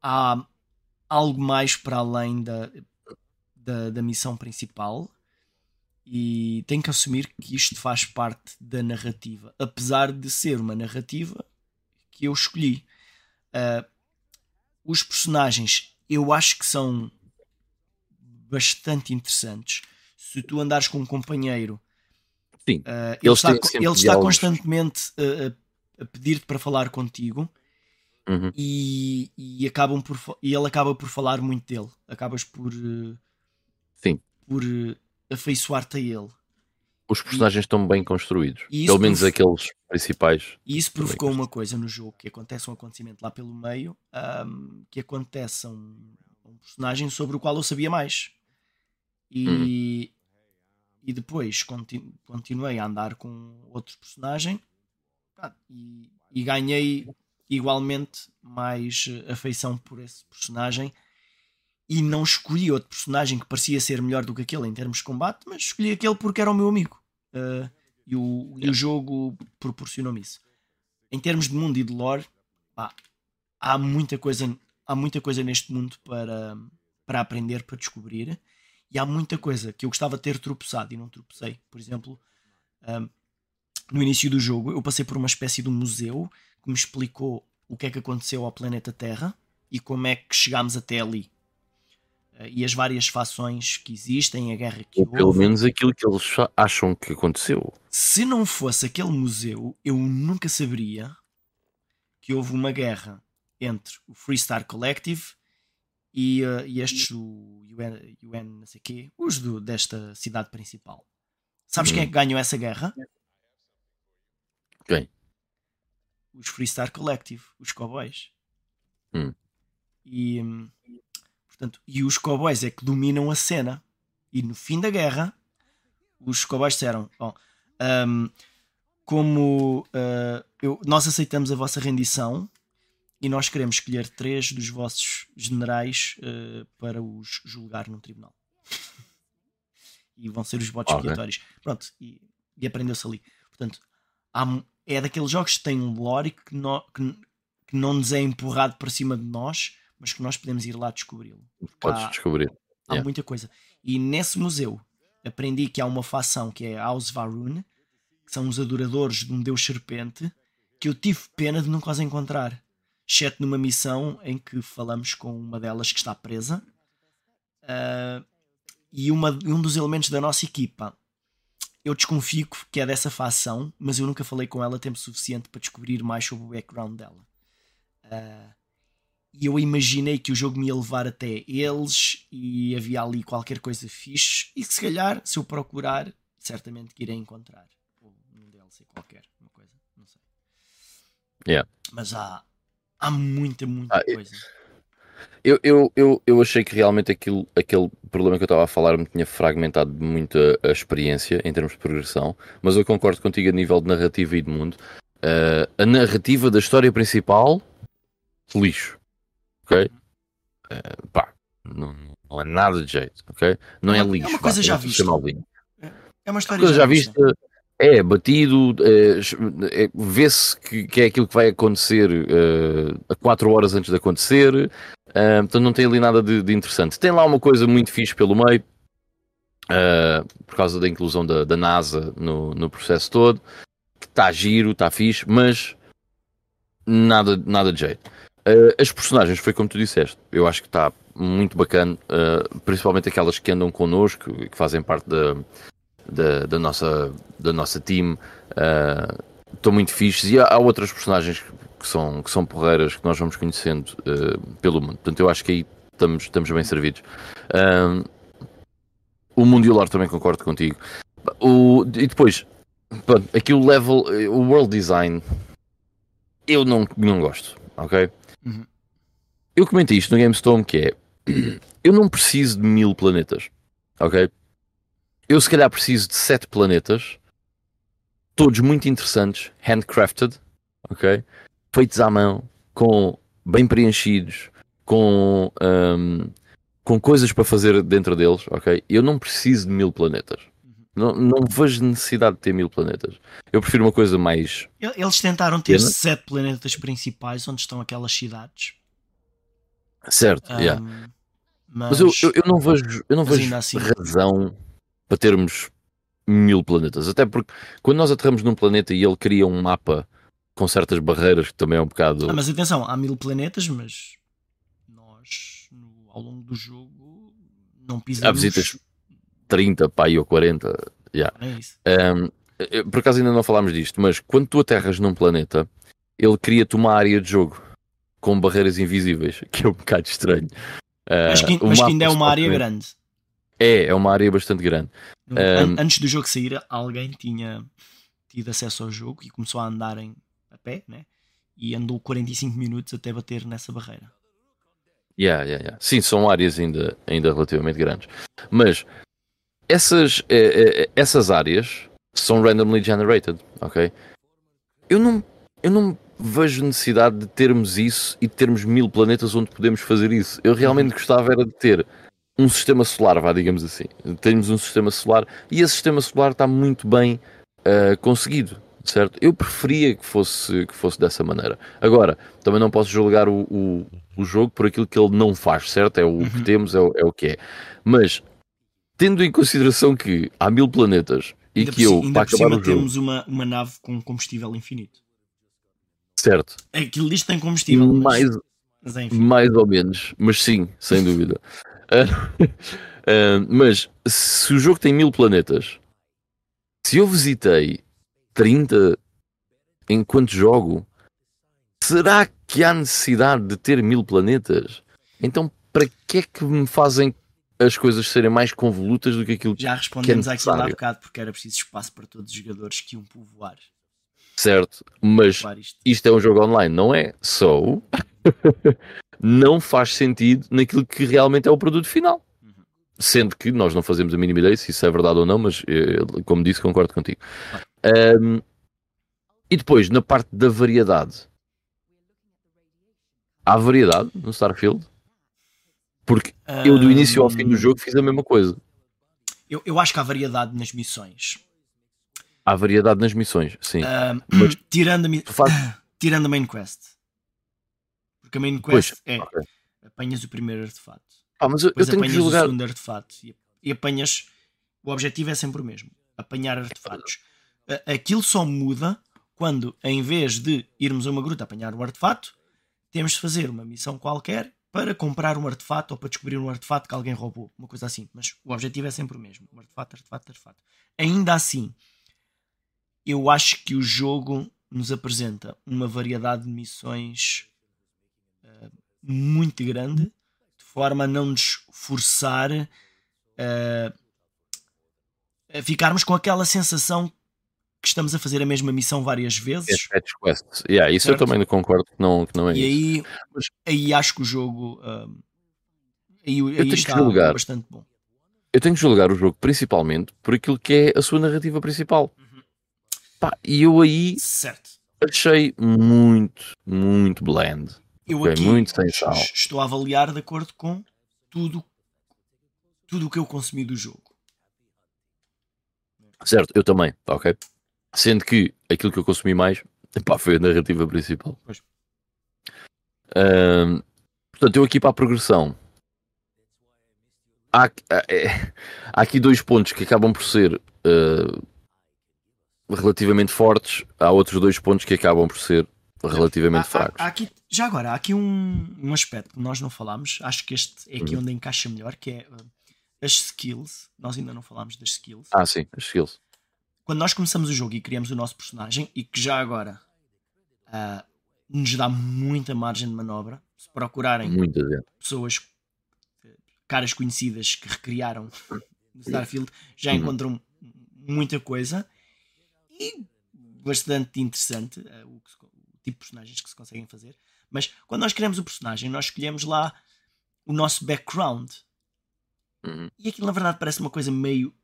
há algo mais para além da, da, da missão principal e tenho que assumir que isto faz parte da narrativa, apesar de ser uma narrativa que eu escolhi. Ah, os personagens eu acho que são bastante interessantes. Se tu andares com um companheiro, Sim. ah, ele está, ele está constantemente a- a, a pedir-te para falar contigo Uhum. e, e acabam por e ele acaba por falar muito dele. Acabas por eh, Sim. por eh, afeiçoar-te a ele. Os personagens estão bem construídos. E Pelo menos aqueles principais. E isso provocou uma coisa no jogo, que acontece um acontecimento lá pelo meio, ahm, que acontece a um, um personagem sobre o qual eu sabia mais. E, e depois conti- continuei a andar com outro personagem e, e ganhei igualmente mais eh, afeição por esse personagem. E não escolhi outro personagem que parecia ser melhor do que aquele em termos de combate, mas escolhi aquele porque era o meu amigo. Ah, e, o, e o jogo proporcionou-me isso. Em termos de mundo e de lore, pá, há muita coisa, há muita coisa neste mundo para, para aprender, para descobrir. E há muita coisa que eu gostava de ter tropeçado e não tropecei. Por exemplo, ahm, no início do jogo, eu passei por uma espécie de um museu que me explicou o que é que aconteceu ao planeta Terra e como é que chegámos até ali. Ah, E as várias fações que existem, a guerra que Ou pelo houve. menos aquilo que eles cha- acham que aconteceu. Se não fosse aquele museu, eu nunca saberia que houve uma guerra entre o Freestar Collective e, eh, e estes do UN, UN não sei quê, os do, desta cidade principal. Sabes quem é que ganhou essa guerra? Quem? Os Freestar Collective, os cowboys. Hum. E, hum, portanto, e os cowboys é que dominam a cena. E no fim da guerra, os cowboys disseram: Bom, hum, como uh, eu- nós aceitamos a vossa rendição e nós queremos escolher três dos vossos generais uh, para os julgar num tribunal. e vão ser os votos Ok. expiatórios. Pronto, e, e aprendeu-se ali. Portanto, há é daqueles jogos que têm um lore que, nó- que, que não nos é empurrado para cima de nós, mas que nós podemos ir lá descobri-lo. Podes há- descobrir. há Yeah. muita coisa. E nesse museu aprendi que há uma facção que é House Varun, que são os adoradores de um deus serpente, que eu tive pena de nunca os encontrar. Exceto numa missão em que falamos com uma delas que está presa. Ah, e uma, um dos elementos da nossa equipa. Eu desconfio que é dessa facção, mas eu nunca falei com ela tempo suficiente para descobrir mais sobre o background dela. Ah, e eu imaginei que o jogo me ia levar até eles e havia ali qualquer coisa fixe e que se calhar, se eu procurar, certamente que irei encontrar. Ou num DLC qualquer, uma coisa, não sei. Yeah. Mas há, há muita, muita Ah, coisa. Eu, eu, eu, eu achei que realmente aquilo, aquele problema que eu estava a falar me tinha fragmentado muito a, a experiência em termos de progressão, mas eu concordo contigo a nível de narrativa e de mundo. Ah, a narrativa da história principal, lixo. Ok? Ah, pá, não, não é nada de jeito, ok? Não é É uma- é lixo. uma coisa vá, já vou vista. lixo. É uma história coisa já vista. vista. É batido, é, é- vê-se que, que é aquilo que vai acontecer eh, a 4 horas antes de acontecer, portanto não tem ali nada de, de interessante. Tem lá uma coisa muito fixe pelo meio, por causa da inclusão da, da NASA no, no processo todo, que está giro, está fixe, mas nada, nada de jeito. As personagens, foi como tu disseste, eu acho que está muito bacana, principalmente aquelas que andam connosco, que fazem parte da, da, da nossa, da nossa team, estão muito fixes. E há, há outras personagens que são, que são porreiras que nós vamos conhecendo eh, pelo mundo. Portanto, eu acho que aí estamos, estamos bem servidos. Ahm, o mundo e o lore também concordo contigo. O, e depois, pronto, aqui o level, o world design, eu não, não gosto, ok? Uhum. Eu comentei isto no GameStorm que é, eu não preciso de mil planetas, ok? Eu se calhar preciso de sete planetas todos muito interessantes, handcrafted, ok? Feitos à mão, com bem preenchidos, com, um, com coisas para fazer dentro deles, ok? Eu não preciso de mil planetas. Não, não vejo necessidade de ter mil planetas. Eu prefiro uma coisa mais. Eles tentaram ter Pena. sete planetas principais onde estão aquelas cidades. Certo, um, yeah. mas, mas eu, eu, eu, não vejo, eu não vejo assim... razão para termos mil planetas. Até porque quando nós aterramos num planeta e ele cria um mapa com certas barreiras que também é um bocado. Ah, mas atenção, há mil planetas, mas nós no, ao longo do jogo não pisamos. Há visitas 30, pai ou 40. Yeah. É isso. Um, por acaso ainda não falámos disto, mas quando tu aterras num planeta, ele cria-te uma área de jogo com barreiras invisíveis, que é um bocado estranho. Uh, mas que, mas que ainda é uma área grande. É, é uma área bastante grande. Um, Antes do jogo sair, alguém tinha tido acesso ao jogo e começou a andar em, a pé, né? E andou 45 minutos até bater nessa barreira. Yeah, yeah, yeah. Sim, são áreas ainda, ainda relativamente grandes. Mas essas, eh, eh, essas áreas são randomly generated, ok? Eu não, eu não vejo necessidade de termos isso e de termos mil planetas onde podemos fazer isso. Eu realmente uhum. gostava era de ter um sistema solar, vá, digamos assim. Temos um sistema solar e esse sistema solar está muito bem uh, conseguido, certo? Eu preferia que fosse, que fosse dessa maneira. Agora, também não posso julgar o, o, o jogo por aquilo que ele não faz, certo? É o uhum. que temos, é o, é o que é. Mas tendo em consideração que há mil planetas e ainda que eu, ainda para acabar cima, o jogo... temos uma, uma nave com combustível infinito. Certo. Aquilo é diz que tem combustível. Mais, mas, mas mais ou menos, mas sim, sem dúvida. uh, mas se o jogo tem mil planetas, se eu visitei 30 enquanto jogo, será que há necessidade de ter mil planetas? Então, para que é que me fazem as coisas serem mais convolutas do que aquilo Já respondemos que é àquilo há bocado porque era preciso espaço para todos os jogadores que iam povoar. Certo, mas isto. isto é um jogo online, não é? So, não faz sentido naquilo que realmente é o produto final. Sendo que nós não fazemos a mínima ideia se isso é verdade ou não, mas eh, como disse, concordo contigo. Um, e depois, na parte da variedade, há variedade no Starfield? Porque eu, do início ao fim do jogo, fiz a mesma coisa. Eu, eu acho que há variedade nas missões. Há variedade nas missões, sim. mas tirando, a, faz... tirando a main quest. Porque a main quest pois, é okay. apanhas o primeiro artefato. Ah, mas eu, eu tenho apanhas que julgar... o segundo artefato e, e apanhas. O objetivo é sempre o mesmo: apanhar artefatos. Aquilo só muda quando, em vez de irmos a uma gruta apanhar um artefato, temos de fazer uma missão qualquer para comprar um artefato ou para descobrir um artefato que alguém roubou, uma coisa assim. Mas o objetivo é sempre o mesmo: um artefato, artefato, artefato. Ainda assim, eu acho que o jogo nos apresenta uma variedade de missões muito grande, de forma a não nos forçar uh, a ficarmos com aquela sensação que estamos a fazer a mesma missão várias vezes. É, quests. Yeah, isso certo? eu também concordo que não, que não é e isso. Aí, Mas... aí acho que o jogo uh, aí, aí está julgar. bastante bom. Eu tenho que julgar o jogo principalmente por aquilo que é a sua narrativa principal. Uhum. Pá, e eu aí certo. achei muito, muito bland. Eu aqui muito sem sal. estou a avaliar de acordo com tudo tudo o que eu consumi do jogo. Certo, eu também, ok. Sendo que aquilo que eu consumi mais epá, foi a narrativa principal. Um, portanto, eu aqui para a progressão. Há, é, há, aqui dois pontos que acabam por ser uh, relativamente fortes, há outros dois pontos que acabam por ser relativamente há, fracos. Há, há aqui, já agora, há aqui um, um aspecto que nós não falámos, acho que este é aqui uhum. onde encaixa melhor, que é uh, as skills. Nós ainda não falámos das skills. Ah, sim, as skills quando nós começamos o jogo e criamos o nosso personagem e que já agora uh, nos dá muita margem de manobra, se procurarem pessoas, caras conhecidas que recriaram no Starfield, já uhum. encontram muita coisa e bastante interessante uh, o, que, o, tipo de personagens que se conseguem fazer. Mas quando nós criamos o personagem, nós escolhemos lá o nosso background. Uhum. E aquilo na verdade parece uma coisa meio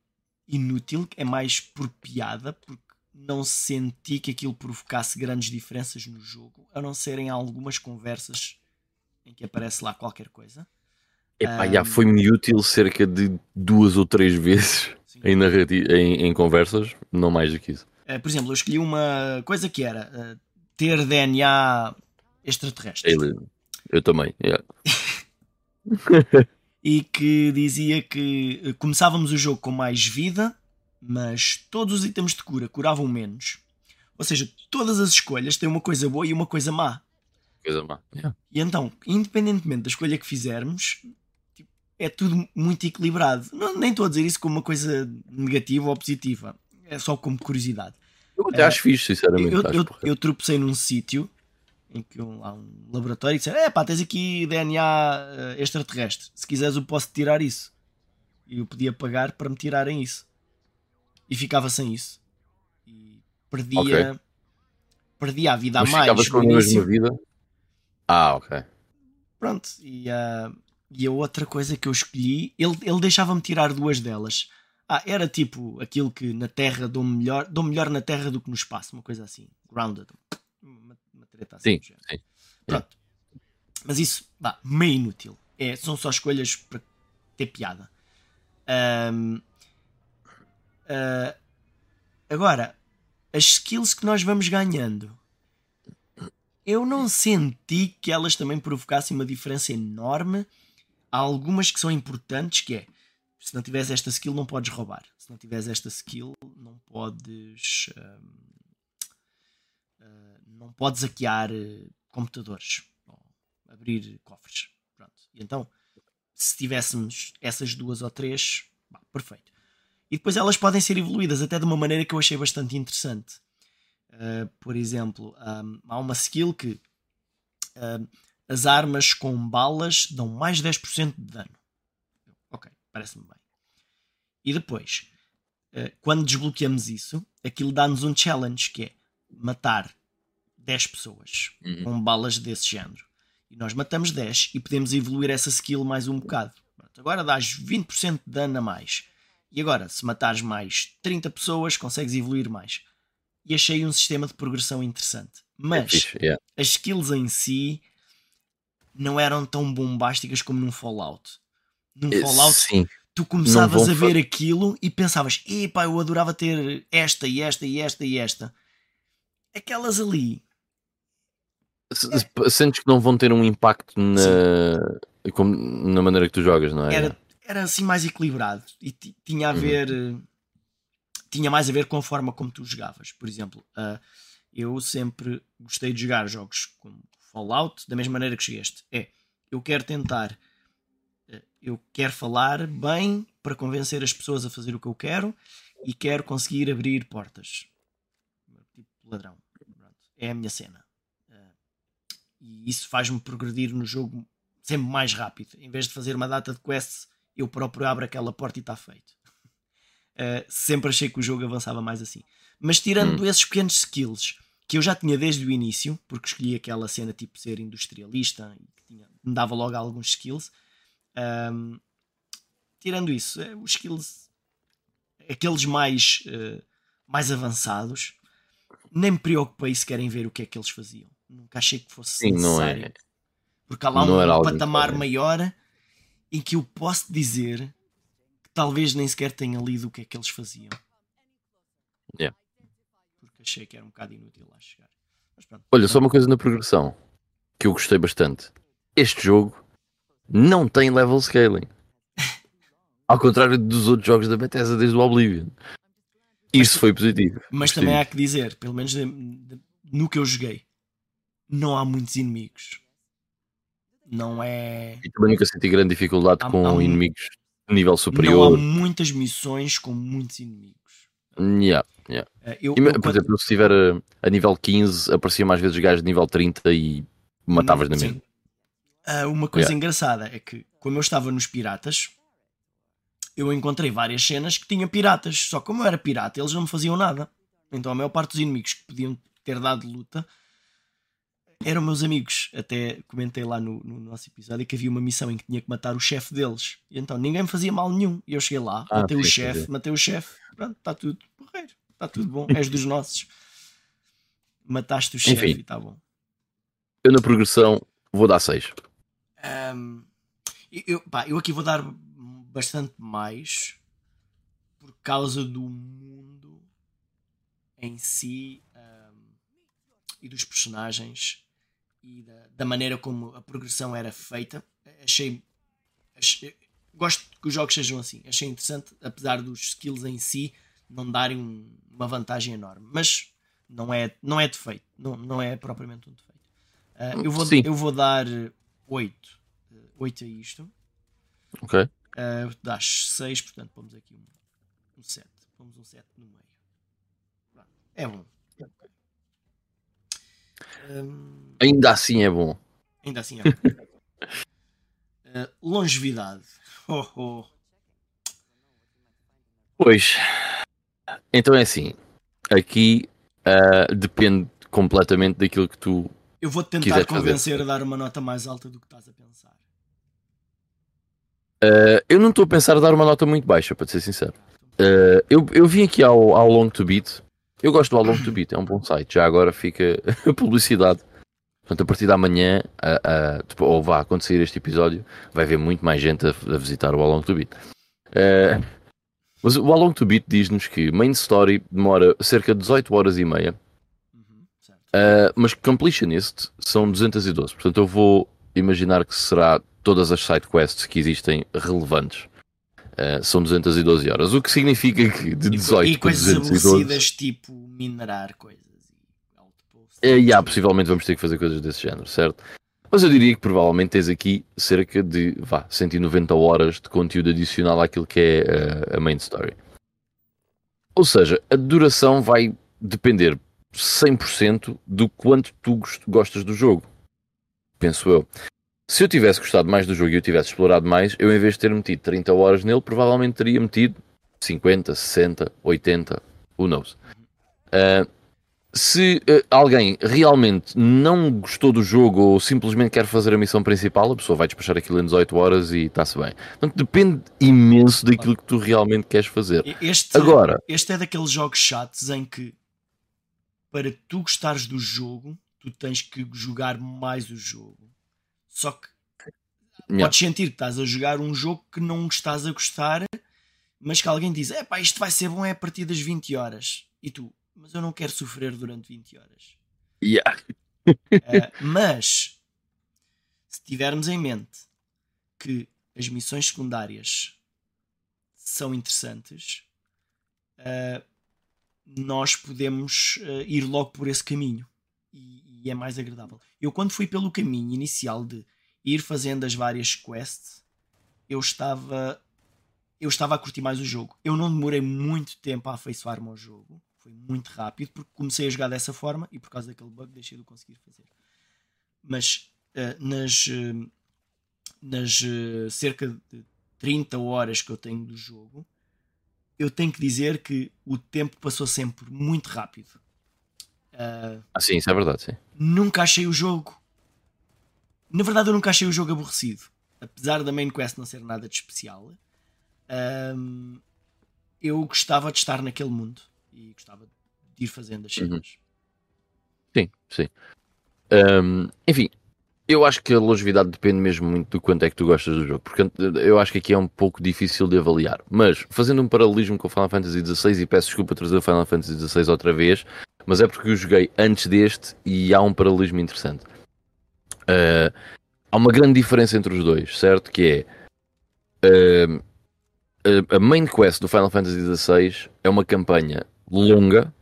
inútil, é mais por piada, porque não senti que aquilo provocasse grandes diferenças no jogo, a não ser em algumas conversas em que aparece lá qualquer coisa. Epá, já foi-me útil cerca de duas ou três vezes Sim. em, narrati- em, em conversas, não mais do que isso. Eh, por exemplo, eu escolhi uma coisa que era eh, ter DNA extraterrestre Alien. Eu também. yeah. e que dizia que eh, começávamos o jogo com mais vida, mas todos os itens de cura curavam menos. Ou seja, todas as escolhas têm uma coisa boa e uma coisa má. Coisa má. Yeah. E então, independentemente da escolha que fizermos, tipo, é tudo muito equilibrado. Não, nem estou a dizer isso como uma coisa negativa ou positiva. É só como curiosidade. Eu até acho fixe, sinceramente. Eu, eu, eu tropecei num sítio em que um, há um laboratório e disseram: É pá, tens aqui DNA eh, extraterrestre. Se quiseres, eu posso tirar isso. E eu podia pagar para me tirarem isso. E ficava sem isso. E perdia, Ok. perdia a vida a Mas mais. ficavas com a mesma vida. Ah, ok. Pronto, e, ah, e a outra coisa que eu escolhi, ele, ele deixava-me tirar duas delas. Ah, era tipo aquilo que na Terra dou melhor, dou melhor na Terra do que no espaço, uma coisa assim. Grounded. Uma, uma treta assim. Sim, sim. Pronto. Mas isso, vá, meio inútil. É, são só escolhas para ter piada. Ahm, ah, agora, as skills que nós vamos ganhando, eu não senti que elas também provocassem uma diferença enorme. Há algumas que são importantes, que é se não tiveres esta skill não podes roubar. Se não tiveres esta skill não podes ahm, ah, não podes hackear eh, computadores ou abrir cofres. Pronto. E então, se tivéssemos essas duas ou três, bah, perfeito. E depois elas podem ser evoluídas até de uma maneira que eu achei bastante interessante. Uh, por exemplo, um, há uma skill que um, as armas com balas dão mais 10% de dano. Parece-me bem. E depois, uh, quando desbloqueamos isso, aquilo dá-nos um challenge que é matar 10 pessoas Uhum. com balas desse género. E nós matamos 10 e podemos evoluir essa skill mais um bocado. Agora dás 20% de dano a mais. E agora, se matares mais 30 pessoas, consegues evoluir mais. E achei um sistema de progressão interessante. É Mas fixe, yeah. as skills em si não eram tão bombásticas como num Fallout. Num Eh, Fallout, Sim. tu começavas a ver aquilo e pensavas: epá, eu adorava ter esta e esta e esta e esta. Aquelas ali, s- Sentes que não vão ter um impacto na, como- na maneira que tu jogas, não é? era, era assim mais equilibrado e ti- tinha a Uhum. ver eh, tinha mais a ver com a forma como tu jogavas por exemplo ah, eu sempre gostei de jogar jogos como Fallout da mesma maneira que este é eu quero tentar eu quero falar bem para convencer as pessoas a fazer o que eu quero e quero conseguir abrir portas tipo ladrão é a minha cena Ah, e isso faz-me progredir no jogo sempre mais rápido. Em vez de fazer uma data de quests, eu próprio abro aquela porta e está feito. Uh, sempre achei que o jogo avançava mais assim. Mas tirando esses pequenos skills que eu já tinha desde o início, porque escolhi aquela cena tipo ser industrialista e que tinha, me dava logo alguns skills. Um, tirando isso, eh, os skills, aqueles mais, eh, mais avançados, nem me preocupei se querem ver o que é que eles faziam. Nunca achei que fosse Sim, não é- necessário. Porque há lá não um patamar importante. maior em que eu posso dizer que talvez nem sequer tenha lido o que é que eles faziam. Yeah. Porque achei que era um bocado inútil lá chegar. Olha, só uma coisa na progressão que eu gostei bastante. Este jogo não tem level scaling. Ao contrário dos outros jogos da Bethesda desde o Oblivion. Isso foi positivo. Mas Gostei também há que dizer, pelo menos no que eu joguei, não há muitos inimigos. Não é. E também nunca senti grande dificuldade Há- com há um- inimigos de nível Não há superior. muitas missões com muitos inimigos. Yeah, yeah. Eh, Eu, eu por quando- exemplo, se estiver a, a nível 15, aparecia mais vezes gajos de nível 30 e matavas na mesma. Ah, uma coisa Yeah. engraçada é que, como eu estava nos piratas, eu encontrei várias cenas que tinha piratas. Só que como eu era pirata, eles não me faziam nada. Então a maior parte dos inimigos que podiam ter dado luta eram meus amigos. Até comentei lá no, no nosso episódio que havia uma missão em que tinha que matar o chefe deles. E então ninguém me fazia mal nenhum. E eu cheguei lá, Ah, matei o sim, chefe, sim. matei o chefe, pronto, está tudo porreiro. Está tudo bom, és dos nossos. Mataste o chefe e está bom. Eu na progressão vou dar 6. Ahm, eu, pá, eu aqui vou dar bastante mais por causa do mundo em si ahm, e dos personagens e da, da maneira como a progressão era feita. Achei, achei- Gosto que os jogos sejam assim. Achei interessante, apesar dos skills em si não darem um- uma vantagem enorme. Mas não é, não é defeito. Não, não é propriamente um defeito. Ah, eu, vou, Sim. eu vou dar 8. 8 a isto. Ok? Uh, dás 6, portanto, pomos aqui um, um 7. Pomos um 7 no meio. Pronto. É bom. Hum, Ainda assim é bom. ainda assim é bom. Uh, longevidade. Oh, oh. Pois. Então é assim. Aqui ah, depende completamente daquilo que tu. Eu vou-te tentar Quiser fazer. convencer a dar uma nota mais alta do que estás a pensar. Ah, eu não estou a pensar a dar uma nota muito baixa, para ser sincero. Ah, eu, eu vim aqui ao, ao Long to Beat. Eu gosto do How Long to Beat, é um bom site. Já agora fica a publicidade. Portanto, a partir da manhã, tipo, ou vá, sair este episódio, vai haver muito mais gente a, a visitar o How Long to Beat. Ah, mas o How Long to Beat diz-nos que Main Story demora cerca de 18 horas e meia. Uh, mas Completionist são 212. Portanto, eu vou imaginar que será todas as side quests que existem relevantes. Uh, são 212 horas. O que significa que de E, 18 e para coisas 212. aborrecidas, tipo minerar coisas. E e há, possivelmente vamos ter que fazer coisas desse género, certo? Mas eu diria que provavelmente tens aqui cerca de vá, 190 horas de conteúdo adicional àquilo que é uh, a main story. Ou seja, a duração vai depender 100% do quanto tu gost- gostas do jogo. Penso eu. Se eu tivesse gostado mais do jogo e eu tivesse explorado mais, eu em vez de ter metido 30 horas nele, provavelmente teria metido 50, 60, 80, who knows. Uh, se uh, alguém realmente não gostou do jogo ou simplesmente quer fazer a missão principal, a pessoa vai despachar aquilo em 18 horas e está-se bem. Portanto, depende imenso daquilo que tu realmente queres fazer. Este, Agora, este é daqueles jogos chatos em que para tu gostares do jogo, tu tens que jogar mais o jogo. Só que Yeah. podes sentir que estás a jogar um jogo que não estás a gostar, mas que alguém diz: é pá, isto vai ser bom é a partir das 20 horas. E tu, mas eu não quero sofrer durante 20 horas. yeah. Ah, mas se tivermos em mente que as missões secundárias são interessantes, ah, nós podemos ah, ir logo por esse caminho e, e é mais agradável. Eu, quando fui pelo caminho inicial de ir fazendo as várias quests, eu estava. Eu estava a curtir mais o jogo. Eu não demorei muito tempo a afeiçoar-me ao jogo. Foi muito rápido porque comecei a jogar dessa forma e por causa daquele bug deixei de conseguir fazer. Mas eh, nas, eh, nas cerca de 30 horas que eu tenho do jogo, eu tenho que dizer que o tempo passou sempre muito rápido. Ah, Ah, sim, isso é verdade, sim. nunca achei o jogo. Na verdade, eu nunca achei o jogo aborrecido. Apesar da main quest não ser nada de especial, ahm, eu gostava de estar naquele mundo e gostava de ir fazendo as Uhum. cenas. Sim, sim. Ahm, enfim, eu acho que a longevidade depende mesmo muito do quanto é que tu gostas do jogo, porque eu acho que aqui é um pouco difícil de avaliar. Mas, fazendo um paralelismo com o Final Fantasy XVI, e peço desculpa trazer o Final Fantasy XVI outra vez, mas é porque eu joguei antes deste e há um paralelismo interessante. Ah, há uma grande diferença entre os dois, certo? Que é a- a main quest do Final Fantasy XVI é uma campanha longa,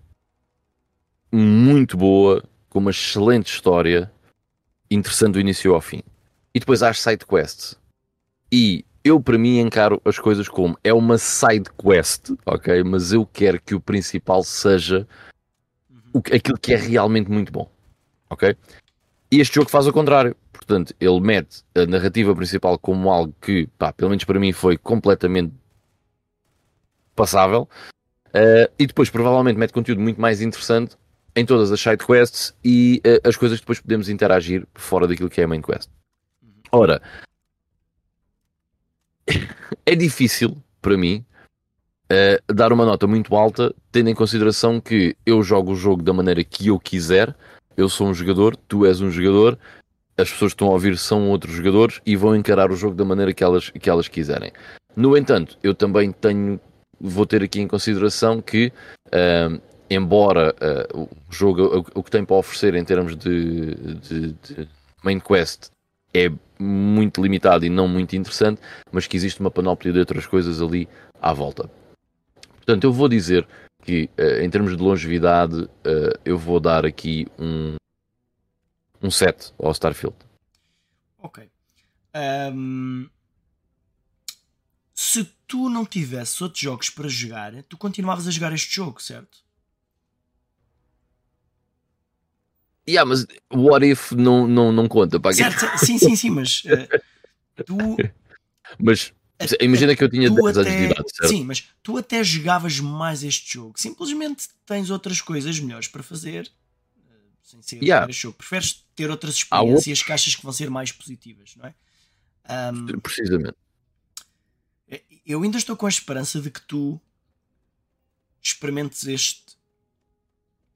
muito boa, com uma excelente história, interessante do início ao fim. E depois há as side quests. E eu, para mim, encaro as coisas como é uma side quest, ok? Mas eu quero que o principal seja o, aquilo que é realmente muito bom, ok? E este jogo faz o contrário. Portanto, ele mete a narrativa principal como algo que, pá, pelo menos para mim, foi completamente passável. Uh, e depois, provavelmente, mete conteúdo muito mais interessante em todas as side quests e uh, as coisas que depois podemos interagir fora daquilo que é a main quest. Ora, é difícil para mim uh, dar uma nota muito alta, tendo em consideração que eu jogo o jogo da maneira que eu quiser, eu sou um jogador, tu és um jogador, as pessoas que estão a ouvir são outros jogadores e vão encarar o jogo da maneira que elas, que elas quiserem. No entanto, eu também tenho, vou ter aqui em consideração que, uh, embora uh, o jogo, o, o, que tem para oferecer em termos de, de, de main quest é muito limitado e não muito interessante, mas que existe uma panóplia de outras coisas ali à volta. Portanto, eu vou dizer que, uh, em termos de longevidade, uh, eu vou dar aqui um, um 7 ao Starfield. Ok. Um, se tu não tivesses outros jogos para jogar, tu continuavas a jogar este jogo, certo? Yeah, mas what if não, não, não conta? Para certo, sim, sim, sim, mas uh, tu. Mas imagina que eu tinha 10 anos de idade, certo? Sim, mas tu até jogavas mais este jogo. Simplesmente tens outras coisas melhores para fazer uh, sem ser yeah. este jogo. Preferes ter outras experiências que achas que vão ser mais positivas, não é? Um, Precisamente. Eu ainda estou com a esperança de que tu experimentes este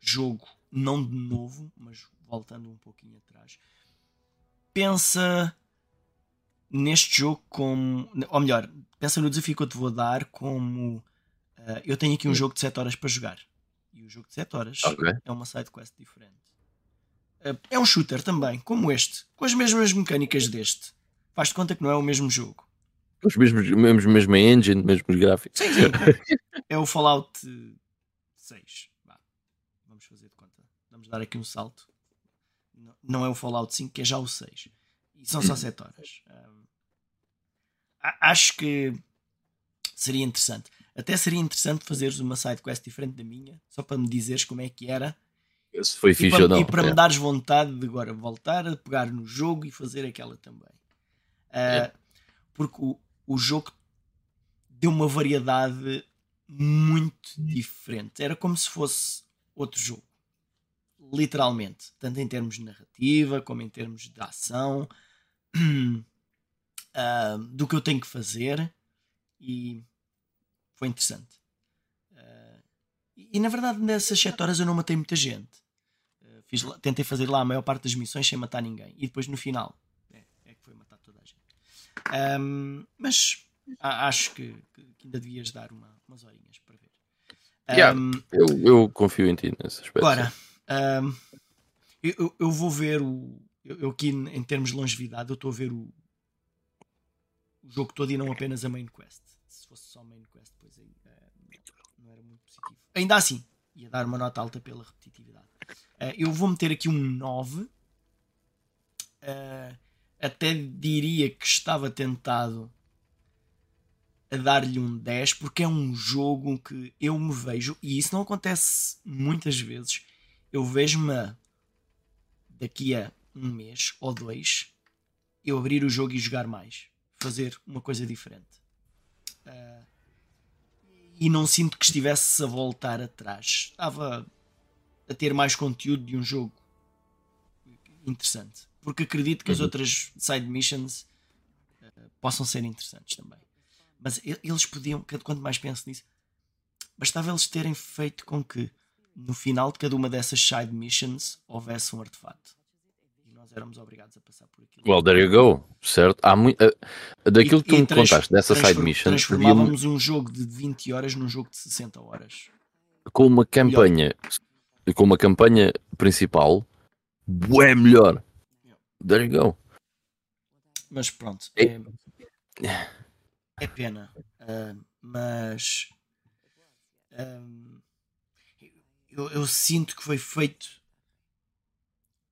jogo não de novo, mas voltando um pouquinho atrás, pensa neste jogo como. Ou melhor, pensa no desafio que eu te vou dar como. Uh, eu tenho aqui um jogo de 7 horas para jogar. E o jogo de 7 horas okay. é uma side quest diferente. Uh, é um shooter também, como este, com as mesmas mecânicas deste. Faz-te conta que não é o mesmo jogo. Os mesmos, mesmos mesma engine, mesmos gráficos. Sim, sim. é o Fallout 6 fazer de conta. Vamos dar aqui um salto. Não é o Fallout 5, que é já o 6. E são só 7 horas. Um, acho que seria interessante. Até seria interessante fazeres uma side quest diferente da minha, só para me dizeres como é que era. Se foi fixe ou não. E para é. me dares vontade de agora voltar a pegar no jogo e fazer aquela também. Uh, é. Porque o, o jogo deu uma variedade muito diferente. Era como se fosse outro jogo. Literalmente. Tanto em termos de narrativa, como em termos de ação. Uh, do que eu tenho que fazer. E foi interessante. Uh, e, e, na verdade, nessas 7 horas eu não matei muita gente. Uh, fiz, tentei fazer lá a maior parte das missões sem matar ninguém. E depois no final é, é que foi matar toda a gente. Um, mas acho que, que, ainda devias dar uma, umas horinhas para ver. Yeah, um, eu, eu, confio em ti nesse aspecto. Agora, um, eu, eu, vou ver o. Eu, aqui, em termos de longevidade, eu estou a ver o, o jogo todo e não apenas a main quest. Se fosse só main quest, depois aí uh, não era muito positivo. Ainda assim, ia dar uma nota alta pela repetitividade. Uh, eu vou meter aqui um 9. Uh, até diria que estava tentado a dar-lhe um 10 porque é um jogo que eu me vejo, e isso não acontece muitas vezes. Eu vejo-me daqui a um mês ou dois eu abrir o jogo e jogar mais, fazer uma coisa diferente. Uh, e não sinto que estivesse a voltar atrás. Estava a ter mais conteúdo de um jogo interessante. Porque acredito que as uhum. outras side missions uh, possam ser interessantes também. Mas eles podiam, quanto mais penso nisso, bastava eles terem feito com que no final de cada uma dessas side missions houvesse um artefato. E nós éramos obrigados a passar por aquilo. Well, there you go, certo? Há muito, uh, daquilo que tu me contaste dessa side mission. Transformávamos um jogo de 20 horas num jogo de 60 horas. Com uma campanha, melhor. com uma campanha principal, é melhor. There you go. Mas pronto. É... É pena, uh, mas uh, eu, eu, sinto que foi feito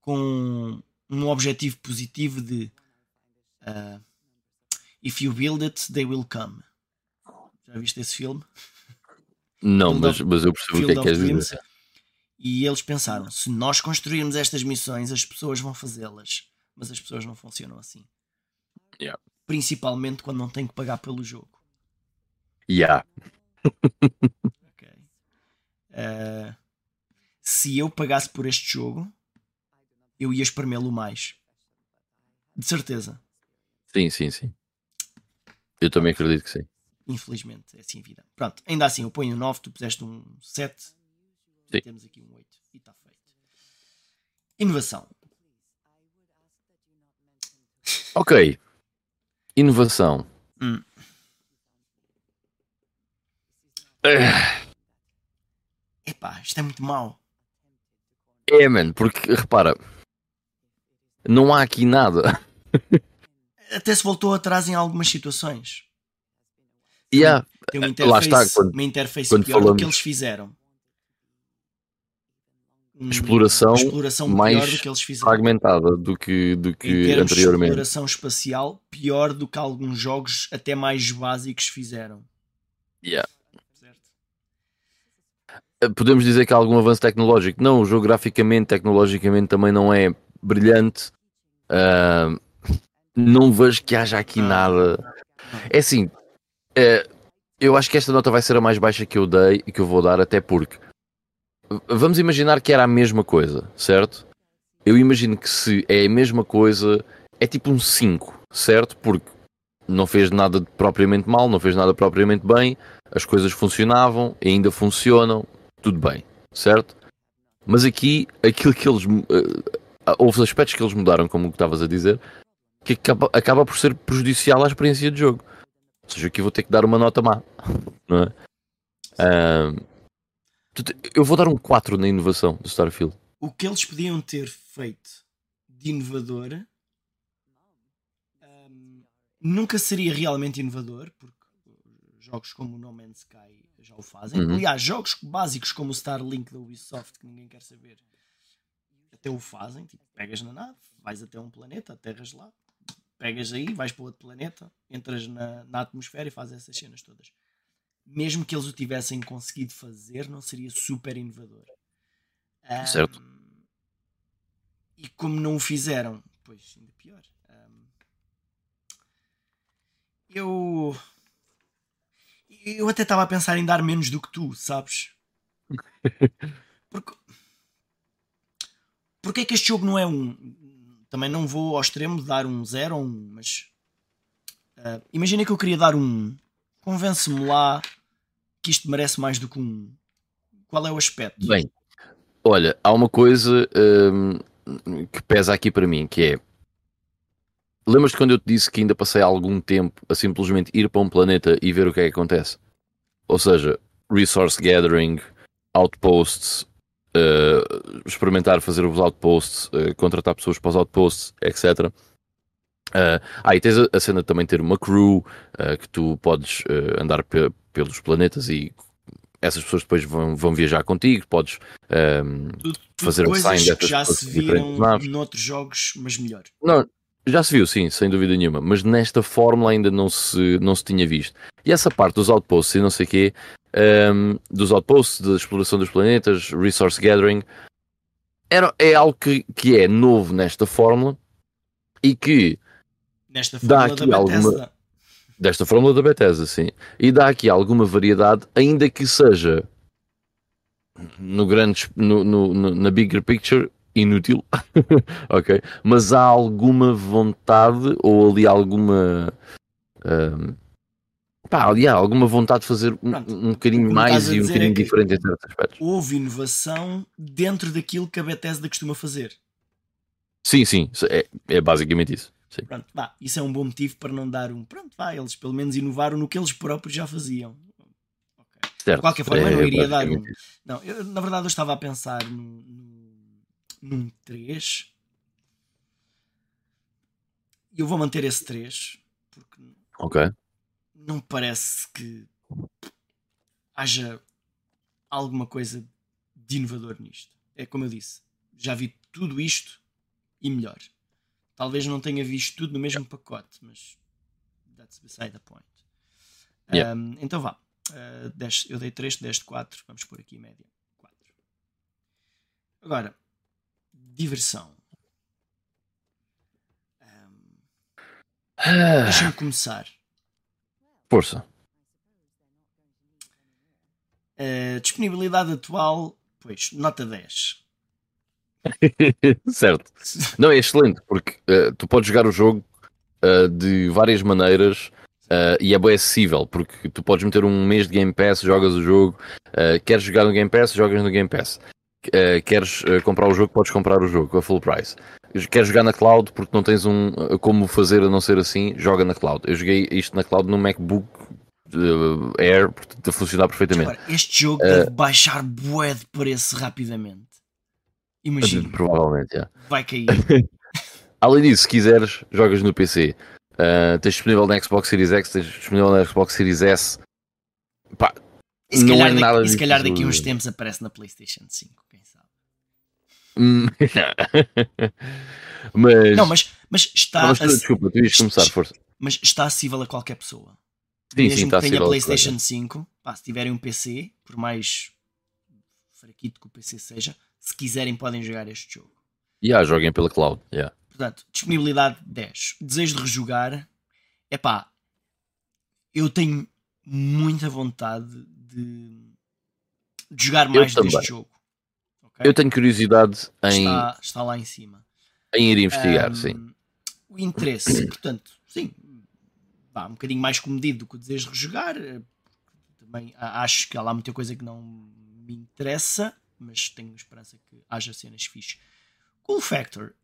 com um objetivo positivo de uh, If you build it, they will come. Já viste esse filme? Não, mas, mas eu percebo o que é que queres dizer. E eles pensaram: se nós construirmos estas missões, as pessoas vão fazê-las. Mas as pessoas não funcionam assim. Yeah principalmente quando não tenho que pagar pelo jogo. Yeah. okay. Uh, se eu pagasse por este jogo, eu ia espremê-lo mais. De certeza. Sim, sim, sim. Eu também acredito que sim. Infelizmente, é assim a vida. Pronto, ainda assim eu ponho um 9, tu puseste um 7. Sim. Temos aqui um 8 e está feito. Inovação. Ok. Inovação. Hum. Eh, Epá, isto é muito mau. É, mano, porque repara, não há aqui nada. Até se voltou atrás em algumas situações. Yeah. Tem uma Lá interface, está, quando- uma interface quando pior do falamos- que eles fizeram. Hum, Exploração exploração mais pior do que eles fizeram. Fragmentada do que, do que anteriormente. exploração espacial, pior do que alguns jogos até mais básicos fizeram. Yeah. Certo? Podemos dizer que há algum avanço tecnológico? Não, o jogo graficamente, tecnologicamente também não é brilhante. Ah, não vejo que haja aqui nada. É assim, eh, eu acho que esta nota vai ser a mais baixa que eu dei e que eu vou dar, até porque vamos imaginar que era a mesma coisa, certo? Eu imagino que se é a mesma coisa, é tipo um 5, certo? Porque não fez nada propriamente mal, não fez nada propriamente bem, as coisas funcionavam, ainda funcionam, tudo bem, certo? Mas aqui, aquilo que eles. eh, houve aspectos que eles mudaram, como estavas a dizer, que acaba, acaba por ser prejudicial à experiência de jogo. Ou seja, aqui vou ter que dar uma nota má, não é? Portanto, eu vou dar um 4 na inovação do Starfield. O que eles podiam ter feito de inovador hum, nunca seria realmente inovador, porque jogos como No Man's Sky já o fazem. Uhum. Aliás, jogos básicos como o Starlink da Ubisoft, que ninguém quer saber, até o fazem. Tipo, pegas na nave, vais até um planeta, aterras lá, pegas aí, vais para outro planeta, entras na, na atmosfera e fazes essas cenas todas. Mesmo que eles o tivessem conseguido fazer, não seria super inovador. Ahm, Certo. E como não o fizeram, pois ainda pior. Ahm, eu. Eu até estava a pensar em dar menos do que tu, sabes? Porque. Porque é que este jogo não é um. Também não vou ao extremo de dar um 0 ou um, mas. ah, imagina que eu queria dar um. Convence-me lá que isto merece mais do que um. Qual é o aspecto? Bem, olha, há uma coisa hum, que pesa aqui para mim, que é. Lembras-te quando eu te disse que ainda passei algum tempo a simplesmente ir para um planeta e ver o que é que acontece? Ou seja, resource gathering, outposts, eh, experimentar fazer os outposts, eh, contratar pessoas para os outposts, etc. Eh, ah, e tens a, cena de também ter uma crew eh, que tu podes andar pe- pelos planetas e essas pessoas depois vão, vão viajar contigo, podes tudo fazer um sign que já se viram noutros jogos, mas melhor. Não, já se viu, sim, sem dúvida nenhuma, mas nesta fórmula ainda não se, não se tinha visto. E essa parte dos outposts e não sei o quê, ehm, dos outposts, da exploração dos planetas, resource gathering, era, é algo que, que é novo nesta fórmula e que, Nesta Dá fórmula aqui da alguma- Bethesda. desta fórmula da Bethesda, sim, e dá aqui alguma variedade, ainda que seja no grande, no, no- no- na bigger picture, inútil, ok? Mas há alguma vontade ou ali alguma. ahm, pá, ali há alguma vontade de fazer um, Pronto. um bocadinho mais e um dizer bocadinho é diferente em certos aspectos. Houve inovação dentro daquilo que a Bethesda costuma fazer. Sim, sim, é, é basicamente isso. Sim. Pronto, vá, isso é um bom motivo para não dar um. Pronto, vá, eles pelo menos inovaram no que eles próprios já faziam. Ok. Certo. De qualquer forma, eu É não iria dar um. Não, eu, na verdade eu estava a pensar num, num, num 3. E eu vou manter esse 3 porque Ok. não parece que haja alguma coisa de inovador nisto. É como eu disse, já vi tudo isto e melhor. Talvez não tenha visto tudo no mesmo pacote, mas that's beside the point. Yeah. Um, então vá. Uh, 10 eu dei 3, 10 de 4. Vamos pôr aqui média 4. Agora, diversão. Um, Ah, Deixa-me começar. Força. Uh, disponibilidade atual, pois, nota 10. certo. Não, é excelente, porque eh, tu podes jogar o jogo eh, de várias maneiras Uh, e é bem acessível, porque tu podes meter um mês de Game Pass, jogas o jogo, uh, queres jogar no Game Pass, jogas no Game Pass. Uh, queres comprar o jogo, podes comprar o jogo a full price. Queres jogar na cloud porque não tens um como fazer a não ser assim, joga na cloud. Eu joguei isto na cloud no MacBook Air, portanto, a funcionar perfeitamente. Agora, este jogo deve baixar bué de preço rapidamente. Imagina. Provavelmente, yeah. Vai cair. Além disso, se quiseres, jogas no PC. Uh, tens disponível na Xbox Series X, tens disponível na Xbox Series S. Pá, e se, calhar, é daqui, e se calhar daqui a uns tempos aparece na PlayStation 5, quem sabe? Hum, mas... Não, mas, mas está. Mas, desculpa, tu ias começar, força. Mas está acessível a qualquer pessoa. Sim, Mesmo sim, que tenha PlayStation 5, pá, se tiverem um PC, por mais fraquito que o PC seja, se quiserem podem jogar este jogo. E yeah, joguem pela cloud. Yeah. Portanto, disponibilidade 10. Desejo de rejogar. É pá, eu tenho muita vontade de, de jogar mais deste jogo. Okay? Eu tenho curiosidade em. Está, está, lá em cima. Em ir investigar, um, sim. O interesse, portanto, sim, pá, um bocadinho mais comedido do que o desejo de rejogar. Também acho que há lá muita coisa que não me interessa, mas tenho esperança que haja cenas fixes. Cool Factor.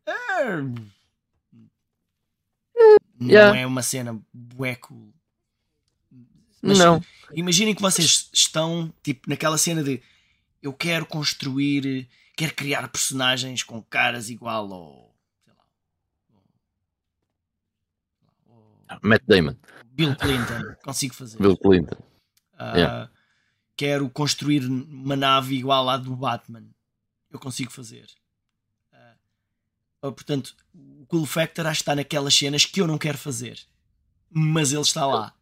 Não yeah. é uma cena bué cool. Mas não. Imaginem que vocês estão tipo naquela cena de eu quero construir, quero criar personagens com caras igual ao sei lá, ao, Matt Damon, Bill Clinton, consigo fazer. Bill Clinton. Uh, yeah. Quero construir uma nave igual à do Batman. Eu consigo fazer. Uh, portanto, o cool factor acho que está naquelas cenas que eu não quero fazer, mas ele está lá.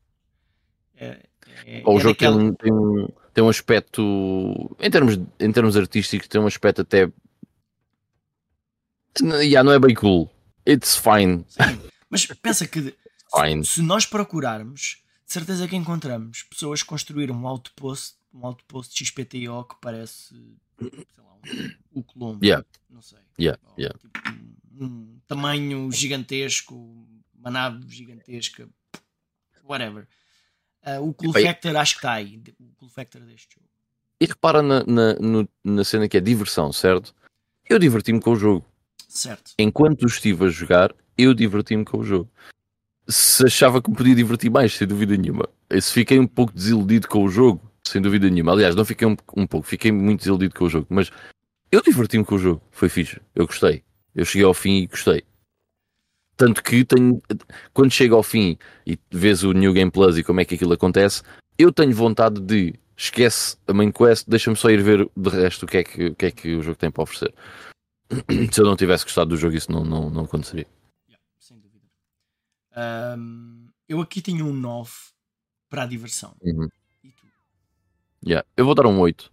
É, é, o é jogo daquela... tem, tem, um, tem um aspecto, em termos, em termos artísticos, tem um aspecto até. Yeah, não é bem cool. It's fine. Sim, mas pensa que se, se, nós procurarmos, de certeza que encontramos pessoas que construíram um outpost, um outpost XPTO que parece sei lá, um, o Colombo. Yeah. Não sei. Yeah, yeah. Tipo, um, um tamanho gigantesco, uma nave gigantesca, whatever. Uh, o cool factor acho que está aí. O cool factor deste jogo. E repara na, na, no, na cena que é diversão, certo? Eu diverti-me com o jogo. Certo. Enquanto estive a jogar, eu diverti-me com o jogo. Se achava que me podia divertir mais, sem dúvida nenhuma. Se fiquei um pouco desiludido com o jogo, sem dúvida nenhuma. Aliás, não fiquei um, um pouco, fiquei muito desiludido com o jogo, mas eu diverti-me com o jogo. Foi fixe. Eu gostei. Eu cheguei ao fim e gostei. Tanto que tenho, quando chego ao fim e vês o New Game Plus e como é que aquilo acontece, eu tenho vontade de esquece a main quest, deixa-me só ir ver de resto o que, é que, o que é que o jogo tem para oferecer. Se eu não tivesse gostado do jogo, isso não, não, não aconteceria. Yeah, sem dúvida. Um, eu aqui tenho um 9 para a diversão. Uhum. E tu? Yeah. Eu vou dar um 8.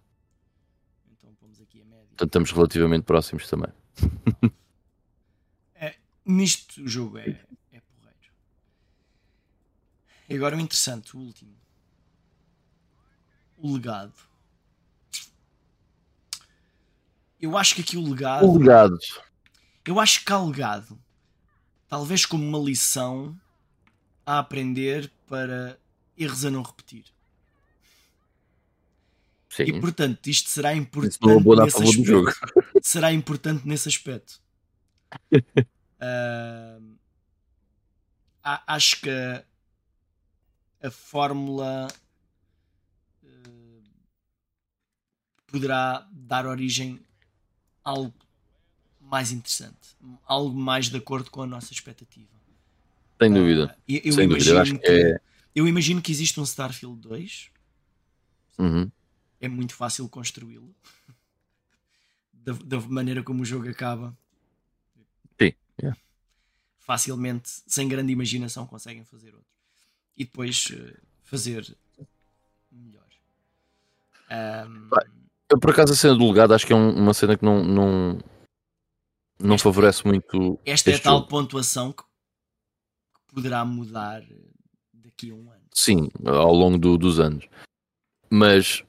Então aqui a média. Portanto, estamos relativamente próximos também. Nisto o jogo é, é porreiro. E agora o interessante, o último. O legado. Eu acho que aqui o legado. O legado. Eu acho que há legado. Talvez como uma lição a aprender para erros a não repetir. Sim. E portanto, isto será importante. nesse aspecto. Será importante nesse aspecto. Uh, acho que a, a fórmula uh, poderá dar origem a algo mais interessante, algo mais de acordo com a nossa expectativa. Sem dúvida. Uh, eu, eu Sem imagino dúvida. Que, é... eu imagino que existe um Starfield 2. Uhum. É muito fácil construí-lo. da, da maneira como o jogo acaba Yeah. Facilmente, sem grande imaginação, conseguem fazer outro. E depois uh, fazer melhor. Um... Eu, por acaso, a cena do legado acho que é um, uma cena que não, não, não esta, favorece muito. Esta é a tal jogo. pontuação que, que, poderá mudar daqui a um ano. Sim, ao longo do, dos anos. Mas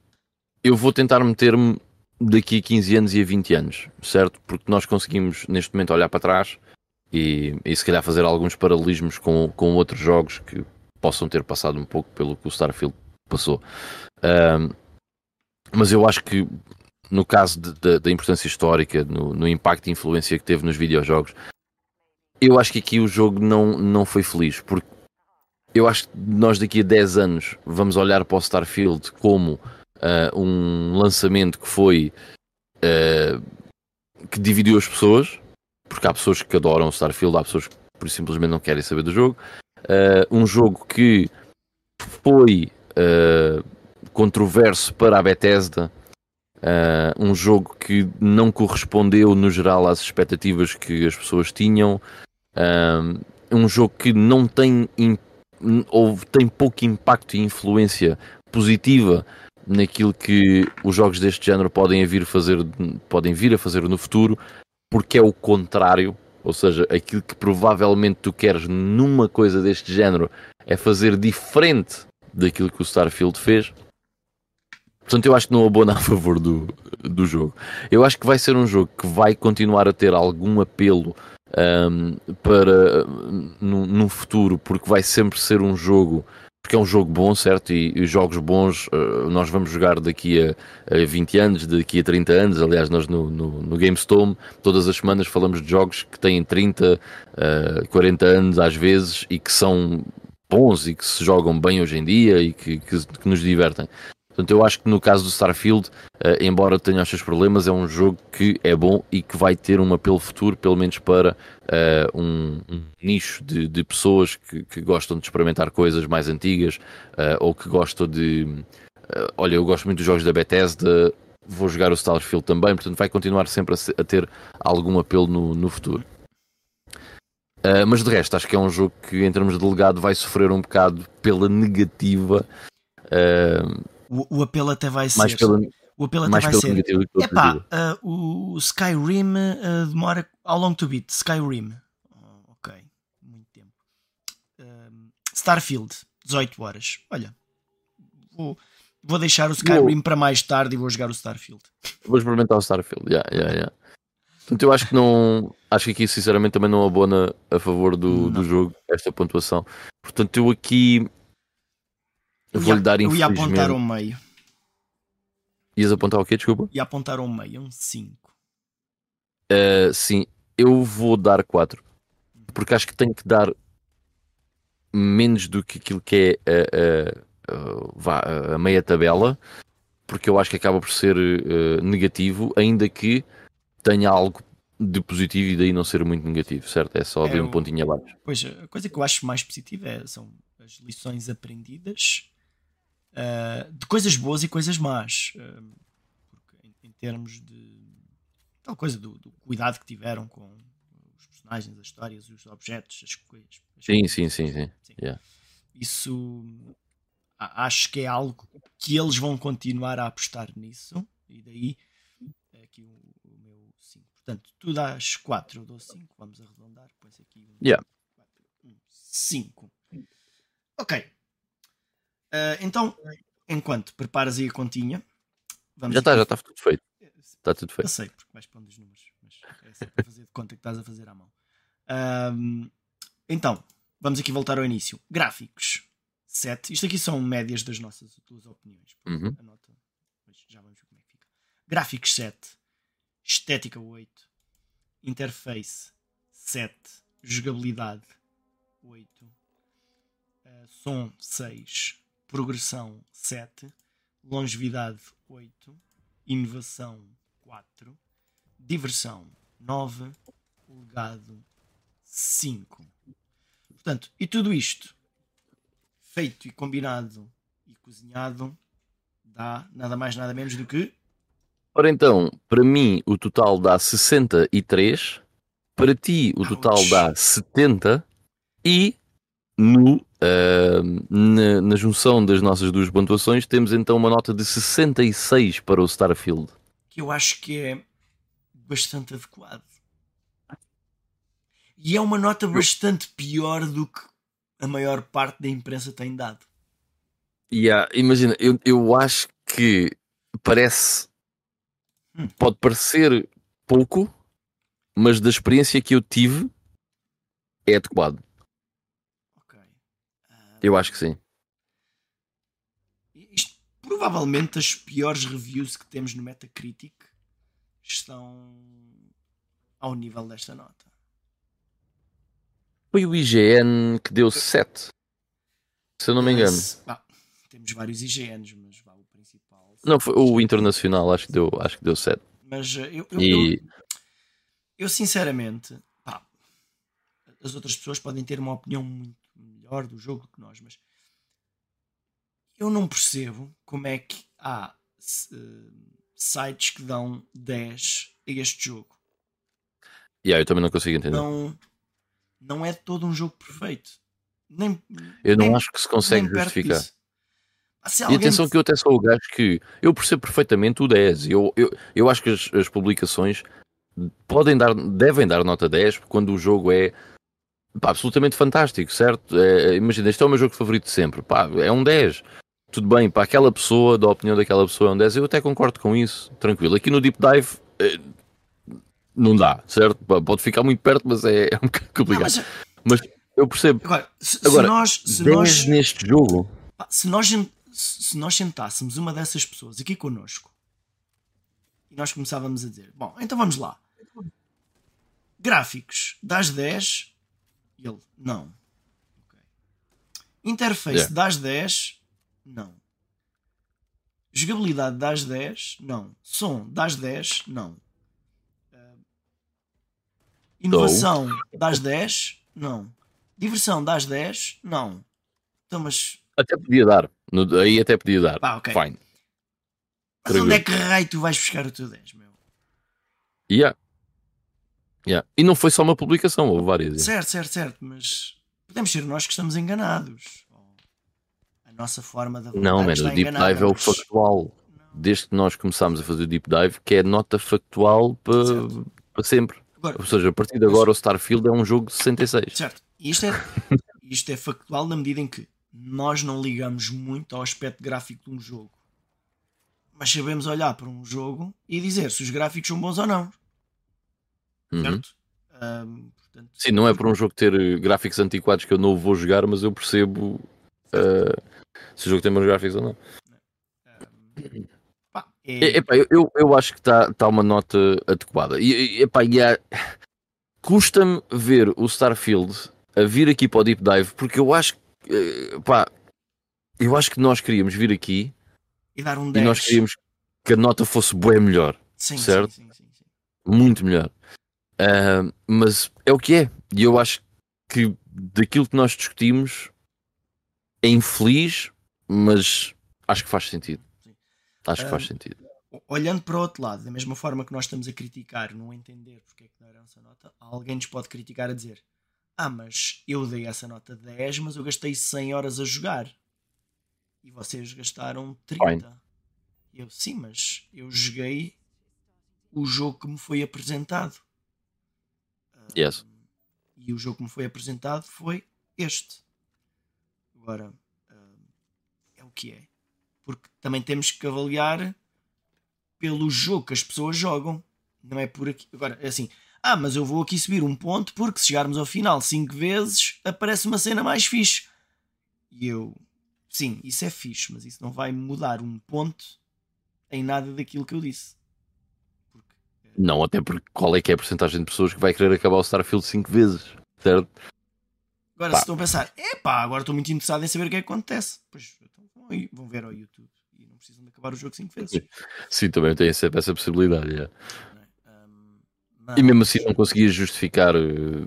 eu vou tentar meter-me daqui a 15 anos e a 20 anos, certo? Porque nós conseguimos neste momento olhar para trás e, e se calhar fazer alguns paralelismos com, com outros jogos que possam ter passado um pouco pelo que o Starfield passou. Um, mas eu acho que no caso da importância histórica, no, no, impacto e influência que teve nos videojogos, eu acho que aqui o jogo não, não foi feliz, porque eu acho que nós daqui a 10 anos vamos olhar para o Starfield como uh, um lançamento que foi uh, que dividiu as pessoas, porque há pessoas que adoram Starfield, há pessoas que simplesmente não querem saber do jogo. Uh, um jogo que foi controverso para a Bethesda, um jogo que não correspondeu no geral às expectativas que as pessoas tinham, um jogo que não tem ou tem pouco impacto e influência positiva naquilo que os jogos deste género podem vir, fazer, podem vir a fazer no futuro, porque é o contrário, ou seja, aquilo que provavelmente tu queres numa coisa deste género é fazer diferente daquilo que o Starfield fez. Portanto, eu acho que não abona a favor do, do jogo. Eu acho que vai ser um jogo que vai continuar a ter algum apelo um, para no, no futuro, porque vai sempre ser um jogo porque é um jogo bom, certo? E, e jogos bons uh, nós vamos jogar daqui a, a 20 anos, daqui a 30 anos. Aliás, nós no, no, no GameStorm todas as semanas falamos de jogos que têm 30, uh, 40 anos às vezes e que são bons e que se jogam bem hoje em dia e que, que, que nos divertem. Portanto, eu acho que no caso do Starfield, uh, embora tenha os seus problemas, é um jogo que é bom e que vai ter um apelo futuro, pelo menos para uh, um, um, nicho de, de pessoas que, que, gostam de experimentar coisas mais antigas uh, ou que gostam de. olha, eu gosto muito dos jogos da Bethesda, vou jogar o Starfield também, portanto, vai continuar sempre a, a ter algum apelo no, no futuro. mas de resto, acho que é um jogo que, em termos de legado, vai sofrer um bocado pela negativa. Uh, o, o apelo até vai ser. Mais pelo, o apelo até vai ser. Epá, uh, o Skyrim uh, demora. How long to beat? Skyrim. Oh, ok. Muito tempo. Uh, Starfield, 18 horas. Olha. Vou, vou deixar o Skyrim para mais tarde e vou jogar o Starfield. Vou experimentar o Starfield. Yeah, yeah, yeah. Portanto, eu acho que não. Acho que aqui, sinceramente, também não abona a favor do, do jogo esta pontuação. Portanto, eu aqui eu vou-lhe dar Eu ia apontar ao meio. Ias apontar o quê? Desculpa? Ia apontar ao meio, um 5. Uh, eh, sim, eu vou dar 4. Porque acho que tenho que dar menos do que aquilo que é a, a, a, a meia tabela, porque eu acho que acaba por ser uh, negativo, ainda que tenha algo de positivo e daí não ser muito negativo, certo? É só abrir é, um pontinho abaixo. Pois, a coisa que eu acho mais positiva é, são as lições aprendidas uh, de coisas boas e coisas más. Uh, porque em, em, termos de tal coisa do, do, cuidado que tiveram com os personagens, as histórias, os objetos, as coisas. Sim, sim, sim, sim. sim. Yeah. Isso acho que é algo que eles vão continuar a apostar nisso. E daí aqui o, o meu 5. Portanto, tu dás 4, eu dou 5. Vamos arredondar. Põe-se aqui um, yeah. 5. Ok. Uh, então, enquanto preparas aí a continha, vamos já está, já está tudo feito. Está tudo feito. Eu sei, porque vais pondo os números, mas é só para fazer de conta que estás a fazer à mão. Um, então, vamos aqui voltar ao início. Gráficos 7. Isto aqui são médias das nossas duas opiniões. Uhum. Anota, mas já vamos ver como é que fica. Gráficos 7. Estética 8. Interface 7. Jogabilidade 8. Uh, som 6 progressão 7, longevidade 8, inovação 4, diversão 9, legado 5. Portanto, e tudo isto feito e combinado e cozinhado dá nada mais nada menos do que Ora então, para mim o total dá 63, para ti o total Ouch. dá 70 e no, uh, na, na, junção das nossas duas pontuações, temos então uma nota de 66 para o Starfield. Que eu acho que é bastante adequado. E é uma nota bastante pior do que a maior parte da imprensa tem dado. Yeah, imagina, eu, eu acho que parece. Hum. Pode parecer pouco, mas da experiência que eu tive é adequado. Eu acho que sim. Isto, provavelmente as piores reviews que temos no Metacritic estão ao nível desta nota. Foi o IGN que deu 7. Se eu não me engano. Bah, temos vários IGNs, mas vá, o principal. Não, foi o internacional, acho que deu, acho que deu 7. Mas eh, eu, eu, E eu, eu, sinceramente, pá, as outras pessoas podem ter uma opinião muito melhor do jogo que nós, mas eu não percebo como é que há eh, sites que dão 10 a este jogo. yeah, eu também não consigo entender. Não, não é todo um jogo perfeito. Nem, eu não nem- acho que se consegue justificar. Ah, E atenção que eu até sou o gajo que eu percebo perfeitamente o 10. Eu, eu, eu acho que as, as publicações podem dar, devem dar nota 10 quando o jogo é pá, absolutamente fantástico, certo? É, imagina, este é o meu jogo favorito de sempre. Pá, é um 10. Tudo bem, para aquela pessoa, da opinião daquela pessoa é um 10, eu até concordo com isso, tranquilo. Aqui no Deep Dive eh, não dá, certo? Pode ficar muito perto, mas é, é um bocado Não, complicado. mas, Mas eu percebo. agora, se, Agora, se nós, se 10 nós neste jogo. Se nós, se nós sentássemos uma dessas pessoas aqui connosco e nós começávamos a dizer: Bom, então vamos lá. Gráficos, das 10? Ele, não. Ok. Interface, Yeah. das 10? Não. Jogabilidade, das 10? Não. Som, das 10? Não. Ah, inovação, das 10? Não. Diversão, das 10? Não. Então, mas Até podia dar. No- aí até podia dar. Pá, ok. Fine. Mas onde é que raio tu vais buscar o teu 10, meu? Yeah. Yeah. E não foi só uma publicação, houve várias. Certo, certo, certo, mas podemos ser nós que estamos enganados. A nossa forma de Não, mano, o Deep Dive é o mas- factual. Desde que nós começámos a fazer o Deep Dive, que é nota factual para, para sempre. Agora, Ou seja, a partir de agora o Starfield é um jogo de 66. certo, e isto é, isto é factual na medida em que nós não ligamos muito ao aspecto gráfico de um jogo. Mas sabemos olhar para um jogo e dizer se os gráficos são bons ou não, Uhum. certo? Ahm, portanto, Sim, não é por um jogo ter eh, gráficos antiquados que eu não vou jogar, mas eu percebo eh, se o jogo tem bons gráficos ou não. ahm, pá, É, epá, eu, eu, acho que está tá uma nota adequada. E, e, epá, e há- custa-me ver o Starfield a vir aqui para o Deep Dive, porque eu acho que eh, pá, eu acho que nós queríamos vir aqui e dar um e 10. nós queríamos que a nota fosse bem melhor, sim, certo? Sim, sim. muito melhor. Ah, mas é o que é, e eu acho que daquilo que nós discutimos é infeliz, mas acho que faz sentido. Sim. Acho que faz Ah, sentido. olhando para o outro lado, da mesma forma que nós estamos a criticar, não entender porque é que não era essa nota, alguém nos pode criticar a dizer: Ah, mas eu dei essa nota 10, mas eu gastei 100 horas a jogar e vocês gastaram 30. E eu, sim, mas eu joguei o jogo que me foi apresentado. Yes. E o jogo que me foi apresentado foi este. Agora, ah, é o que é. Porque também temos que avaliar pelo jogo que as pessoas jogam. Não é por aqui. Agora, é assim. Ah, mas eu vou aqui subir um ponto porque se chegarmos ao final 5 vezes aparece uma cena mais fixe. E eu. Sim, isso é fixe, mas isso não vai mudar um ponto em nada daquilo que eu disse. Não, até porque qual é que é a porcentagem de pessoas que vai querer acabar o Starfield 5 vezes, certo? Agora, Pá. se estão a pensar, epá, agora estou muito interessado em saber o que é que acontece. Pois, então vão, ver ao YouTube e não precisam de acabar o jogo 5 vezes. Sim, também tem sempre essa possibilidade. é? Ahm, E mesmo assim não conseguias justificar eh,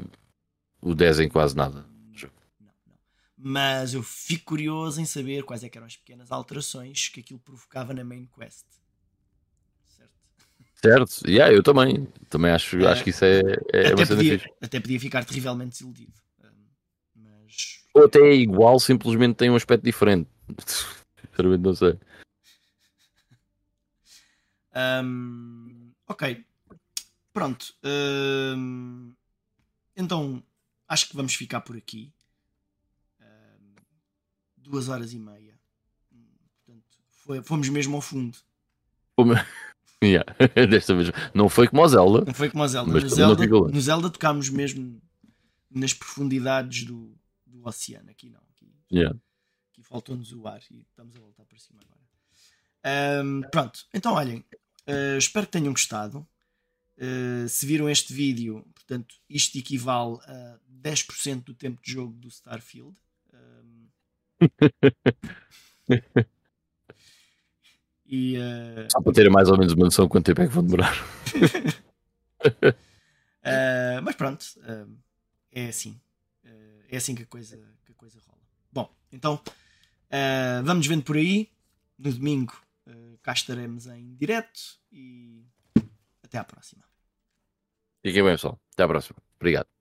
o 10 em quase nada. Não, não. Mas eu fico curioso em saber quais é eram as pequenas alterações que aquilo provocava na main quest. Certo? Certo? Yeah, eu também. Também acho, É, acho que isso é, é até, uma cena podia, fixe. até podia ficar terrivelmente desiludido. Mas Ou até é igual, simplesmente tem um aspecto diferente. Sinceramente não sei. Ahm, ok. Pronto. Ahm, então acho que vamos ficar por aqui. Ahm, duas horas e meia. Portanto, foi- fomos mesmo ao fundo. Yeah, Desta vez não foi como o Zelda. Não foi como a Zelda. Mas no, Zelda no Zelda tocámos mesmo nas profundidades do, do oceano. Aqui não. Aqui Yeah. Aqui faltou-nos o ar e estamos a voltar para cima agora. Um, pronto, então olhem, uh, espero que tenham gostado. Uh, se viram este vídeo, portanto, isto equivale a 10% do tempo de jogo do Starfield. Um, e, uh... Só para terem mais ou menos uma noção de quanto tempo é que vão demorar. uh, mas pronto, uh, é assim. é assim que a, coisa, que a coisa rola. Bom, então vamos vendo por aí. No domingo cá estaremos em direto e até à próxima. Fiquem bem, pessoal. Até à próxima. Obrigado.